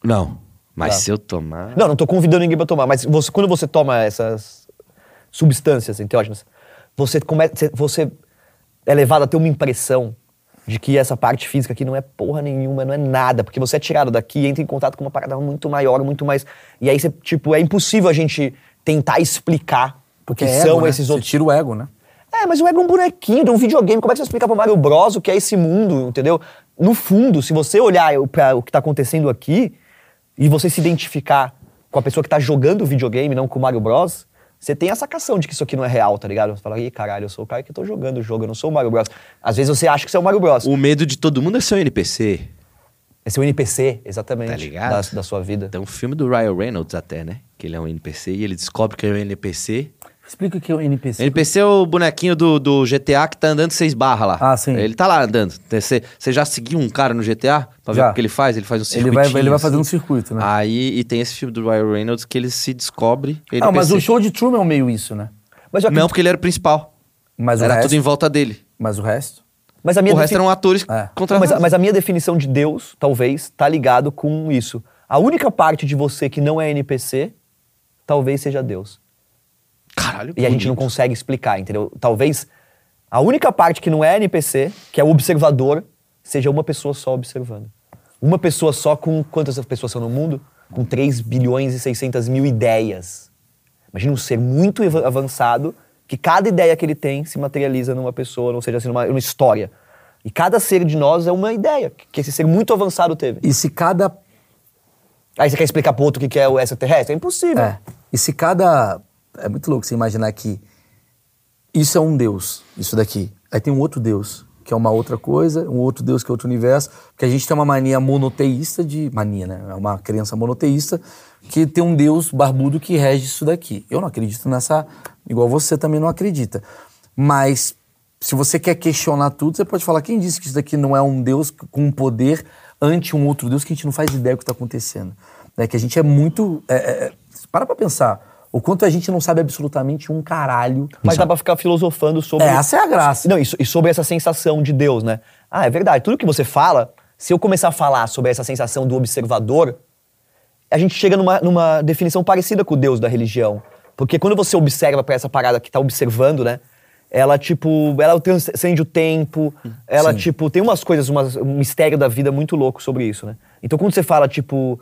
[SPEAKER 4] Não. Mas
[SPEAKER 1] Tá.
[SPEAKER 4] se eu tomar.
[SPEAKER 1] Não, não tô convidando ninguém pra tomar, mas você- quando você toma essas substâncias enteógenas, você, come, você- você é levado a ter uma impressão de que essa parte física aqui não é porra nenhuma, não é nada, porque você é tirado daqui e entra em contato com uma parada muito maior, muito mais. E aí você, tipo, é impossível a gente tentar explicar o que
[SPEAKER 3] Porque é
[SPEAKER 1] são
[SPEAKER 3] ego, né?
[SPEAKER 1] esses
[SPEAKER 3] Você
[SPEAKER 1] outros.
[SPEAKER 3] tira o ego, né?
[SPEAKER 1] É, mas o ego é um bonequinho de um videogame. Como é que você explica pro Mario Bros o que é esse mundo, entendeu? No fundo, se você olhar o que tá acontecendo aqui e você se identificar com a pessoa que tá jogando o videogame, não com o Mario Bros, você tem a sacação de que isso aqui não é real, tá ligado? Você fala, ih, caralho, eu sou o cara que tô jogando o jogo, eu não sou o Mario Bros. Às vezes você acha que você é o Mario Bros.
[SPEAKER 4] O medo de todo mundo é ser um NPC.
[SPEAKER 1] É o NPC, exatamente,
[SPEAKER 4] Tá ligado?
[SPEAKER 1] da, da sua vida.
[SPEAKER 4] Tem um filme do Ryan Reynolds até, né? Que ele é um NPC e ele descobre que é um NPC.
[SPEAKER 3] Explica o que é o NPC.
[SPEAKER 4] NPC é o bonequinho do, do GTA que tá andando seis barras lá.
[SPEAKER 3] Ah, sim.
[SPEAKER 4] Ele tá lá andando. Você já seguiu um cara no GTA pra ver
[SPEAKER 3] Já.
[SPEAKER 4] o que ele faz? Ele faz um
[SPEAKER 3] Ele
[SPEAKER 4] circuito.
[SPEAKER 3] vai, ele vai fazendo um circuito, né?
[SPEAKER 4] Aí e tem esse filme do Ryan Reynolds que ele se descobre.
[SPEAKER 3] Não, mas
[SPEAKER 4] NPC.
[SPEAKER 3] o show de Truman é meio isso, né?
[SPEAKER 1] Mas, eu
[SPEAKER 4] Não, porque ele era o principal.
[SPEAKER 3] Mas o
[SPEAKER 4] era
[SPEAKER 3] resto...
[SPEAKER 4] tudo em volta dele.
[SPEAKER 3] Mas o resto...
[SPEAKER 1] mas a minha
[SPEAKER 4] O resto eram atores
[SPEAKER 3] É.
[SPEAKER 4] Contratados.
[SPEAKER 1] mas, mas a minha definição de Deus, talvez, tá ligado com isso. A única parte de você que não é NPC, talvez seja Deus.
[SPEAKER 4] Caralho,
[SPEAKER 1] E a gente não consegue explicar, entendeu? Talvez a única parte que não é NPC, que é o observador, seja uma pessoa só observando. Uma pessoa só com quantas pessoas são no mundo? Com 3 bilhões e 600 mil ideias. Imagina um ser muito avançado que cada ideia que ele tem se materializa numa pessoa, ou seja, assim, numa, numa história. E cada ser de nós é uma ideia que esse ser muito avançado teve.
[SPEAKER 3] E se cada...
[SPEAKER 1] Aí você quer explicar pro outro o que que é o extraterrestre? É impossível.
[SPEAKER 3] É. E se cada... É muito louco você imaginar que isso é um Deus, isso daqui. Aí tem um outro Deus, que é uma outra coisa, um outro Deus que é outro universo. Porque a gente tem uma mania monoteísta de... Mania, né? É uma crença monoteísta que tem um Deus barbudo que rege isso daqui. Eu não acredito nessa... Igual você também não acredita. Mas se você quer questionar tudo, você pode falar, quem disse que isso daqui não é um Deus com um poder ante um outro Deus que a gente não faz ideia do que está acontecendo? Né? Que a gente é muito... é, é, para pra pensar. O quanto a gente não sabe absolutamente um caralho.
[SPEAKER 1] Mas dá pra ficar filosofando sobre.
[SPEAKER 3] É, essa é a graça.
[SPEAKER 1] Não, e, e sobre essa sensação de Deus, né? Ah, é verdade. Tudo que você fala, se eu começar a falar sobre essa sensação do observador, a gente chega numa, numa definição parecida com o Deus da religião. Porque quando você observa pra essa parada que tá observando, né? Ela, tipo, ela transcende o tempo, ela,
[SPEAKER 3] Sim.
[SPEAKER 1] tipo, tem umas coisas, umas- um mistério da vida muito louco sobre isso, né? Então, quando você fala, tipo,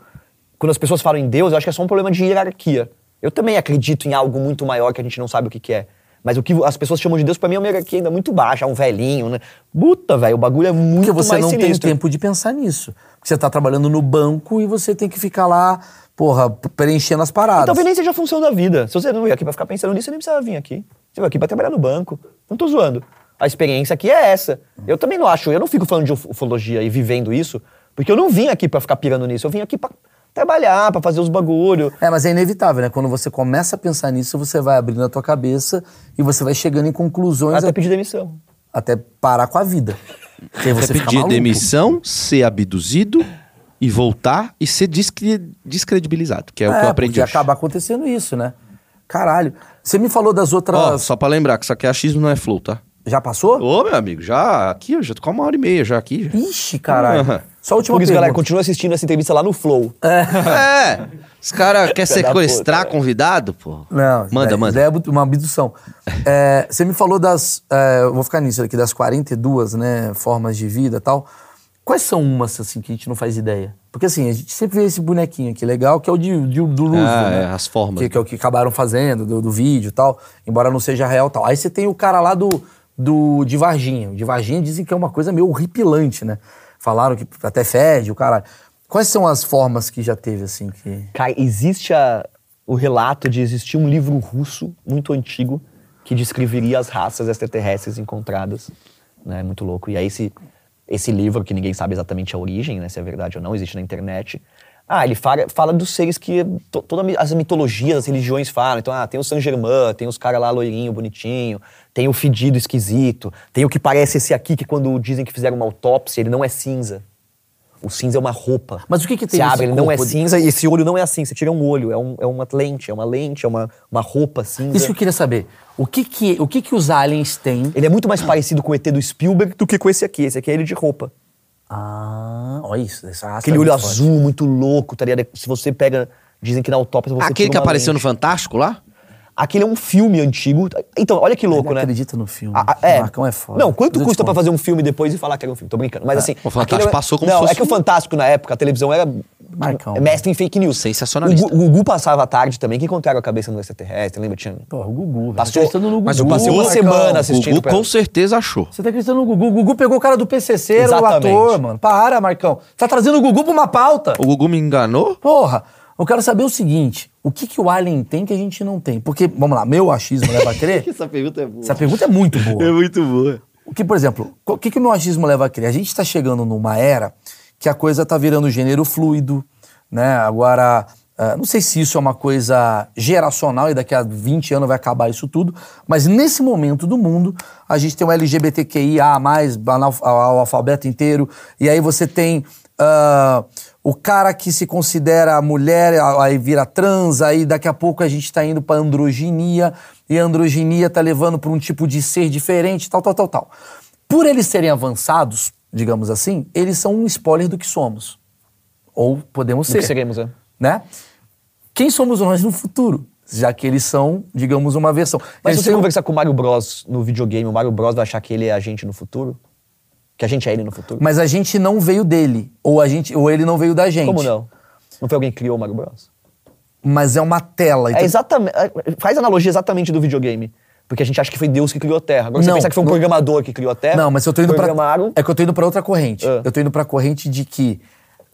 [SPEAKER 1] quando as pessoas falam em Deus, eu acho que é só um problema de hierarquia. Eu também acredito em algo muito maior que a gente não sabe o que, que é. Mas o que as pessoas chamam de Deus, pra mim, é uma hierarquia ainda muito baixa, é um velhinho, né? Puta, velho, o bagulho é muito
[SPEAKER 3] Porque você
[SPEAKER 1] mais
[SPEAKER 3] não tem
[SPEAKER 1] sinistro.
[SPEAKER 3] tempo de pensar nisso. Porque você tá trabalhando no banco e você tem que ficar lá, porra, preenchendo as paradas.
[SPEAKER 1] E talvez nem seja a função da vida. Se você não veio aqui pra ficar pensando nisso, você nem precisava vir aqui. Você veio aqui pra trabalhar no banco. Não tô zoando. A experiência aqui é essa. Eu também não acho, eu não fico falando de uf- ufologia e vivendo isso, porque eu não vim aqui pra ficar pirando nisso. Eu vim aqui pra trabalhar, pra fazer os bagulho.
[SPEAKER 3] É, mas é inevitável, né? Quando você começa a pensar nisso, você vai abrindo a tua cabeça e você vai chegando em conclusões
[SPEAKER 1] Até
[SPEAKER 3] a-
[SPEAKER 1] pedir demissão.
[SPEAKER 3] até parar com a vida. Porque
[SPEAKER 4] Você pedir demissão, ser abduzido e voltar e ser descre- descredibilizado, que é, o que eu aprendi
[SPEAKER 3] porque
[SPEAKER 4] hoje.
[SPEAKER 3] acaba acontecendo isso, né? Caralho. Você me falou das
[SPEAKER 4] Ó,
[SPEAKER 3] outras...
[SPEAKER 4] só pra lembrar que isso aqui é achismo, não é flow, tá?
[SPEAKER 3] Já passou?
[SPEAKER 4] Ô, meu amigo, já aqui, eu já tô com uma hora e meia já aqui. já.
[SPEAKER 3] Ixi, caralho.
[SPEAKER 4] Aham.
[SPEAKER 3] Só a última
[SPEAKER 1] Por isso, galera, continua assistindo essa entrevista lá no Flow.
[SPEAKER 4] É, os caras querem sequestrar
[SPEAKER 1] puta,
[SPEAKER 4] convidado, pô.
[SPEAKER 3] Não,
[SPEAKER 4] Manda,
[SPEAKER 3] isso
[SPEAKER 4] manda.
[SPEAKER 3] é uma abdução. É, você me falou das. é, eu vou ficar nisso aqui, das 42 né, formas de vida e tal. Quais são umas, assim, que a gente não faz ideia? Porque, assim, a gente sempre vê esse bonequinho aqui legal, que é o de, de- do Roosevelt,
[SPEAKER 4] Ah,
[SPEAKER 3] né?
[SPEAKER 4] é, as formas.
[SPEAKER 3] Que, que é o que acabaram fazendo, do, do vídeo e tal, embora não seja real e tal. Aí você tem o cara lá do, do de Varginha. De Varginha dizem que é uma coisa meio horripilante, né? Falaram que até fede, o caralho. Quais são as formas que já teve, assim, que...
[SPEAKER 1] Cara, existe a- o relato de existir um livro russo muito antigo que descreveria as raças extraterrestres encontradas. Né? Muito louco. E aí esse, esse livro, que ninguém sabe exatamente a origem, né? se é verdade ou não, existe na internet. Ah, ele fala, fala dos seres que to, todas as mitologias, as religiões falam. Então, ah, tem o Saint Germain, tem os caras lá loirinho, bonitinho, tem o fedido esquisito, tem o que parece esse aqui que quando dizem que fizeram uma autópsia, ele não é cinza. O cinza é uma roupa.
[SPEAKER 3] Mas o que que tem
[SPEAKER 1] Você
[SPEAKER 3] nesse
[SPEAKER 1] abre, ele não é
[SPEAKER 3] corpo
[SPEAKER 1] cinza e esse olho não é assim. Você tira um olho, é, um- é uma lente, é uma lente, é uma, uma roupa cinza.
[SPEAKER 3] Isso que eu queria saber. O que que, o que, que os aliens têm?
[SPEAKER 1] Ele é muito mais parecido com o ET do Spielberg do que com esse aqui. Esse aqui é ele de roupa.
[SPEAKER 3] Ah, olha isso. Essa raça
[SPEAKER 1] Aquele
[SPEAKER 3] é
[SPEAKER 1] olho
[SPEAKER 3] muito forte.
[SPEAKER 1] azul, muito louco, tá ligado? Se você pega. Dizem que na autópsia você
[SPEAKER 4] Aquele
[SPEAKER 1] tira
[SPEAKER 4] que
[SPEAKER 1] uma
[SPEAKER 4] apareceu no
[SPEAKER 1] lente.
[SPEAKER 4] Fantástico lá?
[SPEAKER 1] Aquele é um filme antigo. Então, olha que louco,
[SPEAKER 3] Ele
[SPEAKER 1] né?
[SPEAKER 3] acredita no filme.
[SPEAKER 1] Ah, é.
[SPEAKER 3] O Marcão é foda.
[SPEAKER 1] Não, quanto custa pra
[SPEAKER 3] conto.
[SPEAKER 1] fazer um filme depois e falar que era um filme? Tô brincando. Mas assim.
[SPEAKER 4] o Fantástico
[SPEAKER 1] é-
[SPEAKER 4] passou como
[SPEAKER 1] Não,
[SPEAKER 4] se fosse
[SPEAKER 1] é que o Fantástico na época, a televisão era.
[SPEAKER 3] Marcão.
[SPEAKER 1] é mestre em fake news.
[SPEAKER 4] Sensacionalista.
[SPEAKER 1] O, Gu- o Gugu passava à tarde também, que encontraram a cabeça do extraterrestre, lembra? Tinha.
[SPEAKER 3] Porra, o Gugu.
[SPEAKER 1] Passou-
[SPEAKER 3] tá no Gugu.
[SPEAKER 1] mas eu passei uma
[SPEAKER 3] Marcão.
[SPEAKER 1] semana
[SPEAKER 4] O
[SPEAKER 1] assistindo
[SPEAKER 4] Gugu
[SPEAKER 1] pra-
[SPEAKER 4] com certeza achou.
[SPEAKER 3] Você tá acreditando no Gugu? O Gugu pegou o cara do PCC, era o ator, mano. Para, Marcão. Você tá trazendo o Gugu pra uma pauta.
[SPEAKER 4] O Gugu me enganou?
[SPEAKER 3] Porra, eu quero saber o seguinte: o que, que o Alien tem que a gente não tem? Porque, vamos lá, meu achismo leva a crer.
[SPEAKER 4] Essa pergunta é boa.
[SPEAKER 3] Essa pergunta é muito boa.
[SPEAKER 4] muito boa.
[SPEAKER 3] O que, por exemplo, o que, que o meu achismo leva a crer? A gente está chegando numa era que a coisa tá virando gênero fluido, né? Agora, ah, não sei se isso é uma coisa geracional e daqui a 20 anos vai acabar isso tudo, mas nesse momento do mundo, a gente tem o LGBTQIA, analf- o alfabeto inteiro, e aí você tem ah, o cara que se considera mulher, aí vira trans, aí daqui a pouco a gente tá indo pra androginia, e a androginia tá levando pra um tipo de ser diferente, tal, tal, tal, tal. Por eles serem avançados, digamos assim, eles são um spoiler do que somos. Ou podemos ser.
[SPEAKER 1] que seremos, né?
[SPEAKER 3] Né? Quem somos nós no futuro? Já que eles são, digamos, uma versão.
[SPEAKER 1] Mas
[SPEAKER 3] Eles
[SPEAKER 1] se você
[SPEAKER 3] são-
[SPEAKER 1] conversar com o Mario Bros no videogame, o Mario Bros vai achar que ele é a gente no futuro? Que a gente é ele no futuro?
[SPEAKER 3] Mas a gente não veio dele. Ou, a gente, ou ele não veio da gente.
[SPEAKER 1] Como não? Não foi alguém que criou o Mario Bros?
[SPEAKER 3] Mas é uma tela.
[SPEAKER 1] É
[SPEAKER 3] então-
[SPEAKER 1] exatamente. é, Faz analogia exatamente do videogame. Porque a gente acha que foi Deus que criou a Terra. Agora
[SPEAKER 3] Não,
[SPEAKER 1] você pensa que foi um
[SPEAKER 3] não-
[SPEAKER 1] programador que criou a Terra.
[SPEAKER 3] Não, mas eu tô indo pra.
[SPEAKER 1] programaram,
[SPEAKER 3] É que eu tô indo pra outra corrente.
[SPEAKER 1] Ah.
[SPEAKER 3] Eu tô indo pra corrente de que.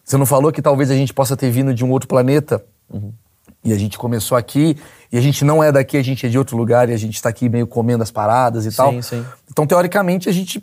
[SPEAKER 3] Você não falou que talvez a gente possa ter vindo de um outro planeta?
[SPEAKER 1] Uhum.
[SPEAKER 3] E a gente começou aqui, e a gente não é daqui, a gente é de outro lugar, e a gente tá aqui meio comendo as paradas e tal.
[SPEAKER 1] sim.
[SPEAKER 3] Então, teoricamente, a gente.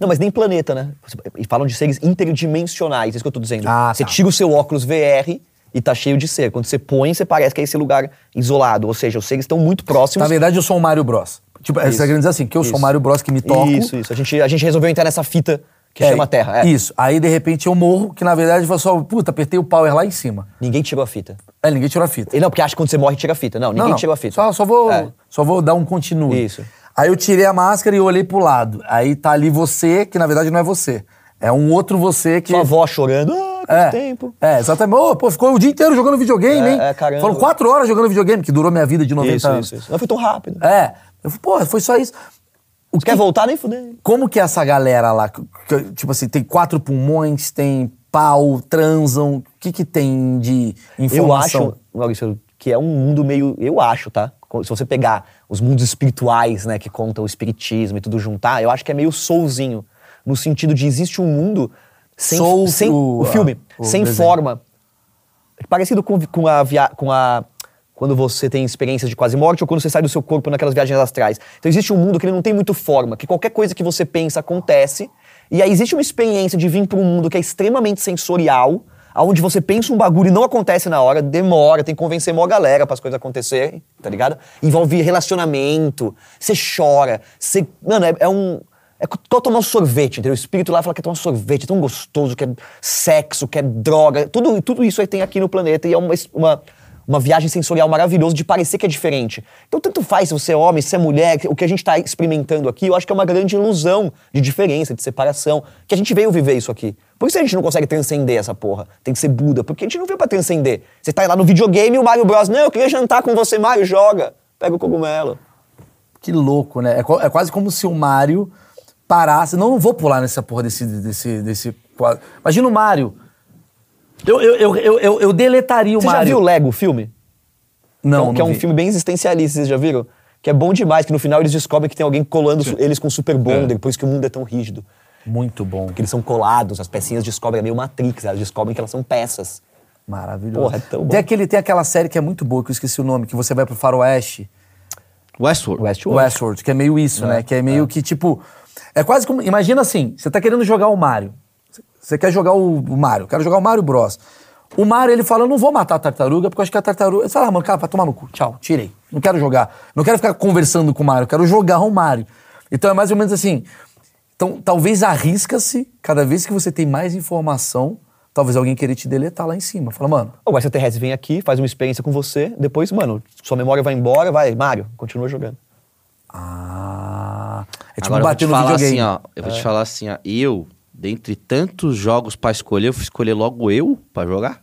[SPEAKER 1] Não, mas nem planeta, né? E falam de seres interdimensionais, é isso que eu tô dizendo.
[SPEAKER 3] Ah,
[SPEAKER 1] você
[SPEAKER 3] tá.
[SPEAKER 1] tira o seu óculos VR e tá cheio de ser. Quando você põe, você parece que é esse lugar isolado. Ou seja, os seres estão muito próximos.
[SPEAKER 3] Na verdade, eu sou o Mario Bros. Tipo, você
[SPEAKER 1] Isso.
[SPEAKER 3] tá querendo dizer assim, que eu sou o
[SPEAKER 1] Isso.
[SPEAKER 3] Mario Bros que me toco.
[SPEAKER 1] Isso, isso. A gente, a gente resolveu entrar nessa fita que
[SPEAKER 3] É,
[SPEAKER 1] chama Terra. É.
[SPEAKER 3] Isso. Aí, de repente, eu morro, que na verdade foi só, puta, apertei o power lá em cima.
[SPEAKER 1] Ninguém tirou a fita.
[SPEAKER 3] Aí ninguém tirou a fita.
[SPEAKER 1] E não, porque acha que quando você morre, tira a fita. Não, ninguém
[SPEAKER 3] não, não.
[SPEAKER 1] tirou a fita.
[SPEAKER 3] Só, só, vou,
[SPEAKER 1] É.
[SPEAKER 3] só vou dar um continue.
[SPEAKER 1] Isso.
[SPEAKER 3] Aí eu tirei a máscara e olhei pro lado. Aí tá ali você, que na verdade não é você. É um outro você que.
[SPEAKER 1] Sua avó chorando. Ah, quanto
[SPEAKER 3] é,
[SPEAKER 1] tempo.
[SPEAKER 3] É, exatamente. Ô, pô, ficou o dia inteiro jogando videogame,
[SPEAKER 1] É,
[SPEAKER 3] hein?
[SPEAKER 1] é, caramba.
[SPEAKER 3] Foram quatro horas jogando videogame, que durou minha vida de 90
[SPEAKER 1] Isso,
[SPEAKER 3] anos.
[SPEAKER 1] isso, isso. Não foi tão rápido.
[SPEAKER 3] É. Eu falei, porra, foi só isso. O
[SPEAKER 1] Você quer voltar nem fuder.
[SPEAKER 3] Como que essa galera lá? Que- que- Tipo assim, tem quatro pulmões, tem pau, transam. O que que tem de
[SPEAKER 1] Eu
[SPEAKER 3] informação?
[SPEAKER 1] acho, Maurício, que é um mundo meio. Eu acho, tá? Se você pegar os mundos espirituais, né, que contam o espiritismo e tudo juntar, eu acho que é meio soulzinho. No sentido de existe um mundo sem,
[SPEAKER 3] Soul,
[SPEAKER 1] sem
[SPEAKER 3] o-
[SPEAKER 1] o, filme,
[SPEAKER 3] ah, o
[SPEAKER 1] sem
[SPEAKER 3] desenho.
[SPEAKER 1] forma. Parecido com, com a via, com a quando você tem experiências de quase morte ou quando você sai do seu corpo naquelas viagens astrais. Então existe um mundo que ele não tem muito forma, que qualquer coisa que você pensa acontece, e aí existe uma experiência de vir para um mundo que é extremamente sensorial, aonde você pensa um bagulho e não acontece na hora, demora, tem que convencer uma galera para as coisas acontecerem, tá ligado? Envolve relacionamento, você chora, você, mano, é, é um é igual tomar um sorvete, entendeu? O espírito lá fala que é tomar sorvete, é tão gostoso, que é sexo, que é droga. Tudo, tudo isso aí tem aqui no planeta e é uma, uma, uma viagem sensorial maravilhosa de parecer que é diferente. Então, tanto faz se você é homem, se é mulher, o que a gente está experimentando aqui, eu acho que é uma grande ilusão de diferença, de separação, que a gente veio viver isso aqui. Por isso a gente não consegue transcender essa porra. Tem que ser Buda, porque a gente não veio pra transcender. Você tá lá no videogame e o Mario Bros. Não, eu queria jantar com você, Mario, joga. Pega o cogumelo.
[SPEAKER 3] Que louco, né? É, é quase como se o Mario parasse. Não, não vou pular nessa porra desse. desse, desse quadro. Imagina o Mario. Eu, eu, eu, eu, eu, eu deletaria o
[SPEAKER 1] Você já
[SPEAKER 3] Mario.
[SPEAKER 1] viu Lego, o filme?
[SPEAKER 3] Não,
[SPEAKER 1] que é um, que é um
[SPEAKER 3] vi.
[SPEAKER 1] filme bem existencialista, vocês já viram? Que é bom demais, que no final eles descobrem que tem alguém colando su- eles com super bonder, por isso que o mundo é tão rígido.
[SPEAKER 3] Muito bom.
[SPEAKER 1] Porque eles são colados, as pecinhas descobrem, é meio Matrix, elas descobrem que elas são peças.
[SPEAKER 3] Maravilhoso.
[SPEAKER 1] Porra, é tão bom.
[SPEAKER 3] Tem, aquele, tem aquela série que é muito boa, que eu esqueci o nome, que você vai pro faroeste.
[SPEAKER 4] Westworld.
[SPEAKER 1] Westworld.
[SPEAKER 3] Westworld, que é meio isso, né? Que é meio que, tipo... É quase como... Imagina assim, você tá querendo jogar o Mario. Você quer jogar o, Mario. Quero jogar o Mario Bros. O Mario, ele fala, eu não vou matar a tartaruga, porque eu acho que a tartaruga... Você fala, ah, mano, cara, pra tomar no cu. Tchau, tirei. Não quero jogar. Não quero ficar conversando com o Mario. Eu quero jogar o Mario. Então é mais ou menos assim... Então, talvez arrisca-se, cada vez que você tem mais informação, talvez alguém querer te deletar lá em cima. Fala, mano,
[SPEAKER 1] O extraterrestre vem aqui, faz uma experiência com você, depois, mano, sua memória vai embora, vai, Mário, continua jogando.
[SPEAKER 3] ah... É tipo
[SPEAKER 4] Agora te
[SPEAKER 3] bater no videogame.
[SPEAKER 4] assim, ó. Eu vou te falar assim, ó. Eu, dentre tantos jogos pra escolher, eu fui escolher logo eu pra jogar?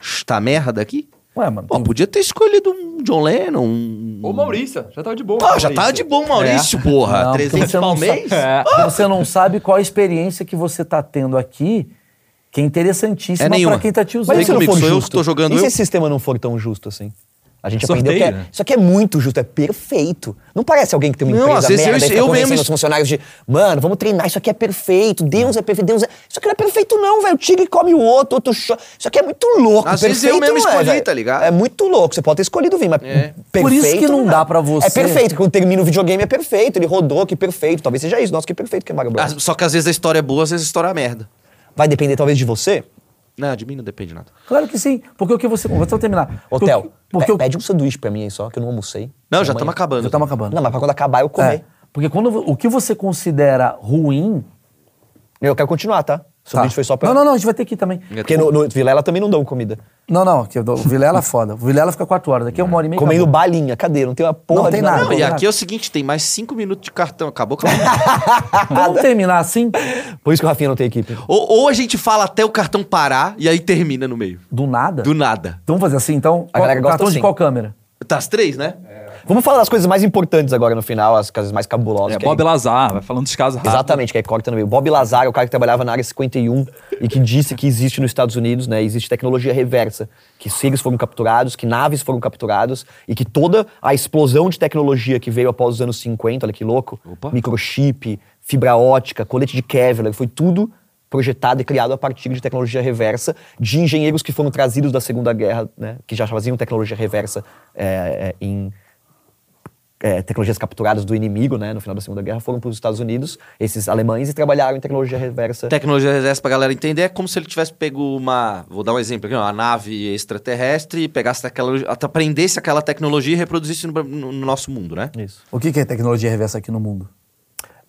[SPEAKER 4] Esta merda aqui?
[SPEAKER 3] Ué, mano,
[SPEAKER 4] Pô,
[SPEAKER 3] tem-
[SPEAKER 4] podia ter escolhido um John Lennon, um...
[SPEAKER 2] Ô, Maurício, já tava de boa.
[SPEAKER 4] Pô, já tava de bom, Maurício, porra.
[SPEAKER 3] Não, porque
[SPEAKER 4] 300
[SPEAKER 3] você não
[SPEAKER 4] mês?
[SPEAKER 2] É.
[SPEAKER 3] Você não sabe qual a experiência que você tá tendo aqui, que é interessantíssima
[SPEAKER 4] É nenhuma.
[SPEAKER 3] pra quem tá te
[SPEAKER 4] Mas
[SPEAKER 3] usando.
[SPEAKER 4] Vem
[SPEAKER 1] se não
[SPEAKER 4] comigo,
[SPEAKER 1] for
[SPEAKER 4] sou eu
[SPEAKER 1] justo?
[SPEAKER 4] que tô jogando
[SPEAKER 1] E se
[SPEAKER 4] eu?
[SPEAKER 1] esse sistema não for tão justo assim? A gente
[SPEAKER 2] Sorteio,
[SPEAKER 1] aprendeu que é,
[SPEAKER 2] né?
[SPEAKER 1] isso aqui é muito justo, é perfeito. Não parece alguém que tem uma
[SPEAKER 4] Não,
[SPEAKER 1] empresa
[SPEAKER 4] às vezes
[SPEAKER 1] merda
[SPEAKER 4] eu-
[SPEAKER 1] e fica
[SPEAKER 4] eu
[SPEAKER 1] convencendo
[SPEAKER 4] mesmo-
[SPEAKER 1] os funcionários de, mano, vamos treinar, isso aqui é perfeito, Deus é perfeito, Deus é... Isso aqui não é perfeito não, velho, o tigre come o outro, outro chora. Isso aqui é muito louco,
[SPEAKER 4] Às vezes
[SPEAKER 1] perfeito
[SPEAKER 4] eu mesmo
[SPEAKER 1] não é,
[SPEAKER 4] escolhi,
[SPEAKER 1] velho.
[SPEAKER 4] tá ligado?
[SPEAKER 1] É muito louco, você pode ter escolhido vir, mas
[SPEAKER 4] É.
[SPEAKER 1] perfeito
[SPEAKER 3] Por isso que não
[SPEAKER 1] é.
[SPEAKER 3] dá pra você-
[SPEAKER 1] É perfeito, quando termina o videogame é perfeito, ele rodou, que perfeito, talvez seja isso, nossa, que perfeito que é Mario Bros.
[SPEAKER 4] Só que às vezes a história é boa, às vezes a história é merda.
[SPEAKER 1] Vai depender talvez de você,
[SPEAKER 4] Não, de mim não depende nada.
[SPEAKER 3] Claro que sim, porque o que você... Vou só terminar.
[SPEAKER 1] hotel,
[SPEAKER 3] Porque, porque o-
[SPEAKER 1] pede um sanduíche pra mim aí só, que eu não almocei.
[SPEAKER 4] Não, já estamos acabando.
[SPEAKER 3] Já estamos acabando.
[SPEAKER 1] Não, mas pra quando acabar eu comer.
[SPEAKER 3] É, porque quando o que você considera ruim...
[SPEAKER 1] Eu quero continuar, tá?
[SPEAKER 3] Tá.
[SPEAKER 1] foi só pra...
[SPEAKER 3] Não, não, não, a gente vai ter que ir também.
[SPEAKER 1] Porque no, no Vilela também não dão comida.
[SPEAKER 3] Não, não, que o Vilela é foda. O Vilela fica quatro horas, daqui é uma hora e meia.
[SPEAKER 1] Comendo
[SPEAKER 3] acabou.
[SPEAKER 1] balinha, cadê? Não tem uma porra
[SPEAKER 3] Não tem
[SPEAKER 1] de
[SPEAKER 3] nada.
[SPEAKER 4] Não, e
[SPEAKER 3] Não,
[SPEAKER 4] aqui é o seguinte, tem mais cinco minutos de cartão. Acabou, acabou.
[SPEAKER 3] Vamos terminar assim,
[SPEAKER 1] Por isso que o Rafinha não tem equipe.
[SPEAKER 4] ou, ou a gente fala até o cartão parar e aí termina no meio.
[SPEAKER 3] do nada.
[SPEAKER 4] Do nada.
[SPEAKER 3] Então vamos fazer assim, então.
[SPEAKER 1] A galera
[SPEAKER 3] Qual-
[SPEAKER 1] gosta
[SPEAKER 3] cartão de
[SPEAKER 1] assim.
[SPEAKER 3] qual câmera?
[SPEAKER 4] Tá as três, né?
[SPEAKER 1] Vamos falar das coisas mais importantes agora no final, as coisas mais cabulosas.
[SPEAKER 2] É, Bob
[SPEAKER 1] aí-
[SPEAKER 2] Lazar, vai falando dos casos rápidos.
[SPEAKER 1] Exatamente, que aí corta no meio. Bob Lazar é o cara que trabalhava na área 51 e que disse que existe nos Estados Unidos, né? Existe tecnologia reversa, que seres foram capturados, que naves foram capturados e que toda a explosão de tecnologia que veio após os anos 50, olha que louco,
[SPEAKER 4] Opa.
[SPEAKER 1] microchip, fibra ótica, colete de Kevlar, foi tudo projetado e criado a partir de tecnologia reversa, de engenheiros que foram trazidos da Segunda Guerra, né? Que já faziam tecnologia reversa é, é, em é, tecnologias capturadas do inimigo, né, no final da Segunda Guerra, foram para os Estados Unidos, esses alemães, e trabalharam em tecnologia reversa.
[SPEAKER 4] Tecnologia reversa pra galera entender é como se ele tivesse pego uma. Vou dar um exemplo aqui, uma nave extraterrestre e pegasse aquela. aprendesse aquela tecnologia e reproduzisse no, no- no nosso mundo, né?
[SPEAKER 1] Isso.
[SPEAKER 3] O que que é tecnologia reversa aqui no mundo?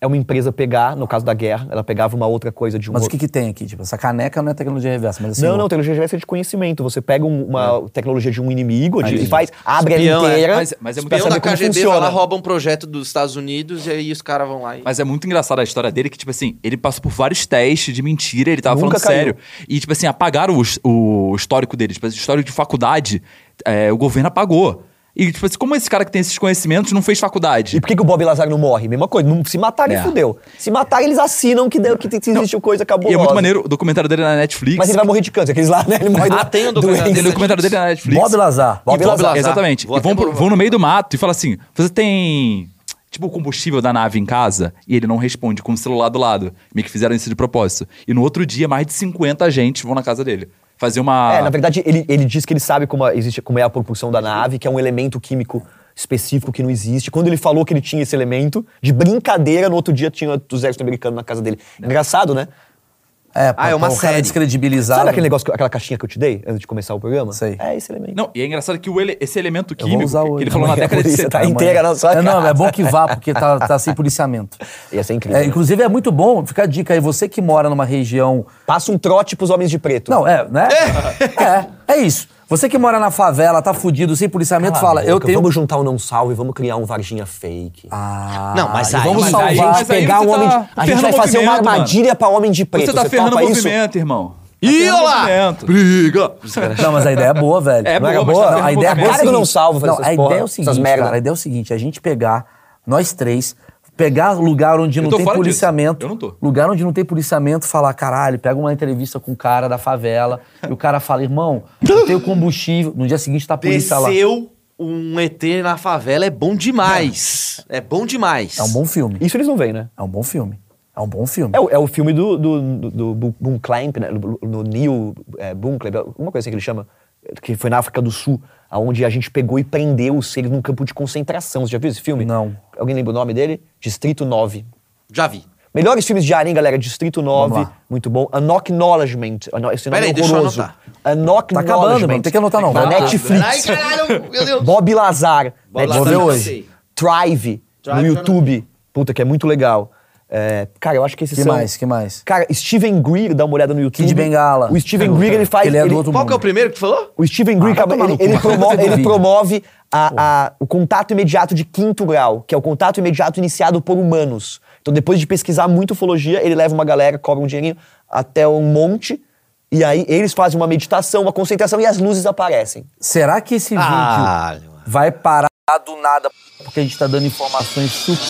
[SPEAKER 1] É uma empresa pegar, no caso da guerra, ela pegava uma outra coisa de um
[SPEAKER 3] Mas o que que tem aqui? Tipo, essa caneca não é tecnologia reversa, mas assim...
[SPEAKER 1] Não, não, tecnologia reversa é de conhecimento. Você pega um- uma tecnologia de um inimigo de- e faz, abre
[SPEAKER 4] Espião,
[SPEAKER 1] ela
[SPEAKER 4] é.
[SPEAKER 1] inteira,
[SPEAKER 2] Mas- mas é muito
[SPEAKER 4] Espião da
[SPEAKER 1] saber como
[SPEAKER 4] KGB lá, rouba um projeto dos Estados Unidos e aí os caras vão lá e.
[SPEAKER 2] Mas é muito engraçado a história dele, que, tipo assim, ele passou por vários testes de mentira, ele tava
[SPEAKER 1] Nunca
[SPEAKER 2] falando
[SPEAKER 1] caiu.
[SPEAKER 2] sério. E, tipo assim, apagaram o, o histórico dele. Tipo, o histórico de faculdade, é, o governo apagou. E, tipo assim, como esse cara que tem esses conhecimentos não fez faculdade?
[SPEAKER 1] E por que, que o Bob Lazar não morre? Mesma coisa. Não, se matarem,
[SPEAKER 2] É.
[SPEAKER 1] fudeu. Se matarem, eles assinam que, deu, que existe coisa
[SPEAKER 2] E
[SPEAKER 1] cabulosa.
[SPEAKER 2] é muito maneiro o documentário dele na Netflix.
[SPEAKER 1] Mas ele vai morrer de câncer, aqueles lá, né? Ele morre
[SPEAKER 4] Ah,
[SPEAKER 1] do-
[SPEAKER 4] tem um documentário.
[SPEAKER 2] Tem o documentário dele na Netflix.
[SPEAKER 3] Bob Lazar.
[SPEAKER 1] Bob
[SPEAKER 2] E vão-
[SPEAKER 1] Lazar.
[SPEAKER 2] Exatamente.
[SPEAKER 4] Vou
[SPEAKER 2] e vão, pro- vão no meio do mato e falam assim: você tem. Tipo, o combustível da nave em casa, e ele não responde com o celular do lado. Meio que fizeram isso de propósito. E no outro dia, mais de 50 agentes vão na casa dele. Fazer uma.
[SPEAKER 1] É, na verdade, ele, ele diz que ele sabe como, a- existe, como é a propulsão da nave, que é um elemento químico específico que não existe. Quando ele falou que ele tinha esse elemento, de brincadeira, no outro dia tinha o exército americano na casa dele. Engraçado, né?
[SPEAKER 3] É,
[SPEAKER 4] Ah, é uma
[SPEAKER 3] pra
[SPEAKER 4] série.
[SPEAKER 3] descredibilizado.
[SPEAKER 1] Sabe aquele negócio, que- aquela caixinha que eu te dei antes de começar o programa?
[SPEAKER 3] Sei.
[SPEAKER 1] É esse elemento.
[SPEAKER 2] Não, e é engraçado que o ele- esse elemento
[SPEAKER 3] Eu vou
[SPEAKER 2] químico,
[SPEAKER 3] usar
[SPEAKER 2] que
[SPEAKER 3] hoje.
[SPEAKER 2] ele falou na década de
[SPEAKER 1] polícia
[SPEAKER 2] 70.
[SPEAKER 1] tá inteira na sua
[SPEAKER 3] É, não, é bom que vá, porque tá, tá sem policiamento.
[SPEAKER 1] Ia ser incrível.
[SPEAKER 3] É, inclusive, é muito bom, fica a dica aí, você que mora numa região.
[SPEAKER 1] Passa um trote pros homens de preto.
[SPEAKER 3] Não, é, né? É, é isso. Você que mora na favela, tá fudido, sem policiamento,
[SPEAKER 1] Cala
[SPEAKER 3] fala, eu
[SPEAKER 1] boca,
[SPEAKER 3] tenho.
[SPEAKER 1] Vamos juntar o não salvo e vamos criar um Varginha fake.
[SPEAKER 3] Ah,
[SPEAKER 4] Não, mas aí-
[SPEAKER 3] vamos
[SPEAKER 2] mas
[SPEAKER 3] salvar.
[SPEAKER 2] aí-
[SPEAKER 1] a gente
[SPEAKER 2] mas aí
[SPEAKER 1] pegar
[SPEAKER 2] você
[SPEAKER 1] um homem.
[SPEAKER 2] tá
[SPEAKER 1] de- A gente vai fazer uma
[SPEAKER 2] movimento, mano.
[SPEAKER 1] armadilha pra homem de preto.
[SPEAKER 2] Você tá ferrando o
[SPEAKER 1] topa isso?
[SPEAKER 2] movimento, irmão. Tá
[SPEAKER 4] Ih,
[SPEAKER 2] ferrando o
[SPEAKER 4] olha lá!
[SPEAKER 2] movimento.
[SPEAKER 4] Briga!
[SPEAKER 3] Não, mas a ideia é boa, velho.
[SPEAKER 2] É
[SPEAKER 3] não
[SPEAKER 2] boa, mas tá
[SPEAKER 3] Não,
[SPEAKER 2] ferrando
[SPEAKER 3] a ideia é
[SPEAKER 2] movimento.
[SPEAKER 3] boa.
[SPEAKER 1] Cara que não fazer
[SPEAKER 3] Não,
[SPEAKER 1] essas
[SPEAKER 3] a
[SPEAKER 1] porra,
[SPEAKER 3] ideia é o seguinte, cara, a ideia é o seguinte, a gente pegar, nós três, pegar lugar onde não tem
[SPEAKER 2] fora disso.
[SPEAKER 3] policiamento.
[SPEAKER 2] Eu não tô.
[SPEAKER 3] Lugar onde não tem policiamento, falar, caralho, pega uma entrevista com o cara da favela, e o cara fala, irmão, eu tenho combustível, no dia seguinte tá a polícia lá.
[SPEAKER 4] Desceu um ET na favela é bom demais. É bom demais.
[SPEAKER 3] É um bom filme.
[SPEAKER 1] Isso eles não veem, né?
[SPEAKER 3] É um bom filme. É um bom filme.
[SPEAKER 1] É, o- é o filme do, do, do, do Boom Clamp, né? Do, do Neil é, Boom Clamp, uma coisa assim que ele chama, que foi na África do Sul, onde a gente pegou e prendeu os seres num campo de concentração. Você já viu esse filme?
[SPEAKER 3] Não.
[SPEAKER 1] Alguém lembra o nome dele? Distrito 9.
[SPEAKER 4] Já vi.
[SPEAKER 1] Melhores filmes de Alien, galera. Distrito 9,
[SPEAKER 3] Vamos lá.
[SPEAKER 1] muito bom. Acknowledgement. ano- Esse nome
[SPEAKER 4] Peraí,
[SPEAKER 1] é horroroso.
[SPEAKER 4] anotar.
[SPEAKER 1] Acknowledgement.
[SPEAKER 3] Tá acabando, mano. Tem que anotar, não.
[SPEAKER 1] Na. Netflix.
[SPEAKER 4] Ai, caralho, meu Deus.
[SPEAKER 1] Bob Lazar.
[SPEAKER 4] Bob
[SPEAKER 1] Netflix.
[SPEAKER 3] Lazar,
[SPEAKER 4] eu
[SPEAKER 3] hoje.
[SPEAKER 4] sei.
[SPEAKER 1] Thrive,
[SPEAKER 5] Thrive
[SPEAKER 1] no YouTube. Puta, que é muito legal. É, cara, eu acho que esses
[SPEAKER 3] Que
[SPEAKER 1] são...
[SPEAKER 3] mais? Que mais?
[SPEAKER 1] Cara, Steven Greer, dá uma olhada no YouTube.
[SPEAKER 3] Kid Bengala.
[SPEAKER 1] O Steven Greer, ele faz...
[SPEAKER 3] Ele é do
[SPEAKER 1] ele-
[SPEAKER 3] outro
[SPEAKER 4] Qual que é o primeiro que tu falou?
[SPEAKER 1] O Steven Greer,
[SPEAKER 3] Ah, tomar
[SPEAKER 1] ele, ele
[SPEAKER 3] vai
[SPEAKER 1] promo-
[SPEAKER 3] fazer do
[SPEAKER 1] ele
[SPEAKER 3] vídeo.
[SPEAKER 1] promove a- a- o contato imediato de quinto grau, que é o contato imediato iniciado por humanos. Então, depois de pesquisar muito ufologia, ele leva uma galera, cobra um dinheirinho até um monte, e aí eles fazem uma meditação, uma concentração, e as luzes aparecem.
[SPEAKER 3] Será que esse vídeo
[SPEAKER 4] Ah,
[SPEAKER 3] vai parar do nada porque a gente tá dando informações super